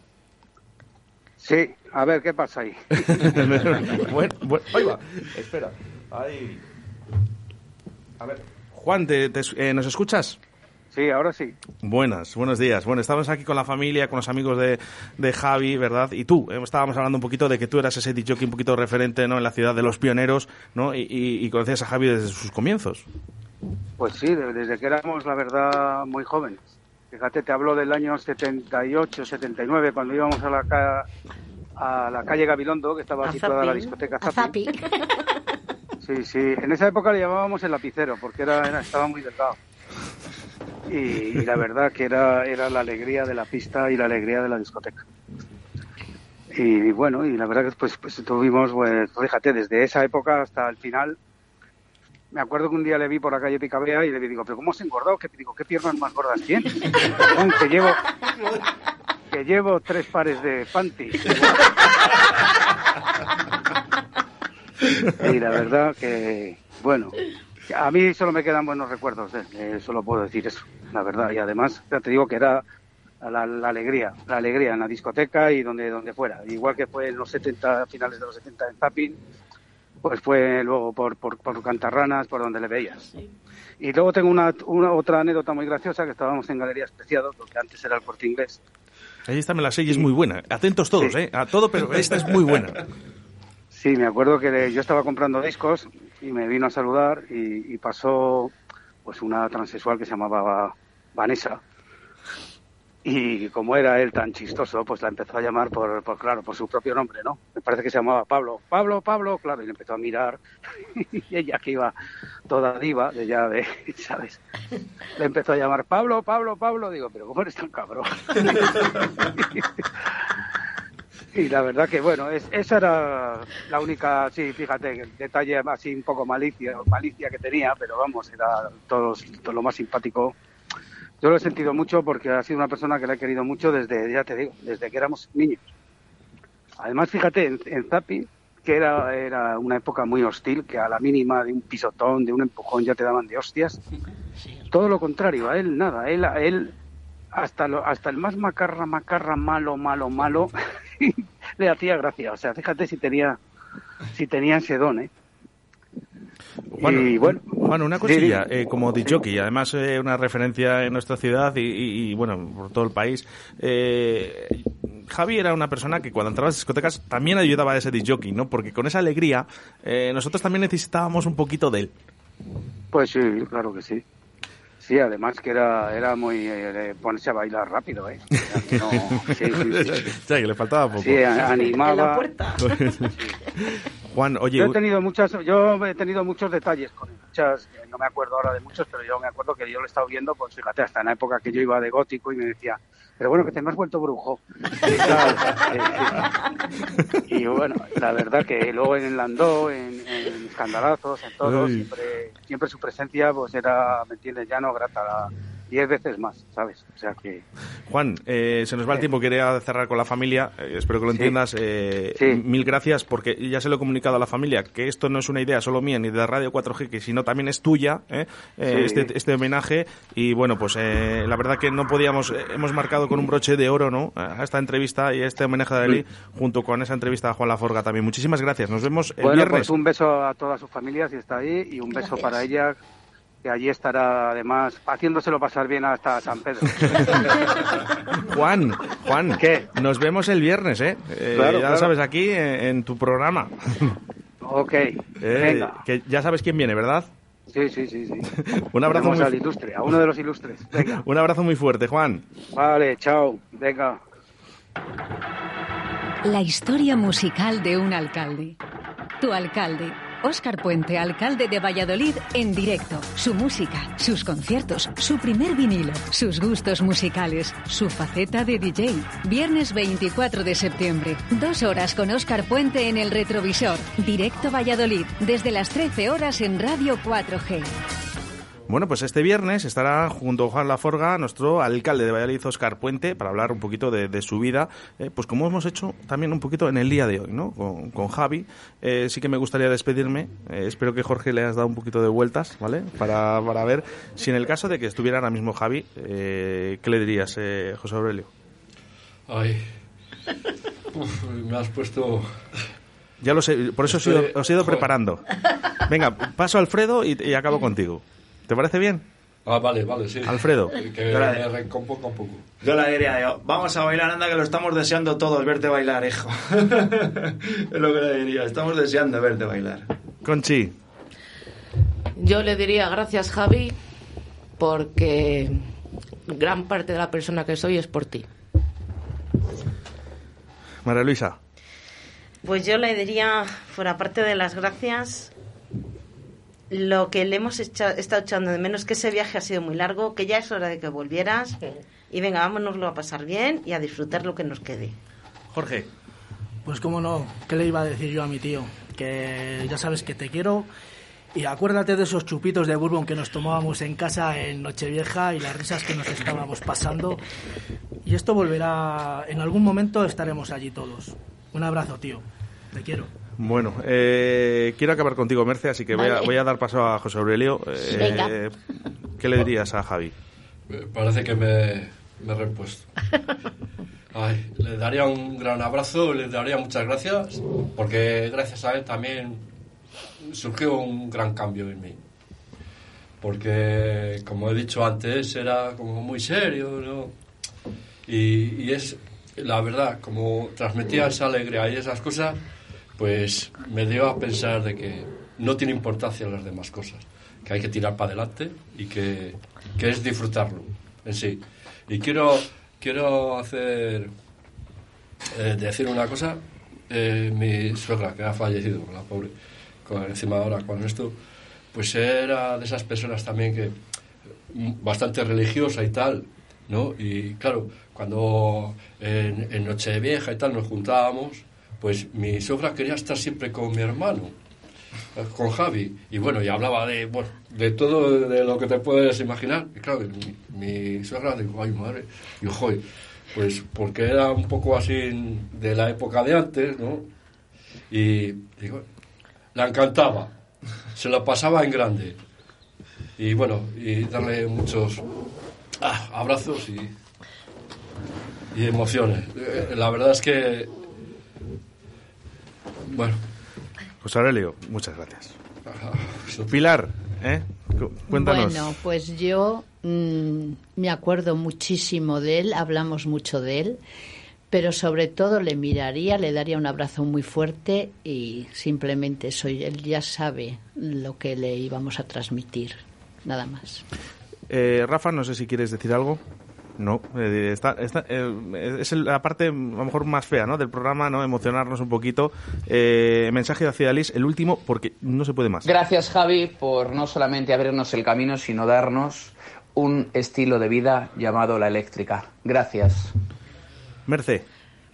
Sí, a ver, ¿qué pasa ahí? [laughs] Buen- buen- ahí va, espera. Ahí. A ver, Juan, ¿te, te- eh, ¿nos escuchas? Sí, ahora sí. Buenas, buenos días. Bueno, estamos aquí con la familia, con los amigos de, de Javi, ¿verdad? Y tú, eh, estábamos hablando un poquito de que tú eras ese DJ un poquito referente, ¿no? En la ciudad de los pioneros, ¿no? Y, y- y conocías a Javi desde sus comienzos. Pues sí, de- desde que éramos, la verdad, muy jóvenes. Fíjate, te hablo del año 78, 79, cuando íbamos a la, ca- a la calle Gabilondo, que estaba A situada la Zapi. discoteca Zapi. Zapi. Sí, sí. En esa época le llamábamos el lapicero, porque era, era- estaba muy delgado. Y, y la verdad que era, era la alegría de la pista y la alegría de la discoteca. Y bueno, y la verdad que pues, pues tuvimos, pues, fíjate, desde esa época hasta el final. Me acuerdo que un día le vi por la calle Picabea y le digo, pero ¿cómo has engordado? Que digo, ¿qué piernas más gordas tienes? Que llevo, que llevo tres pares de panties. Y la verdad que, bueno, a mí solo me quedan buenos recuerdos de él, eh, solo puedo decir eso, la verdad. Y además, ya te digo que era la, la alegría, la alegría en la discoteca y donde, donde fuera. Igual que fue en los 70, finales de los 70 en Zapping, pues fue luego por, por, por Cantarranas, por donde le veías. Y luego tengo una, una otra anécdota muy graciosa, que estábamos en Galería Especiados, lo que antes era el Corte Inglés. Ahí está, me la sé y es muy buena. Atentos todos, ¿eh? A todo, pero esta es muy buena. [laughs] Sí, me acuerdo que yo estaba comprando discos y me vino a saludar y, pasó pues una transexual que se llamaba Vanessa. Y como era él tan chistoso, pues la empezó a llamar por, por, claro, por su propio nombre, ¿no? Me parece que se llamaba Pablo. Pablo, Pablo, claro, y le empezó a mirar. [laughs] y ella que iba toda diva, de ya de, [laughs] ¿sabes? Le empezó a llamar Pablo, Pablo, Pablo. Digo, pero ¿cómo eres tan cabrón? [laughs] y la verdad que, bueno, es, esa era la única, sí, fíjate, el detalle así un poco malicia, malicia que tenía, pero vamos, era todo, todo lo más simpático yo lo he sentido mucho porque ha sido una persona que la he querido mucho desde, ya te digo, desde que éramos niños. Además, fíjate, en, en Zapping, que era, era una época muy hostil, que a la mínima de un pisotón, de un empujón ya te daban de hostias. Todo lo contrario, a él nada, a él, a él hasta, lo, hasta el más macarra, macarra, malo, malo, malo, [laughs] le hacía gracia. O sea, fíjate si tenía, si tenía ese don, ¿eh? Y bueno, Juan, una cosilla, sí. eh, como jockey, además eh, una referencia en nuestra ciudad y, y- y, bueno, por todo el país. Eh, Javi era una persona que cuando entraba a las discotecas también ayudaba a ese jockey, ¿no? Porque con esa alegría eh, nosotros también necesitábamos un poquito de él. Pues sí, claro que sí. Sí, además que era, era muy eh, ponerse a bailar rápido, ¿eh? No- [laughs] sí, que le faltaba poco. Sí, animaba. [laughs] Juan, oye, yo he tenido muchas, yo he tenido muchos detalles con él, muchas, eh, no me acuerdo ahora de muchos, pero yo me acuerdo que yo lo he estado viendo, pues fíjate, hasta en la época que yo iba de gótico y me decía, pero bueno, que te me has vuelto brujo. [laughs] Y, bueno, la verdad que luego en el Landó, en, en escandalazos, en todo, siempre, siempre su presencia, pues era, ¿me entiendes? Ya no grata, la- diez veces más, ¿sabes? O sea que... Juan, eh, se nos va el tiempo, quería cerrar con la familia, eh, espero que lo Sí. entiendas. eh, Sí. Mil gracias, porque ya se lo he comunicado a la familia, que esto no es una idea solo mía ni de Radio 4G, que sino también es tuya, eh, eh, Sí. este, este homenaje. Y bueno, pues eh, la verdad que no podíamos, eh, hemos marcado con un broche de oro ¿no? a esta entrevista y a este homenaje a Eli, junto con esa entrevista a Juan Laforga también. Muchísimas gracias, nos vemos el bueno, viernes. pues un beso a toda su familia si está ahí y un beso Gracias. para ella que allí estará además haciéndoselo pasar bien hasta San Pedro. [laughs] Juan, Juan, nos vemos el viernes, ¿eh? Eh, Claro, ya claro. sabes, aquí en, en tu programa. ok, Eh, venga. que ya sabes quién viene, ¿verdad? Sí, sí, sí, sí. [laughs] Un abrazo Tenemos muy al ilustre, a uno de los ilustres. Venga. [laughs] Un abrazo muy fuerte, Juan. Vale, chao. Venga. La historia musical de un alcalde. Tu alcalde. Óscar Puente, alcalde de Valladolid, en directo. Su música, sus conciertos, su primer vinilo, sus gustos musicales, su faceta de DJ. Viernes 24 de septiembre. Dos horas con Óscar Puente en el retrovisor. Directo Valladolid. Desde las 13 horas en Radio 4G. Bueno, pues este viernes estará junto a Juan Laforga, nuestro alcalde de Valladolid, Oscar Puente, para hablar un poquito de, de su vida, eh, pues como hemos hecho también un poquito en el día de hoy, ¿no? Con, con Javi. Eh, sí que me gustaría despedirme. Eh, espero que Jorge le has dado un poquito de vueltas, ¿vale? Para, para ver si en el caso de que estuviera ahora mismo Javi, ¿qué le dirías, eh, José Aurelio? Ay. Uf, me has puesto. Ya lo sé, por eso os he ido, os he ido preparando. Venga, paso a Alfredo y, y acabo contigo. ¿Te parece bien? Ah, vale, vale, sí. Alfredo. [laughs] Que Yo la- me recomponga un poco. Yo la diría yo, vamos a bailar, anda que lo estamos deseando todos, verte bailar, hijo. [laughs] es lo que le diría, estamos deseando verte bailar. Conchi. Yo le diría gracias, Javi, porque gran parte de la persona que soy es por ti. María Luisa. Pues yo le diría, fuera parte de las gracias, lo que le hemos echa- estado echando de menos, que ese viaje ha sido muy largo, que ya es hora de que volvieras. Y venga, vámonoslo a pasar bien y a disfrutar lo que nos quede. Jorge. Pues cómo no, ¿qué le iba a decir yo a mi tío? Que ya sabes que te quiero y acuérdate de esos chupitos de bourbon que nos tomábamos en casa en Nochevieja y las risas que nos estábamos pasando. Y esto volverá, en algún momento estaremos allí todos. Un abrazo, tío. Te quiero. Bueno, eh, quiero acabar contigo, Merce, así que voy, a, Vale. voy a dar paso a José Aurelio. Eh, Venga. ¿Qué le dirías a Javi? Parece que me, me he repuesto. [laughs] Ay, le daría un gran abrazo, le daría muchas gracias, porque gracias a él también surgió un gran cambio en mí. Porque, como he dicho antes, era como muy serio, ¿no? Y, y es, la verdad, como transmitía esa alegría y esas cosas, pues me dio a pensar de que no tiene importancia las demás cosas, que hay que tirar para adelante y que, que es disfrutarlo en sí. Y quiero, quiero hacer. eh, decir una cosa. Eh, mi suegra, que ha fallecido, la pobre, con, encima ahora con esto, pues era de esas personas también que. mm, bastante religiosa y tal, ¿no? Y claro, cuando en, en Nochevieja y tal nos juntábamos, pues mi suegra quería estar siempre con mi hermano eh, con Javi. Y bueno y hablaba de bueno, de todo de lo que te puedes imaginar. Y claro mi, mi suegra dijo ay madre y ojo pues porque era un poco así de la época de antes no y digo la encantaba se lo pasaba en grande y bueno y darle muchos ah, abrazos y y emociones. Eh, la verdad es que bueno José Aurelio, muchas gracias. Pilar, ¿eh? Cu- Cuéntanos. Bueno, pues yo mm, me acuerdo muchísimo de él, hablamos mucho de él, pero sobre todo le miraría, le daría un abrazo muy fuerte y simplemente soy él ya sabe lo que le íbamos a transmitir, nada más. Eh, Rafa, no sé si quieres decir algo. No, eh, está, está, eh, es el- la parte a lo mejor más fea ¿no? del programa, no emocionarnos un poquito. Eh, mensaje hacia Alice, el último, porque no se puede más. Gracias, Javi, por no solamente abrirnos el camino, sino darnos un estilo de vida llamado la eléctrica. Gracias. Merce,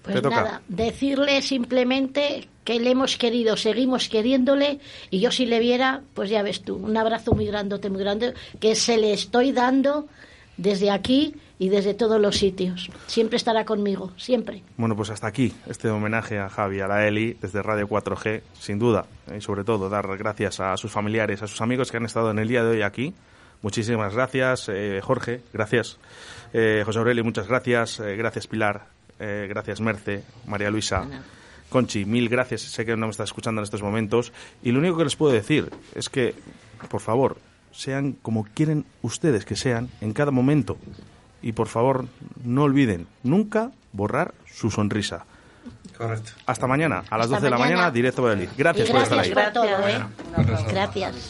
Pues te toca. nada, decirle simplemente que le hemos querido, seguimos queriéndole y yo si le viera, pues ya ves tú, un abrazo muy grandote, muy grande, que se le estoy dando desde aquí y desde todos los sitios. Siempre estará conmigo, siempre. Bueno, pues hasta aquí este homenaje a Javi, a la Eli, desde Radio 4G, sin duda. eh, Y sobre todo, dar gracias a sus familiares, a sus amigos que han estado en el día de hoy aquí. Muchísimas gracias, eh, Jorge, gracias. Eh, José Aurelio, muchas gracias. Eh, gracias, Pilar. Eh, gracias, Merce, María Luisa. Conchi, mil gracias. Sé que no me está escuchando en estos momentos. Y lo único que les puedo decir es que, por favor, sean como quieren ustedes que sean en cada momento. Y por favor, no olviden nunca borrar su sonrisa. Correcto. Hasta mañana, a las Hasta 12 de la mañana. directo a Valladolid. Gracias Y por estar gracias ahí. por todo, ¿eh? Gracias.